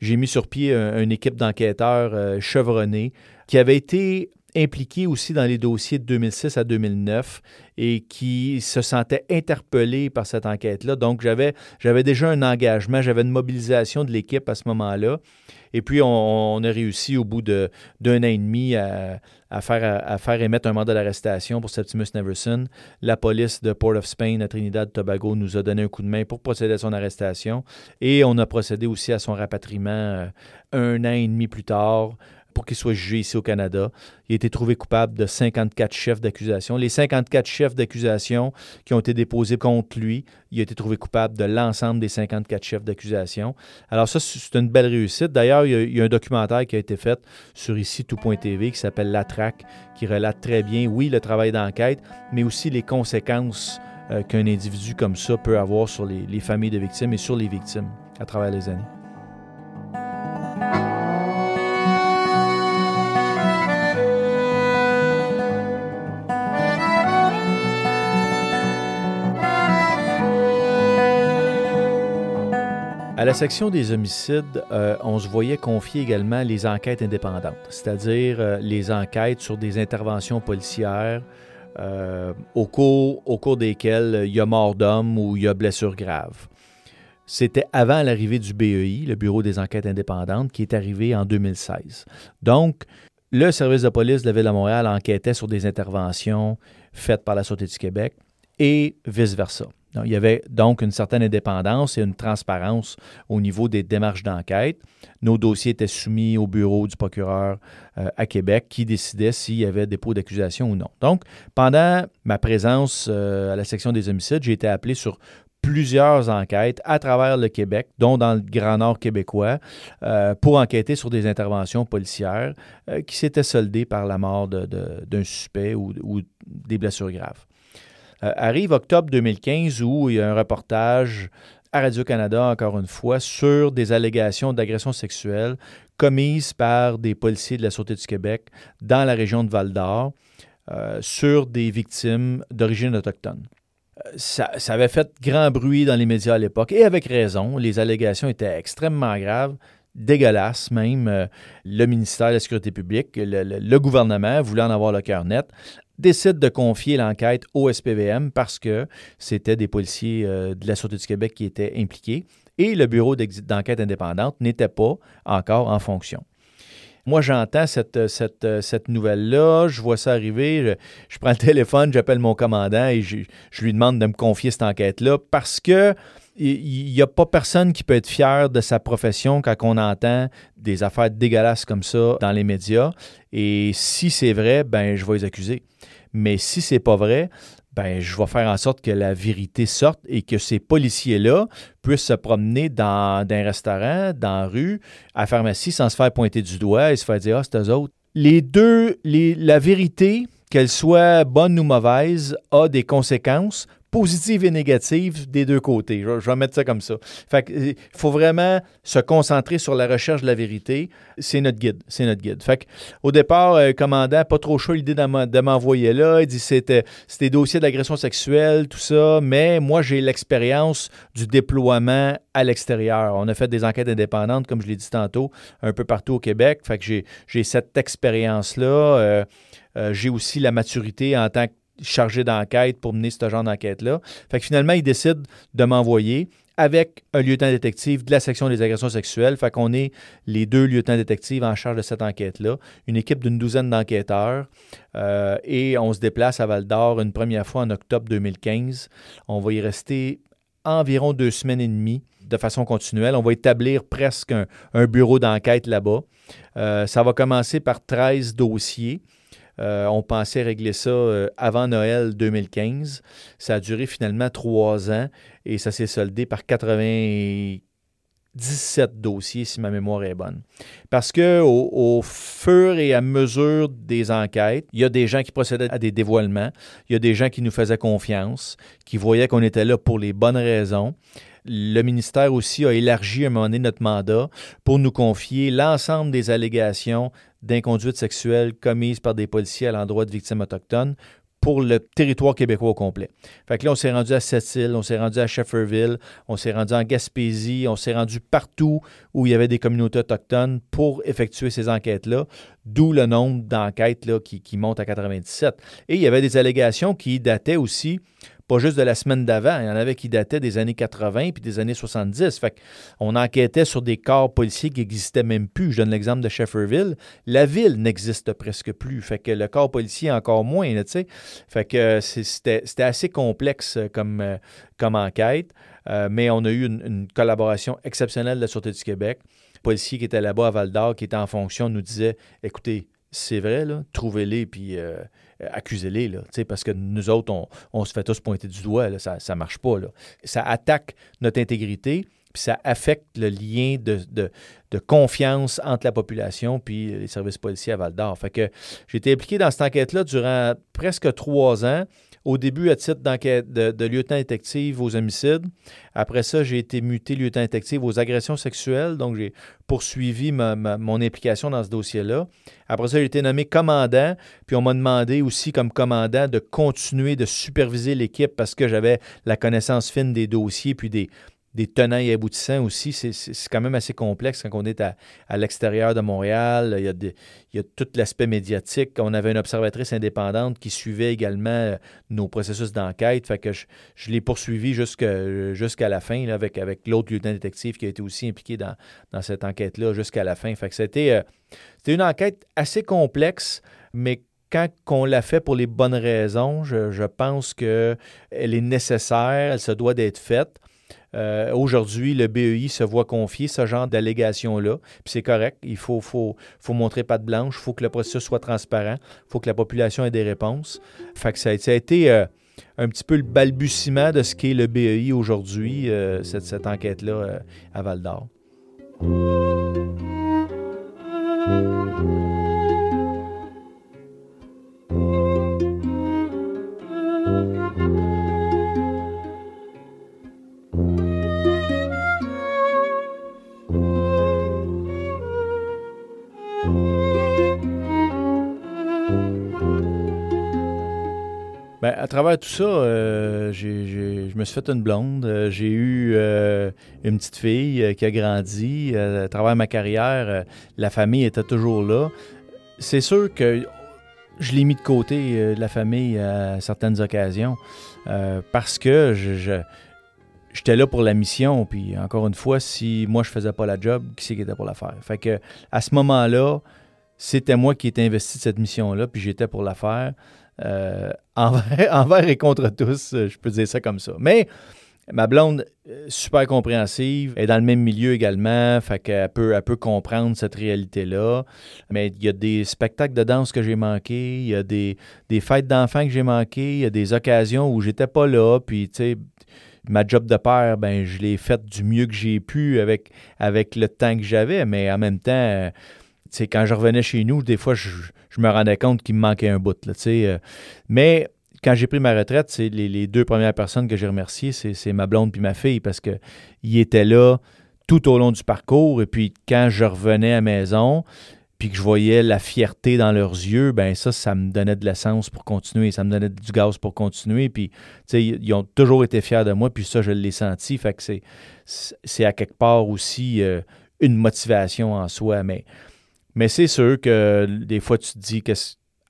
Speaker 3: J'ai mis sur pied une équipe d'enquêteurs euh, chevronnés qui avait été impliqué aussi dans les dossiers de 2006 à 2009 et qui se sentait interpellé par cette enquête-là. Donc, j'avais, déjà un engagement, j'avais une mobilisation de l'équipe à ce moment-là. Et puis, on, a réussi au bout d'un an et demi à, faire, à, faire émettre un mandat d'arrestation pour Septimus Neverson. La police de Port of Spain à Trinidad-Tobago nous a donné un coup de main pour procéder à son arrestation. Et on a procédé aussi à son rapatriement euh, un an et demi plus tard qu'il soit jugé ici au Canada. Il a été trouvé coupable de 54 chefs d'accusation. Les 54 chefs d'accusation qui ont été déposés contre lui, il a été trouvé coupable de l'ensemble des 54 chefs d'accusation. Alors ça, c'est une belle réussite. D'ailleurs, il, y a un documentaire qui a été fait sur ici tout.tv qui s'appelle La Traque, qui relate très bien, oui, le travail d'enquête, mais aussi les conséquences euh, qu'un individu comme ça peut avoir sur les familles de victimes et sur les victimes à travers les années. À la section des homicides, euh, on se voyait confier également les enquêtes indépendantes, c'est-à-dire euh, les enquêtes sur des interventions policières euh, au, cours, desquelles il y a mort d'homme ou il y a blessure grave. C'était avant l'arrivée du BEI, le Bureau des enquêtes indépendantes, qui est arrivé en 2016. Donc, le service de police de la Ville de Montréal enquêtait sur des interventions faites par la Sûreté du Québec et vice-versa. Il y avait donc une certaine indépendance et une transparence au niveau des démarches d'enquête. Nos dossiers étaient soumis au bureau du procureur euh, à Québec qui décidait s'il y avait dépôt d'accusation ou non. Donc, pendant ma présence euh, à la section des homicides, j'ai été appelé sur plusieurs enquêtes à travers le Québec, dont dans le Grand Nord québécois, euh, pour enquêter sur des interventions policières qui s'étaient soldées par la mort d'un suspect ou des blessures graves. Euh, arrive octobre 2015 où il y a un reportage à Radio-Canada, encore une fois, sur des allégations d'agression sexuelle commises par des policiers de la Sûreté du Québec dans la région de Val-d'Or euh, sur des victimes d'origine autochtone. Euh, ça, avait fait grand bruit dans les médias à l'époque, et avec raison. Les allégations étaient extrêmement graves, dégueulasses même. le ministère de la Sécurité publique, le, le gouvernement, voulait en avoir le cœur net, décide de confier l'enquête au SPVM parce que c'était des policiers euh, de la Sûreté du Québec qui étaient impliqués et le bureau d'enquête indépendante n'était pas encore en fonction. Moi, j'entends cette, nouvelle-là, je vois ça arriver, je, prends le téléphone, j'appelle mon commandant et je, je, lui demande de me confier cette enquête-là parce que il n'y a pas personne qui peut être fier de sa profession quand on entend des affaires dégueulasses comme ça dans les médias. Et si c'est vrai, ben je vais les accuser. Mais si c'est pas vrai, ben je vais faire en sorte que la vérité sorte et que ces policiers-là puissent se promener dans, un restaurant, dans la rue, à la pharmacie, sans se faire pointer du doigt et se faire dire Ah, c'est eux autres. Les deux, la vérité, qu'elle soit bonne ou mauvaise, a des conséquences positive et négative des deux côtés. Je, vais mettre ça comme ça. Il faut vraiment se concentrer sur la recherche de la vérité. C'est notre guide. C'est notre guide. Au départ, euh, commandant, pas trop chaud l'idée de m'envoyer là. Il dit c'était c'était dossier d'agression sexuelle, tout ça. Mais moi, j'ai l'expérience du déploiement à l'extérieur. On a fait des enquêtes indépendantes, comme je l'ai dit tantôt, un peu partout au Québec. Fait que j'ai cette expérience-là. Euh, euh, j'ai aussi la maturité en tant que chargé d'enquête pour mener ce genre d'enquête-là. Fait que finalement, il décide de m'envoyer avec un lieutenant détective de la section des agressions sexuelles. Fait qu'on est les deux lieutenants détectives en charge de cette enquête-là, une équipe d'une douzaine d'enquêteurs. Euh, et on se déplace à Val d'Or une première fois en octobre 2015. On va y rester environ deux semaines et demie de façon continuelle. On va établir presque un, bureau d'enquête là-bas. Euh, ça va commencer par 13 dossiers. Euh, on pensait régler ça euh, avant Noël 2015. Ça a duré finalement trois ans et ça s'est soldé par 97 dossiers, si ma mémoire est bonne. Parce que au, fur et à mesure des enquêtes, il y a des gens qui procédaient à des dévoilements, il y a des gens qui nous faisaient confiance, qui voyaient qu'on était là pour les bonnes raisons. Le ministère aussi a élargi à un moment donné notre mandat pour nous confier l'ensemble des allégations d'inconduite sexuelle commises par des policiers à l'endroit de victimes autochtones pour le territoire québécois au complet. Fait que là, on s'est rendu à Sept-Îles, on s'est rendu à Shefferville, on s'est rendu en Gaspésie, on s'est rendu partout où il y avait des communautés autochtones pour effectuer ces enquêtes-là, d'où le nombre d'enquêtes qui, qui monte à 97. Et il y avait des allégations qui dataient aussi pas juste de la semaine d'avant. Il y en avait qui dataient des années 80 puis des années 70. Fait on enquêtait sur des corps policiers qui n'existaient même plus. Je donne l'exemple de Shefferville. La ville n'existe presque plus. Fait que le corps policier encore moins, tu sais. Fait que c'était assez complexe comme, euh, comme enquête. Euh, mais on a eu une, collaboration exceptionnelle de la Sûreté du Québec. Le policier qui était là-bas à Val d'Or, qui était en fonction, nous disait Écoutez, c'est vrai, trouvez-les, puis euh, euh, accusez-les, là, parce que nous autres, on, se fait tous pointer du doigt, ça ne marche pas. Ça attaque notre intégrité, puis ça affecte le lien de, confiance entre la population puis les services policiers à Val d'Or. Fait que j'ai été impliqué dans cette enquête-là durant presque trois ans. Au début, à titre d'enquête de, lieutenant détective aux homicides. Après ça, j'ai été muté lieutenant détective aux agressions sexuelles. Donc, j'ai poursuivi mon implication dans ce dossier-là. Après ça, j'ai été nommé commandant. Puis, on m'a demandé aussi, comme commandant, de continuer de superviser l'équipe parce que j'avais la connaissance fine des dossiers puis des, des tenants et aboutissants aussi. C'est quand même assez complexe quand on est à, l'extérieur de Montréal. Il y a, il y tout l'aspect médiatique. On avait une observatrice indépendante qui suivait également euh, nos processus d'enquête. Je, l'ai poursuivi jusqu'à la fin avec, avec l'autre lieutenant détective qui a été aussi impliqué dans, cette enquête-là jusqu'à la fin. Fait que c'était euh, une enquête assez complexe, mais quand on l'a fait pour les bonnes raisons, je, je pense qu'elle est nécessaire, elle se doit d'être faite. Euh, aujourd'hui, le BEI se voit confier ce genre d'allégations-là. Puis c'est correct. Il faut, faut, faut montrer patte blanche. Il faut que le processus soit transparent. Il faut que la population ait des réponses. Fait ça, a été euh, un petit peu le balbutiement de ce qu'est le BEI aujourd'hui, euh, cette enquête-là à Val d'Or. Ben, à travers tout ça, euh, je me suis fait une blonde. Euh, j'ai eu euh, une petite fille qui a grandi. à travers ma carrière, la famille était toujours là. C'est sûr que je l'ai mis de côté, la famille, à certaines occasions, parce que je, j'étais là pour la mission. Puis encore une fois, si moi je faisais pas la job, qui c'est qui était pour la faire? Fait que à ce moment-là, c'était moi qui étais investi de cette mission-là, puis j'étais pour la faire. Euh, envers, et contre tous, euh, je peux dire ça comme ça. Mais ma blonde, euh, super compréhensive, est dans le même milieu également, fait qu'elle peut, elle peut comprendre cette réalité-là. Mais il y a des spectacles de danse que j'ai manqués, il y a des, fêtes d'enfants que j'ai manquées, il y a des occasions où j'étais pas là, puis tu sais ma job de père, ben je l'ai faite du mieux que j'ai pu avec, avec le temps que j'avais, mais en même temps, c'est quand je revenais chez nous, des fois, je, je me rendais compte qu'il me manquait un bout. Là, euh. mais quand j'ai pris ma retraite, c'est les, deux premières personnes que j'ai remerciées, c'est ma blonde puis ma fille, parce qu'ils étaient là tout au long du parcours. Et puis quand je revenais à la maison, puis que je voyais la fierté dans leurs yeux, ben ça, ça me donnait de l'essence pour continuer, ça me donnait du gaz pour continuer. Puis, tu sais, ils ont toujours été fiers de moi, puis ça, je l'ai senti. Fait que c'est à quelque part aussi euh, une motivation en soi. Mais mais c'est sûr que des fois, tu te dis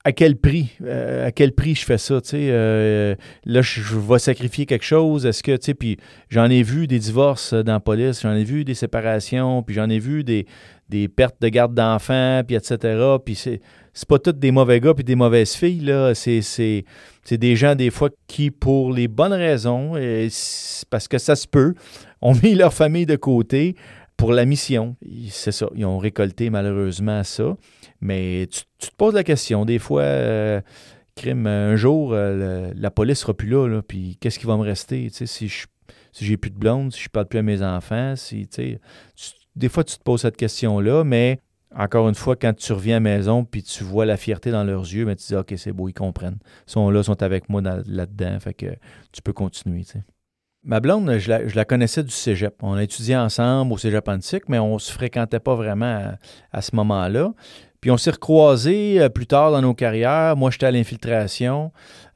Speaker 3: à quel prix? Euh, à quel prix je fais ça? Euh, là, je, vais sacrifier quelque chose. Est-ce que, tu sais, puis j'en ai vu des divorces dans la police, j'en ai vu des séparations, puis j'en ai vu des, des pertes de garde d'enfants, puis etc. Puis c'est, c'est pas tous des mauvais gars puis des mauvaises filles, là. C'est, c'est, c'est des gens, des fois, qui, pour les bonnes raisons, parce que ça se peut, ont mis leur famille de côté pour la mission. C'est ça. Ils ont récolté malheureusement ça. Mais tu, te poses la question, des fois, euh, crime, un jour, euh, la police sera plus là, puis qu'est-ce qui va me rester? Si je si j'ai plus de blonde, si je parle plus à mes enfants, si des fois tu te poses cette question-là, mais encore une fois, quand tu reviens à la maison puis tu vois la fierté dans leurs yeux, ben, tu dis OK, c'est beau, ils comprennent. Ils sont là, ils sont avec moi là-dedans, fait que tu peux continuer. Ma blonde, je la, connaissais du cégep. On a étudié ensemble au cégep antique, mais on ne se fréquentait pas vraiment à ce moment-là. Puis on s'est recroisés euh, plus tard dans nos carrières. Moi, j'étais à l'infiltration.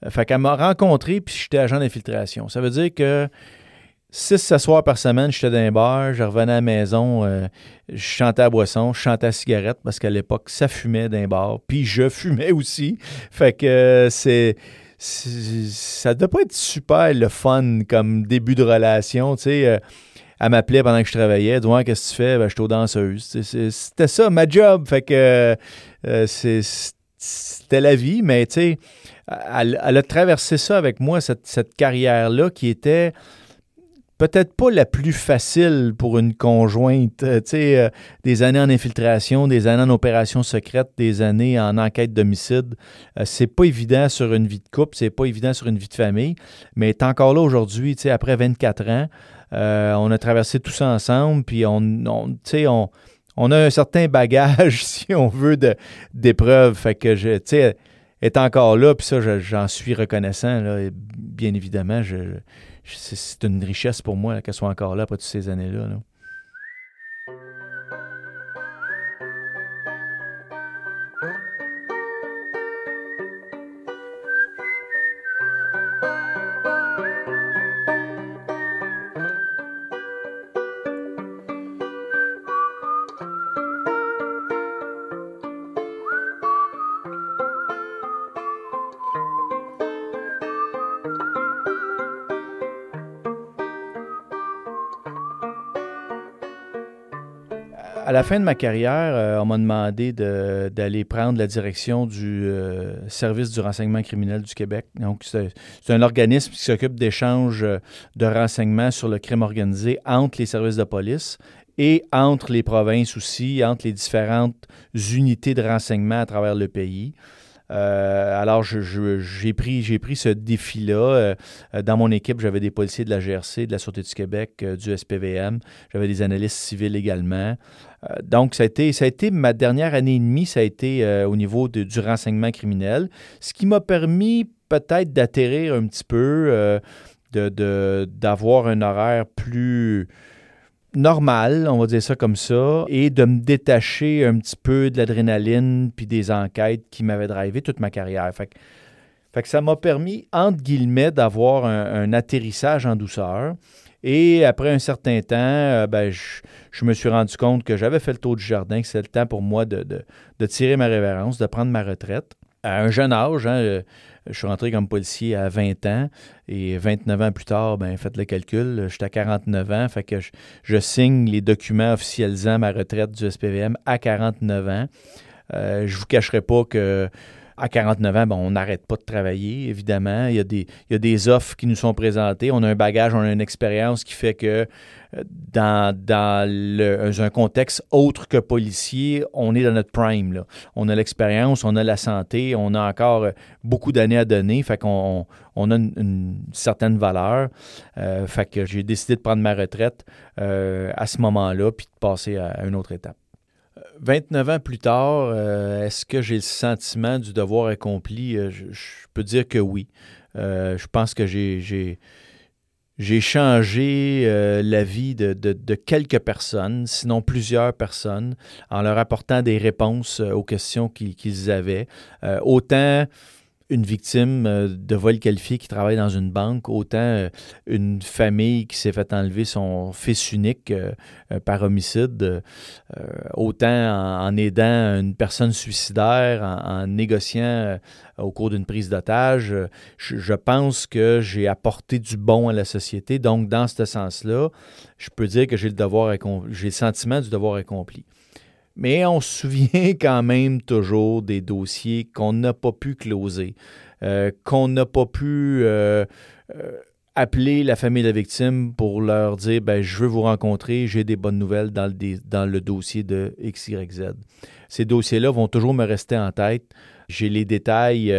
Speaker 3: Euh, fait qu'elle m'a rencontré, puis j'étais agent d'infiltration. Ça veut dire que 6 soirs par semaine, j'étais dans un bar, je revenais à la maison, euh, je chantais à boisson, je chantais à cigarette parce qu'à l'époque, ça fumait d'un bar, puis je fumais aussi. Fait que c'est ça doit pas être super le fun comme début de relation, tu sais elle m'appelait pendant que je travaillais. dis qu'est-ce que tu fais? Ben, je suis aux danseuses. C'était ça, ma job. Fait que euh, c'était la vie, mais tu sais, elle, a traversé ça avec moi, cette, carrière-là qui était peut-être pas la plus facile pour une conjointe. Euh, tu sais, euh, des années en infiltration, des années en opération secrète, des années en enquête d'homicide. c'est pas évident sur une vie de couple, c'est pas évident sur une vie de famille, mais est encore là aujourd'hui, tu sais, après 24 ans. Euh, on a traversé tout ça ensemble, puis on, on, on, on a un certain bagage, si on veut, d'épreuves. Fait que, je, tu sais, est encore là, puis ça, j'en suis reconnaissant, là, bien évidemment. C'est une richesse pour moi qu'elle soit encore là après toutes ces années-là. là la fin de ma carrière, euh, on m'a demandé d'aller prendre la direction du euh, service du renseignement criminel du Québec. Donc, c'est un organisme qui s'occupe d'échanges euh, de renseignements sur le crime organisé entre les services de police et entre les provinces aussi, entre les différentes unités de renseignement à travers le pays. Euh, alors, j'ai pris, ce défi-là. Euh, dans mon équipe, j'avais des policiers de la GRC, de la Sûreté du Québec, euh, du SPVM. J'avais des analystes civils également. donc, ça a, été, ça a été ma dernière année et demie, ça a été au niveau du renseignement criminel, ce qui m'a permis peut-être d'atterrir un petit peu, d'avoir un horaire plus normal, on va dire ça comme ça, et de me détacher un petit peu de l'adrénaline puis des enquêtes qui m'avaient drivé toute ma carrière. Fait que, ça m'a permis, entre guillemets, d'avoir un, atterrissage en douceur. Et après un certain temps, euh, ben, je, me suis rendu compte que j'avais fait le tour du jardin, que c'était le temps pour moi de, de, tirer ma révérence, de prendre ma retraite. À un jeune âge, hein, euh, je suis rentré comme policier à 20 ans et 29 ans plus tard, ben faites le calcul, j'étais à 49 ans, fait que je, signe les documents officialisant ma retraite du SPVM à 49 ans. Euh, je vous cacherai pas que à 49 ans, on n'arrête pas de travailler, évidemment. Il y, a des, offres qui nous sont présentées. On a un bagage, on a une expérience qui fait que euh, dans, un contexte autre que policier, on est dans notre prime. On a l'expérience, on a la santé, on a encore euh, beaucoup d'années à donner. Fait qu'on on a une, certaine valeur. Euh, fait que j'ai décidé de prendre ma retraite à ce moment-là puis de passer à une autre étape. 29 ans plus tard, euh, est-ce que j'ai le sentiment du devoir accompli? Euh, je, peux dire que oui. Euh, je pense que j'ai, changé la vie de, quelques personnes, sinon plusieurs personnes, en leur apportant des réponses aux questions qu'ils, avaient. autant une victime euh, de vol qualifié qui travaille dans une banque, autant euh, une famille qui s'est fait enlever son fils unique euh, par homicide, autant en, aidant une personne suicidaire, en, négociant au cours d'une prise d'otage. Je, pense que j'ai apporté du bon à la société. Donc, dans ce sens-là, je peux dire que j'ai le devoir j'ai le sentiment du devoir accompli. Mais on se souvient quand même toujours des dossiers qu'on n'a pas pu closer, euh, qu'on n'a pas pu euh, euh, appeler la famille de la victime pour leur dire ben, je veux vous rencontrer, j'ai des bonnes nouvelles dans le, dans le dossier de XYZ. Ces dossiers-là vont toujours me rester en tête. J'ai les détails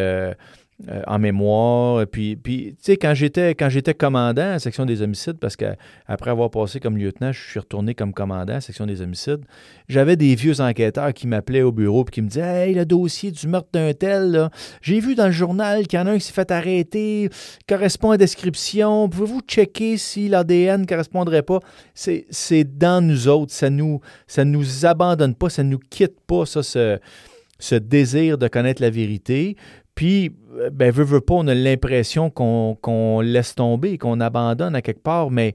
Speaker 3: euh, en mémoire. Puis, puis tu sais, quand j'étais, quand j'étais commandant à la section des homicides, parce qu'après avoir passé comme lieutenant, je suis retourné comme commandant à la section des homicides, j'avais des vieux enquêteurs qui m'appelaient au bureau et qui me disaient Hey, le dossier du meurtre d'un tel, j'ai vu dans le journal qu'il y en a un qui s'est fait arrêter, correspond à description. Pouvez-vous checker si l'ADN ne correspondrait pas? C'est, c'est dans nous autres. Ça nous, ça nous abandonne pas, ça nous quitte pas, ça, ce désir de connaître la vérité. Puis, euh, ben, veut, veut pas, on a l'impression qu'on laisse tomber, qu'on abandonne à quelque part, mais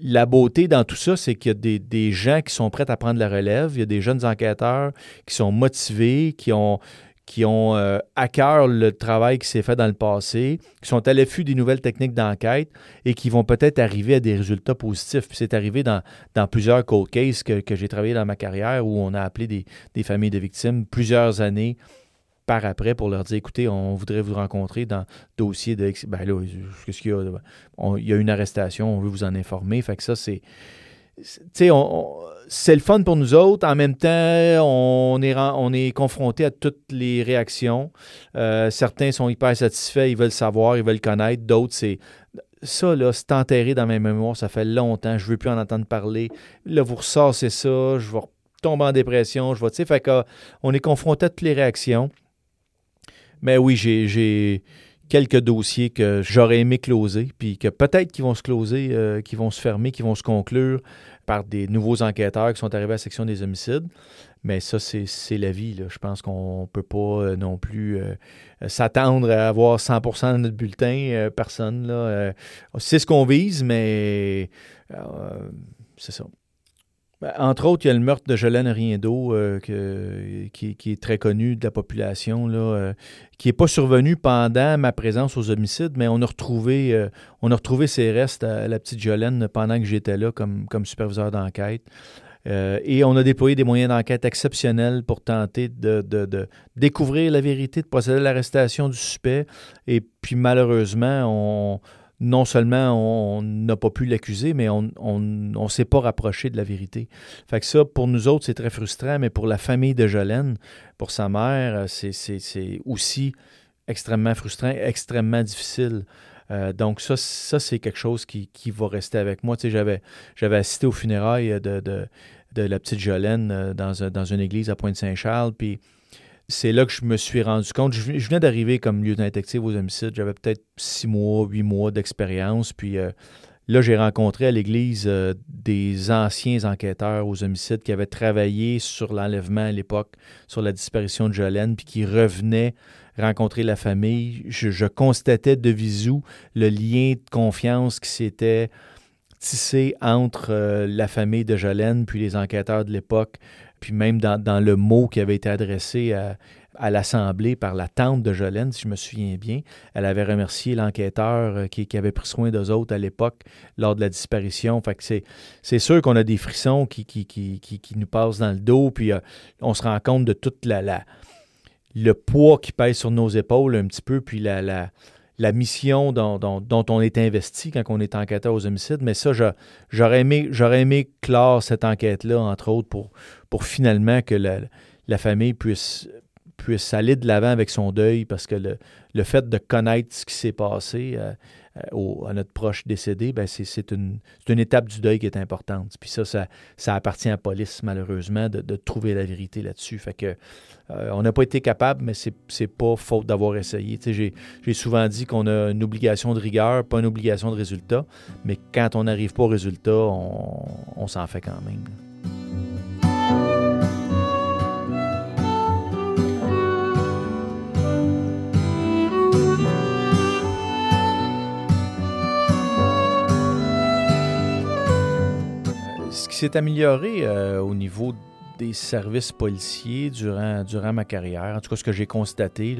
Speaker 3: la beauté dans tout ça, c'est qu'il y a des, gens qui sont prêts à prendre la relève, il y a des jeunes enquêteurs qui sont motivés, qui ont, qui euh, à cœur le travail qui s'est fait dans le passé, qui sont à l'affût des nouvelles techniques d'enquête et qui vont peut-être arriver à des résultats positifs. C'est arrivé dans, dans, plusieurs cold cases que, j'ai travaillé dans ma carrière où on a appelé des, des familles de victimes plusieurs années par après pour leur dire écoutez, on voudrait vous rencontrer dans le dossier de. Ben là, qu'est-ce qu'il y a Il y a une arrestation, on veut vous en informer. Fait que ça, c'est. C'est le fun pour nous autres. En même temps, on est, on confronté à toutes les réactions. Euh, certains sont hyper satisfaits, ils veulent savoir, ils veulent connaître. D'autres, c'est ça, là, c'est enterré dans ma mémoire, ça fait longtemps, je ne veux plus en entendre parler. Là, vous ressassez ça, je vais tomber en dépression, je vais, tu sais, fait qu'on est confronté à toutes les réactions. Mais oui, j'ai quelques dossiers que j'aurais aimé closer, puis que peut-être qu'ils vont se closer, euh, vont se fermer, qui vont se conclure par des nouveaux enquêteurs qui sont arrivés à la section des homicides. Mais ça, c'est la vie. Je pense qu'on ne peut pas euh, non plus euh, s'attendre à avoir 100% de notre bulletin. personne. Là. c'est ce qu'on vise, mais c'est ça. Ben, entre autres, il y a le meurtre de Jolène Riendo, euh, qui, est très connu de la population, là, euh, qui n'est pas survenu pendant ma présence aux homicides, mais on a retrouvé, euh, on a retrouvé ses restes à la petite Jolène pendant que j'étais là comme, comme superviseur d'enquête. et on a déployé des moyens d'enquête exceptionnels pour tenter de, découvrir la vérité, de procéder à l'arrestation du suspect. Et puis malheureusement, on non seulement on n'a pas pu l'accuser, mais on ne s'est pas rapproché de la vérité. Fait que ça, pour nous autres, c'est très frustrant, mais pour la famille de Jolène, pour sa mère, c'est aussi extrêmement frustrant, extrêmement difficile. Euh, donc ça, ça c'est quelque chose qui, va rester avec moi. Tu sais, j'avais assisté aux funérailles de, de, la petite Jolène euh, dans, dans une église à Pointe-Saint-Charles, puis c'est là que je me suis rendu compte. Je, venais d'arriver comme lieutenant détective aux homicides. J'avais peut-être six mois, huit mois d'expérience. Puis euh, là, j'ai rencontré à l'église euh, des anciens enquêteurs aux homicides qui avaient travaillé sur l'enlèvement à l'époque, sur la disparition de Jolène, puis qui revenaient rencontrer la famille. Je, constatais de visu le lien de confiance qui s'était tissé entre euh, la famille de Jolène puis les enquêteurs de l'époque puis même dans, le mot qui avait été adressé à, l'Assemblée par la tante de Jolène, si je me souviens bien, elle avait remercié l'enquêteur euh, qui, avait pris soin d'eux autres à l'époque lors de la disparition. Fait que c'est, sûr qu'on a des frissons qui, qui, qui, nous passent dans le dos, puis euh, on se rend compte de tout la, le poids qui pèse sur nos épaules un petit peu, puis la la mission dont, on est investi quand on est enquêteur aux homicides. Mais ça, j'aurais aimé, aimé clore cette enquête-là, entre autres, pour, finalement que la, famille puisse, puisse aller de l'avant avec son deuil, parce que le, le fait de connaître ce qui s'est passé, euh, euh, à notre proche décédé, ben c'est une, une, étape du deuil qui est importante. Puis ça, ça, ça appartient à la police, malheureusement, de, de trouver la vérité là-dessus. Fait que euh, on n'a pas été capable, mais c'est pas faute d'avoir essayé. J'ai souvent dit qu'on a une obligation de rigueur, pas une obligation de résultat, mais quand on n'arrive pas au résultat, on, on s'en fait quand même. Ce qui s'est amélioré au niveau des services policiers durant, durant ma carrière, en tout cas ce que j'ai constaté,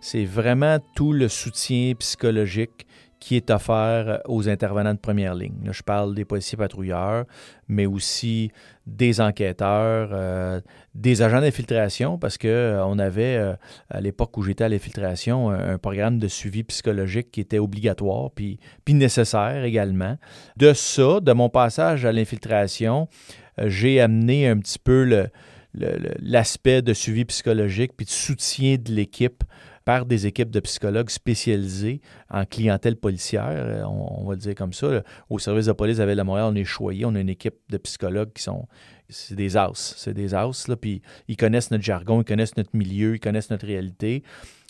Speaker 3: c'est vraiment tout le soutien psychologique qui est offert aux intervenants de première ligne. Je parle des policiers patrouilleurs, mais aussi des enquêteurs, euh, des agents d'infiltration, parce qu'on euh, on avait, euh, à l'époque où j'étais à l'infiltration, un, programme de suivi psychologique qui était obligatoire, puis, puis nécessaire également. De ça, de mon passage à l'infiltration, j'ai amené un petit peu l'aspect de suivi psychologique puis de soutien de l'équipe par des équipes de psychologues spécialisés en clientèle policière, euh, on, va le dire comme ça. Au service de police avec la Montréal, on est choyé, on a une équipe de psychologues qui sont c'est des as, c'est des as, là, puis ils connaissent notre jargon, ils connaissent notre milieu, ils connaissent notre réalité.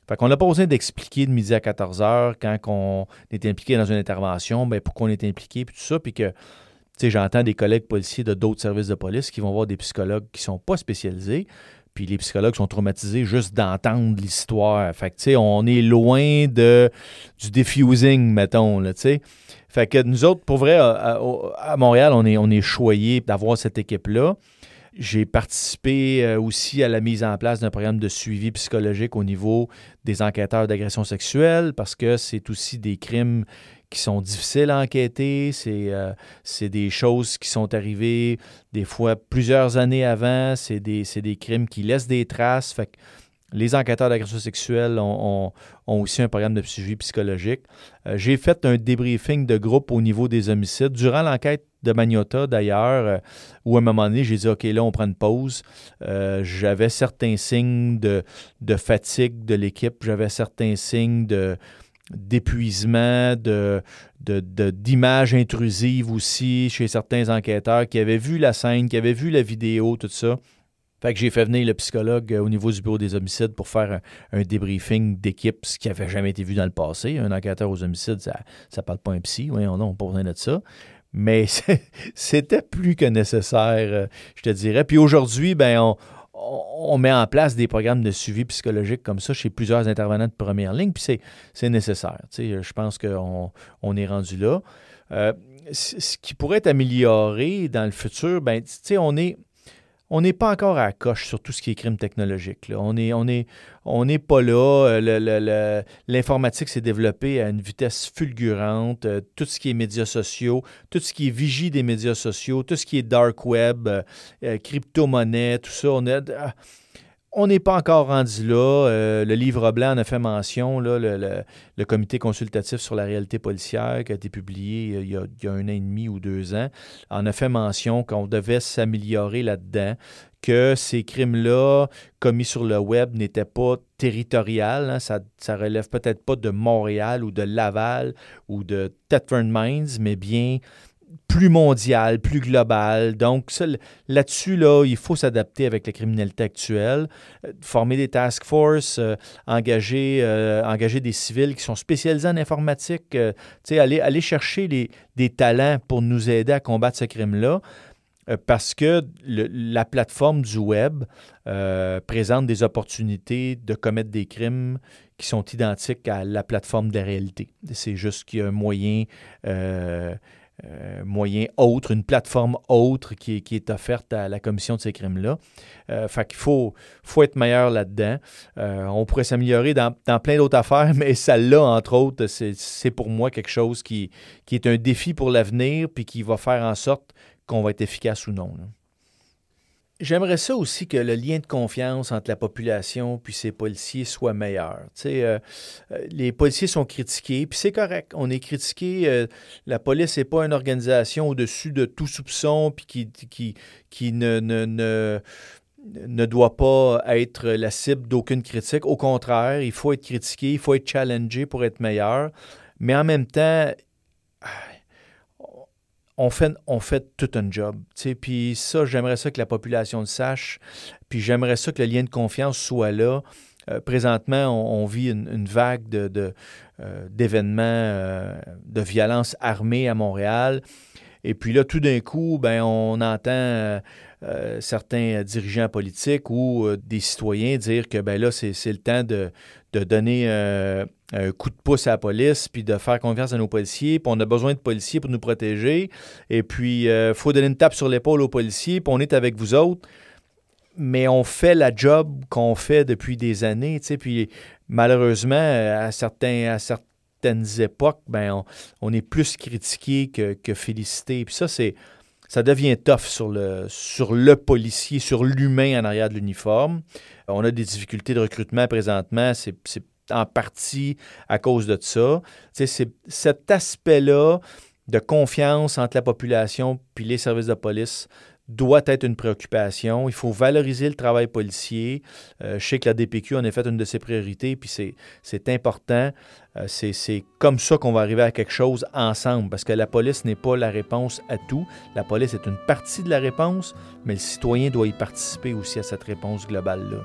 Speaker 3: Fait qu'on n'a pas besoin d'expliquer de midi à 14 heures quand on est impliqué dans une intervention, ben pourquoi on est impliqué, puis tout ça, puis que j'entends des collègues policiers de d'autres services de police qui vont voir des psychologues qui ne sont pas spécialisés. Puis les psychologues sont traumatisés juste d'entendre l'histoire. Fait que, tu sais, on est loin de, du diffusing, mettons, là, tu sais. Fait que nous autres, pour vrai, à, Montréal, on est, on est choyés d'avoir cette équipe-là. J'ai participé euh, aussi à la mise en place d'un programme de suivi psychologique au niveau des enquêteurs d'agression sexuelle parce que c'est aussi des crimes qui sont difficiles à enquêter. Euh, c'est des choses qui sont arrivées des fois plusieurs années avant. C'est des, des, crimes qui laissent des traces. Les enquêteurs d'agression sexuelle ont, aussi un programme de suivi psychologique. Euh, j'ai fait un débriefing de groupe au niveau des homicides. Durant l'enquête de Magnota, d'ailleurs, euh, où à un moment donné, j'ai dit, OK, là, on prend une pause. j'avais certains signes de, de fatigue de l'équipe. J'avais certains signes de, d'épuisement, de, d'images intrusives aussi chez certains enquêteurs qui avaient vu la scène, qui avaient vu la vidéo, tout ça. Fait que j'ai fait venir le psychologue euh, au niveau du bureau des homicides pour faire un, débriefing d'équipe, ce qui n'avait jamais été vu dans le passé. Un enquêteur aux homicides, ça ne parle pas un psy, oui, on n'a pas de ça. Mais c'était plus que nécessaire, euh, je te dirais. Puis aujourd'hui, ben on, on met en place des programmes de suivi psychologique comme ça chez plusieurs intervenants de première ligne, puis c'est nécessaire. Je pense qu'on on est rendu là. Euh, ce qui pourrait être amélioré dans le futur, ben, on est on n'est pas encore à coche sur tout ce qui est crime technologique. On n'est on est, on pas là. Euh, l'informatique s'est développée à une vitesse fulgurante. Euh, tout ce qui est médias sociaux, tout ce qui est vigie des médias sociaux, tout ce qui est dark web, euh, crypto-monnaie, tout ça, on est on n'est pas encore rendu là. Euh, le livre blanc en a fait mention, le, comité consultatif sur la réalité policière qui a été publié il y a, un an et demi ou deux ans, en a fait mention qu'on devait s'améliorer là-dedans, que ces crimes-là commis sur le web n'étaient pas territoriaux. Hein. ça, ça relève peut-être pas de Montréal ou de Laval ou de Thetford Mines, mais bien plus mondial, plus global. Donc, là-dessus, là, il faut s'adapter avec la criminalité actuelle, euh, former des task forces, euh, engager, euh, engager des civils qui sont spécialisés en informatique, aller, aller chercher des talents pour nous aider à combattre ce crime-là parce que la plateforme du web présente des opportunités de commettre des crimes qui sont identiques à la plateforme de réalité. C'est juste qu'il y a un moyen euh, moyen autre, une plateforme autre qui, est offerte à la commission de ces crimes-là. Euh, fait qu'il faut, faut être meilleur là-dedans. Euh, on pourrait s'améliorer dans, plein d'autres affaires, mais celle-là, entre autres, c'est pour moi quelque chose qui, qui est un défi pour l'avenir, puis qui va faire en sorte qu'on va être efficace ou non. J'aimerais ça aussi que le lien de confiance entre la population puis ses policiers soit meilleur. Euh, euh, les policiers sont critiqués, puis c'est correct. On est critiqué. Euh, la police n'est pas une organisation au-dessus de tout soupçon, puis qui, qui, qui ne, ne, ne, ne doit pas être la cible d'aucune critique. Au contraire, il faut être critiqué, il faut être challengé pour être meilleur. Mais en même temps, on fait, on fait tout un job. Puis ça, j'aimerais ça que la population le sache. Puis j'aimerais ça que le lien de confiance soit là. Euh, présentement, on, vit une, vague de, euh, d'événements de, euh, de violence armée à Montréal. Et puis là, tout d'un coup, ben, on entend euh, euh, certains dirigeants politiques ou euh, des citoyens dire que ben là, c'est le temps de, donner un coup de pouce à la police, puis de faire confiance à nos policiers, puis on a besoin de policiers pour nous protéger, et puis il faut donner une tape sur l'épaule aux policiers, puis on est avec vous autres mais on fait la job qu'on fait depuis des années, tu sais, puis malheureusement, à, certains, à certaines époques, ben, on, est plus critiqué que, félicité. Puis ça, c'est ça devient tough sur le, sur le policier, sur l'humain en arrière de l'uniforme. On a des difficultés de recrutement présentement, c'est en partie à cause de ça. C'est cet aspect-là de confiance entre la population puis les services de police doit être une préoccupation. Il faut valoriser le travail policier. Euh, je sais que la DPQ en est fait une de ses priorités, puis c'est important. Euh, c'est comme ça qu'on va arriver à quelque chose ensemble, parce que la police n'est pas la réponse à tout. La police est une partie de la réponse, mais le citoyen doit y participer aussi à cette réponse globale-là.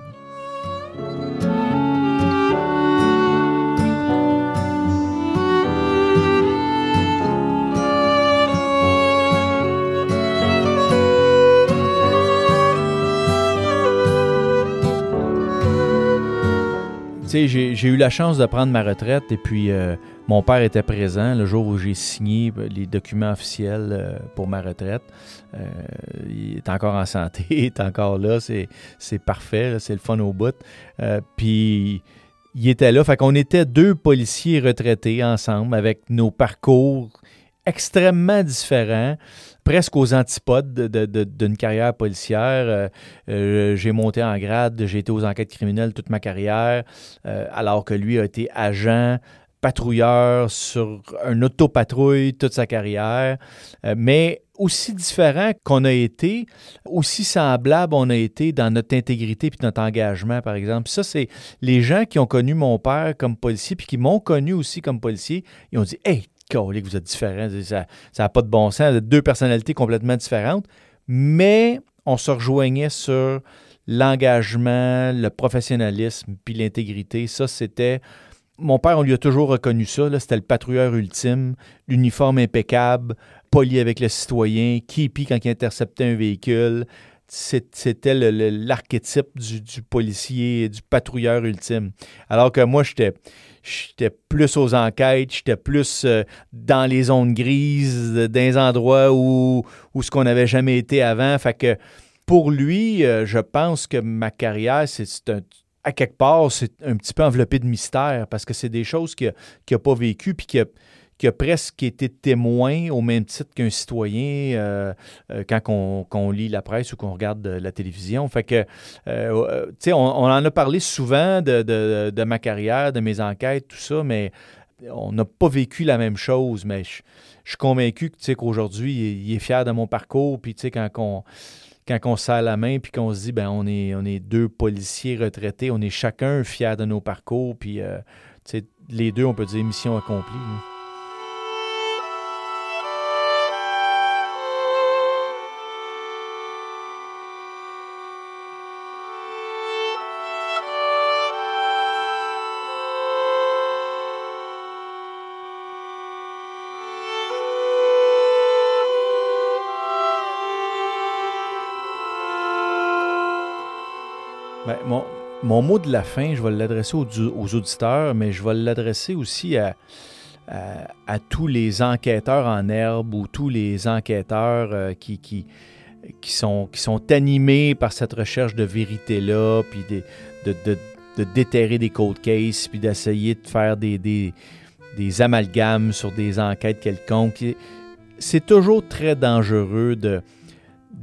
Speaker 3: J'ai eu la chance de prendre ma retraite et puis euh, mon père était présent le jour où j'ai signé euh, les documents officiels euh, pour ma retraite. il est encore en santé, il est encore là, c'est parfait, c'est le fun au bout. puis il était là, fait qu'on était deux policiers retraités ensemble avec nos parcours extrêmement différents presque aux antipodes d'une carrière policière. Euh, euh, j'ai monté en grade, j'ai été aux enquêtes criminelles toute ma carrière, euh, alors que lui a été agent, patrouilleur sur un autopatrouille toute sa carrière. mais aussi différent qu'on a été, aussi semblable on a été dans notre intégrité puis notre engagement, par exemple. Ça, c'est les gens qui ont connu mon père comme policier puis qui m'ont connu aussi comme policier. Ils ont dit Hey, que vous êtes différents, ça n'a pas de bon sens, vous êtes deux personnalités complètement différentes, mais on se rejoignait sur l'engagement, le professionnalisme, puis l'intégrité. Ça, c'était... Mon père, on lui a toujours reconnu ça, c'était le patrouilleur ultime, l'uniforme impeccable, poli avec le citoyen, puis quand il interceptait un véhicule. C'était l'archétype du, du policier, du patrouilleur ultime. Alors que moi, j'étais j'étais plus aux enquêtes, j'étais plus euh, dans les zones grises, dans les endroits où, où ce qu'on n'avait jamais été avant. Fait que pour lui, euh, je pense que ma carrière, c'est un à quelque part, c'est un petit peu enveloppé de mystère parce que c'est des choses qu'il n'a pas vécues qui a presque été témoin au même titre qu'un citoyen euh, euh, quand on, lit la presse ou qu'on regarde la télévision. Fait que, euh, tu sais, on, en a parlé souvent de, de, ma carrière, de mes enquêtes, tout ça, mais on n'a pas vécu la même chose. Mais je, suis convaincu que, qu'aujourd'hui, il, est fier de mon parcours. Puis, tu sais, quand on quand serre la main puis qu'on se dit ben on est on est deux policiers retraités, on est chacun fier de nos parcours puis les deux on peut dire mission accomplie. Ben, mon, mot de la fin, je vais l'adresser aux, auditeurs, mais je vais l'adresser aussi à, tous les enquêteurs en herbe ou tous les enquêteurs euh, qui, sont, animés par cette recherche de vérité-là, puis de, déterrer des cold cases, puis d'essayer de faire des, des amalgames sur des enquêtes quelconques. C'est toujours très dangereux de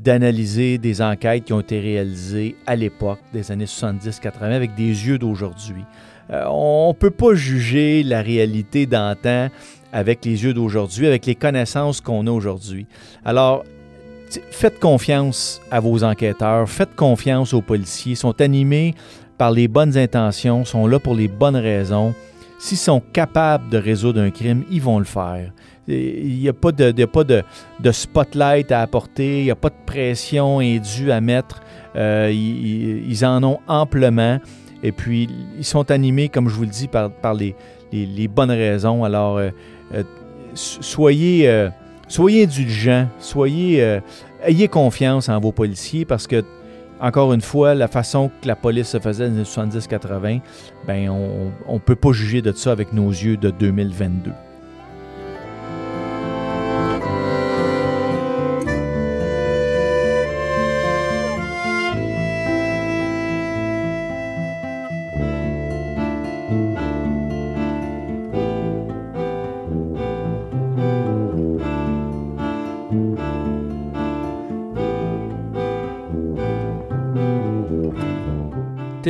Speaker 3: d'analyser des enquêtes qui ont été réalisées à l'époque des années 70-80 avec des yeux d'aujourd'hui. Euh, on ne peut pas juger la réalité d'antan avec les yeux d'aujourd'hui, avec les connaissances qu'on a aujourd'hui. Alors, faites confiance à vos enquêteurs, faites confiance aux policiers, ils sont animés par les bonnes intentions, sont là pour les bonnes raisons. S'ils sont capables de résoudre un crime, ils vont le faire. Il n'y a pas, de, pas de, spotlight à apporter, il n'y a pas de pression indue à mettre. Euh, ils, en ont amplement. Et puis, ils sont animés, comme je vous le dis, par, les, bonnes raisons. Alors, euh, euh, soyez,
Speaker 4: indulgents, soyez, ayez confiance en vos policiers parce que, encore une fois, la façon que la police se faisait dans les 70-80, ben, on ne peut pas juger de ça avec nos yeux de 2022.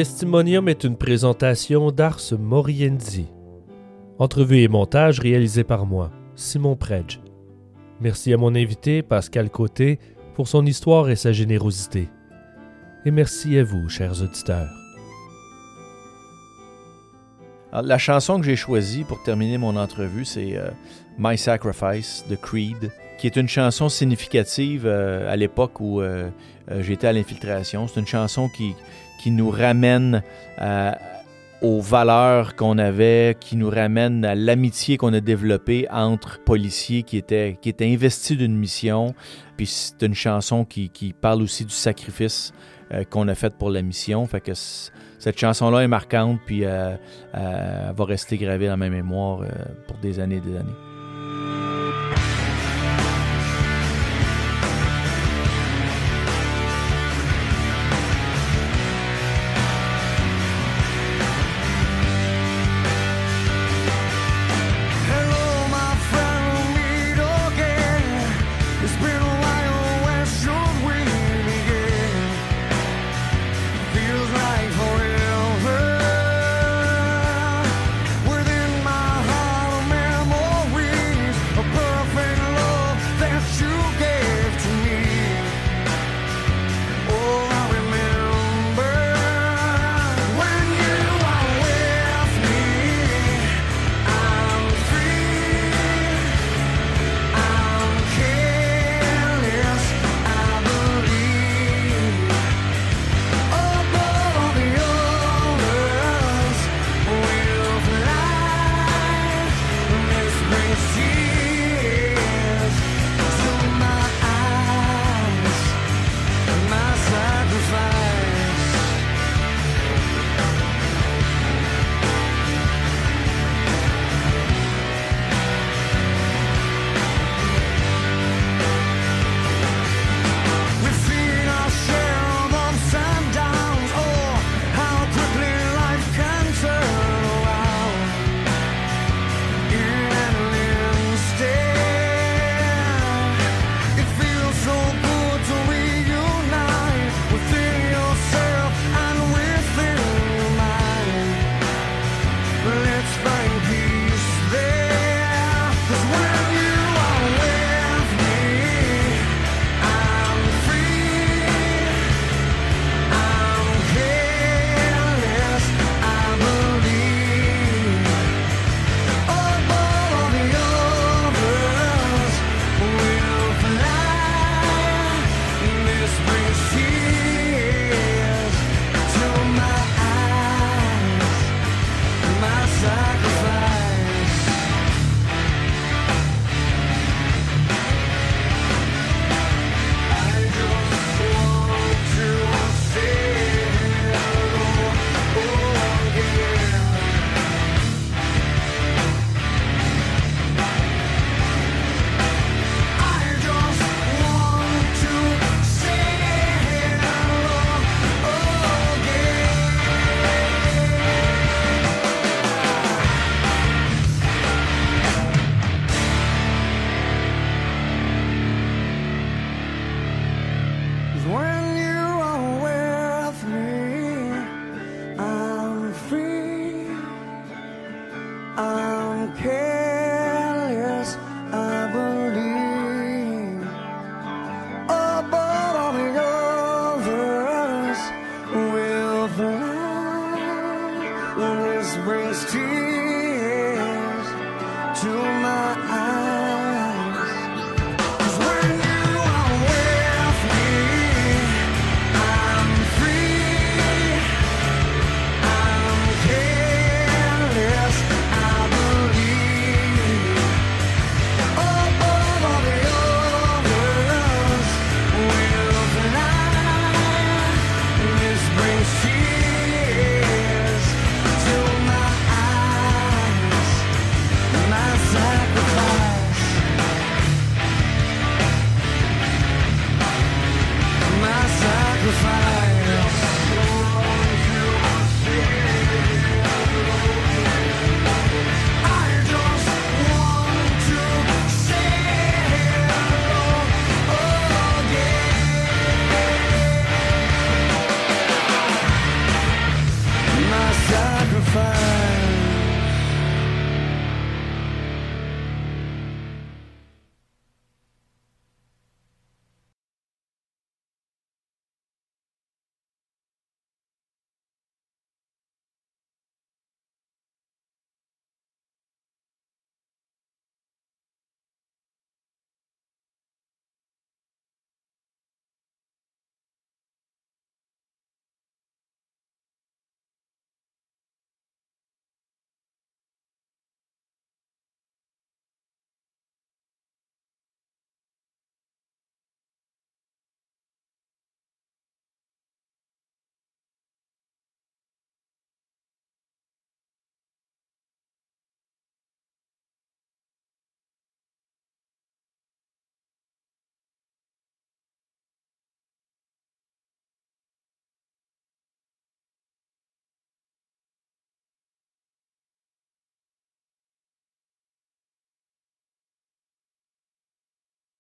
Speaker 2: Testimonium est une présentation d'Ars Moriendi. Entrevue et montage réalisé par moi, Simon Predge. Merci à mon invité, Pascal Côté, pour son histoire et sa générosité. Et merci à vous, chers auditeurs.
Speaker 4: la chanson que j'ai choisie pour terminer mon entrevue, c'est euh, My Sacrifice de Creed, qui est une chanson significative euh, à l'époque où euh, j'étais à l'infiltration. C'est une chanson qui, qui nous ramène euh, aux valeurs qu'on avait, qui nous ramène à l'amitié qu'on a développée entre policiers qui étaient, qui étaient investis d'une mission. Puis c'est une chanson qui, qui, parle aussi du sacrifice euh, qu'on a fait pour la mission. Fait que cette chanson-là est marquante, puis euh, elle va rester gravée dans ma mémoire pour des années et des années.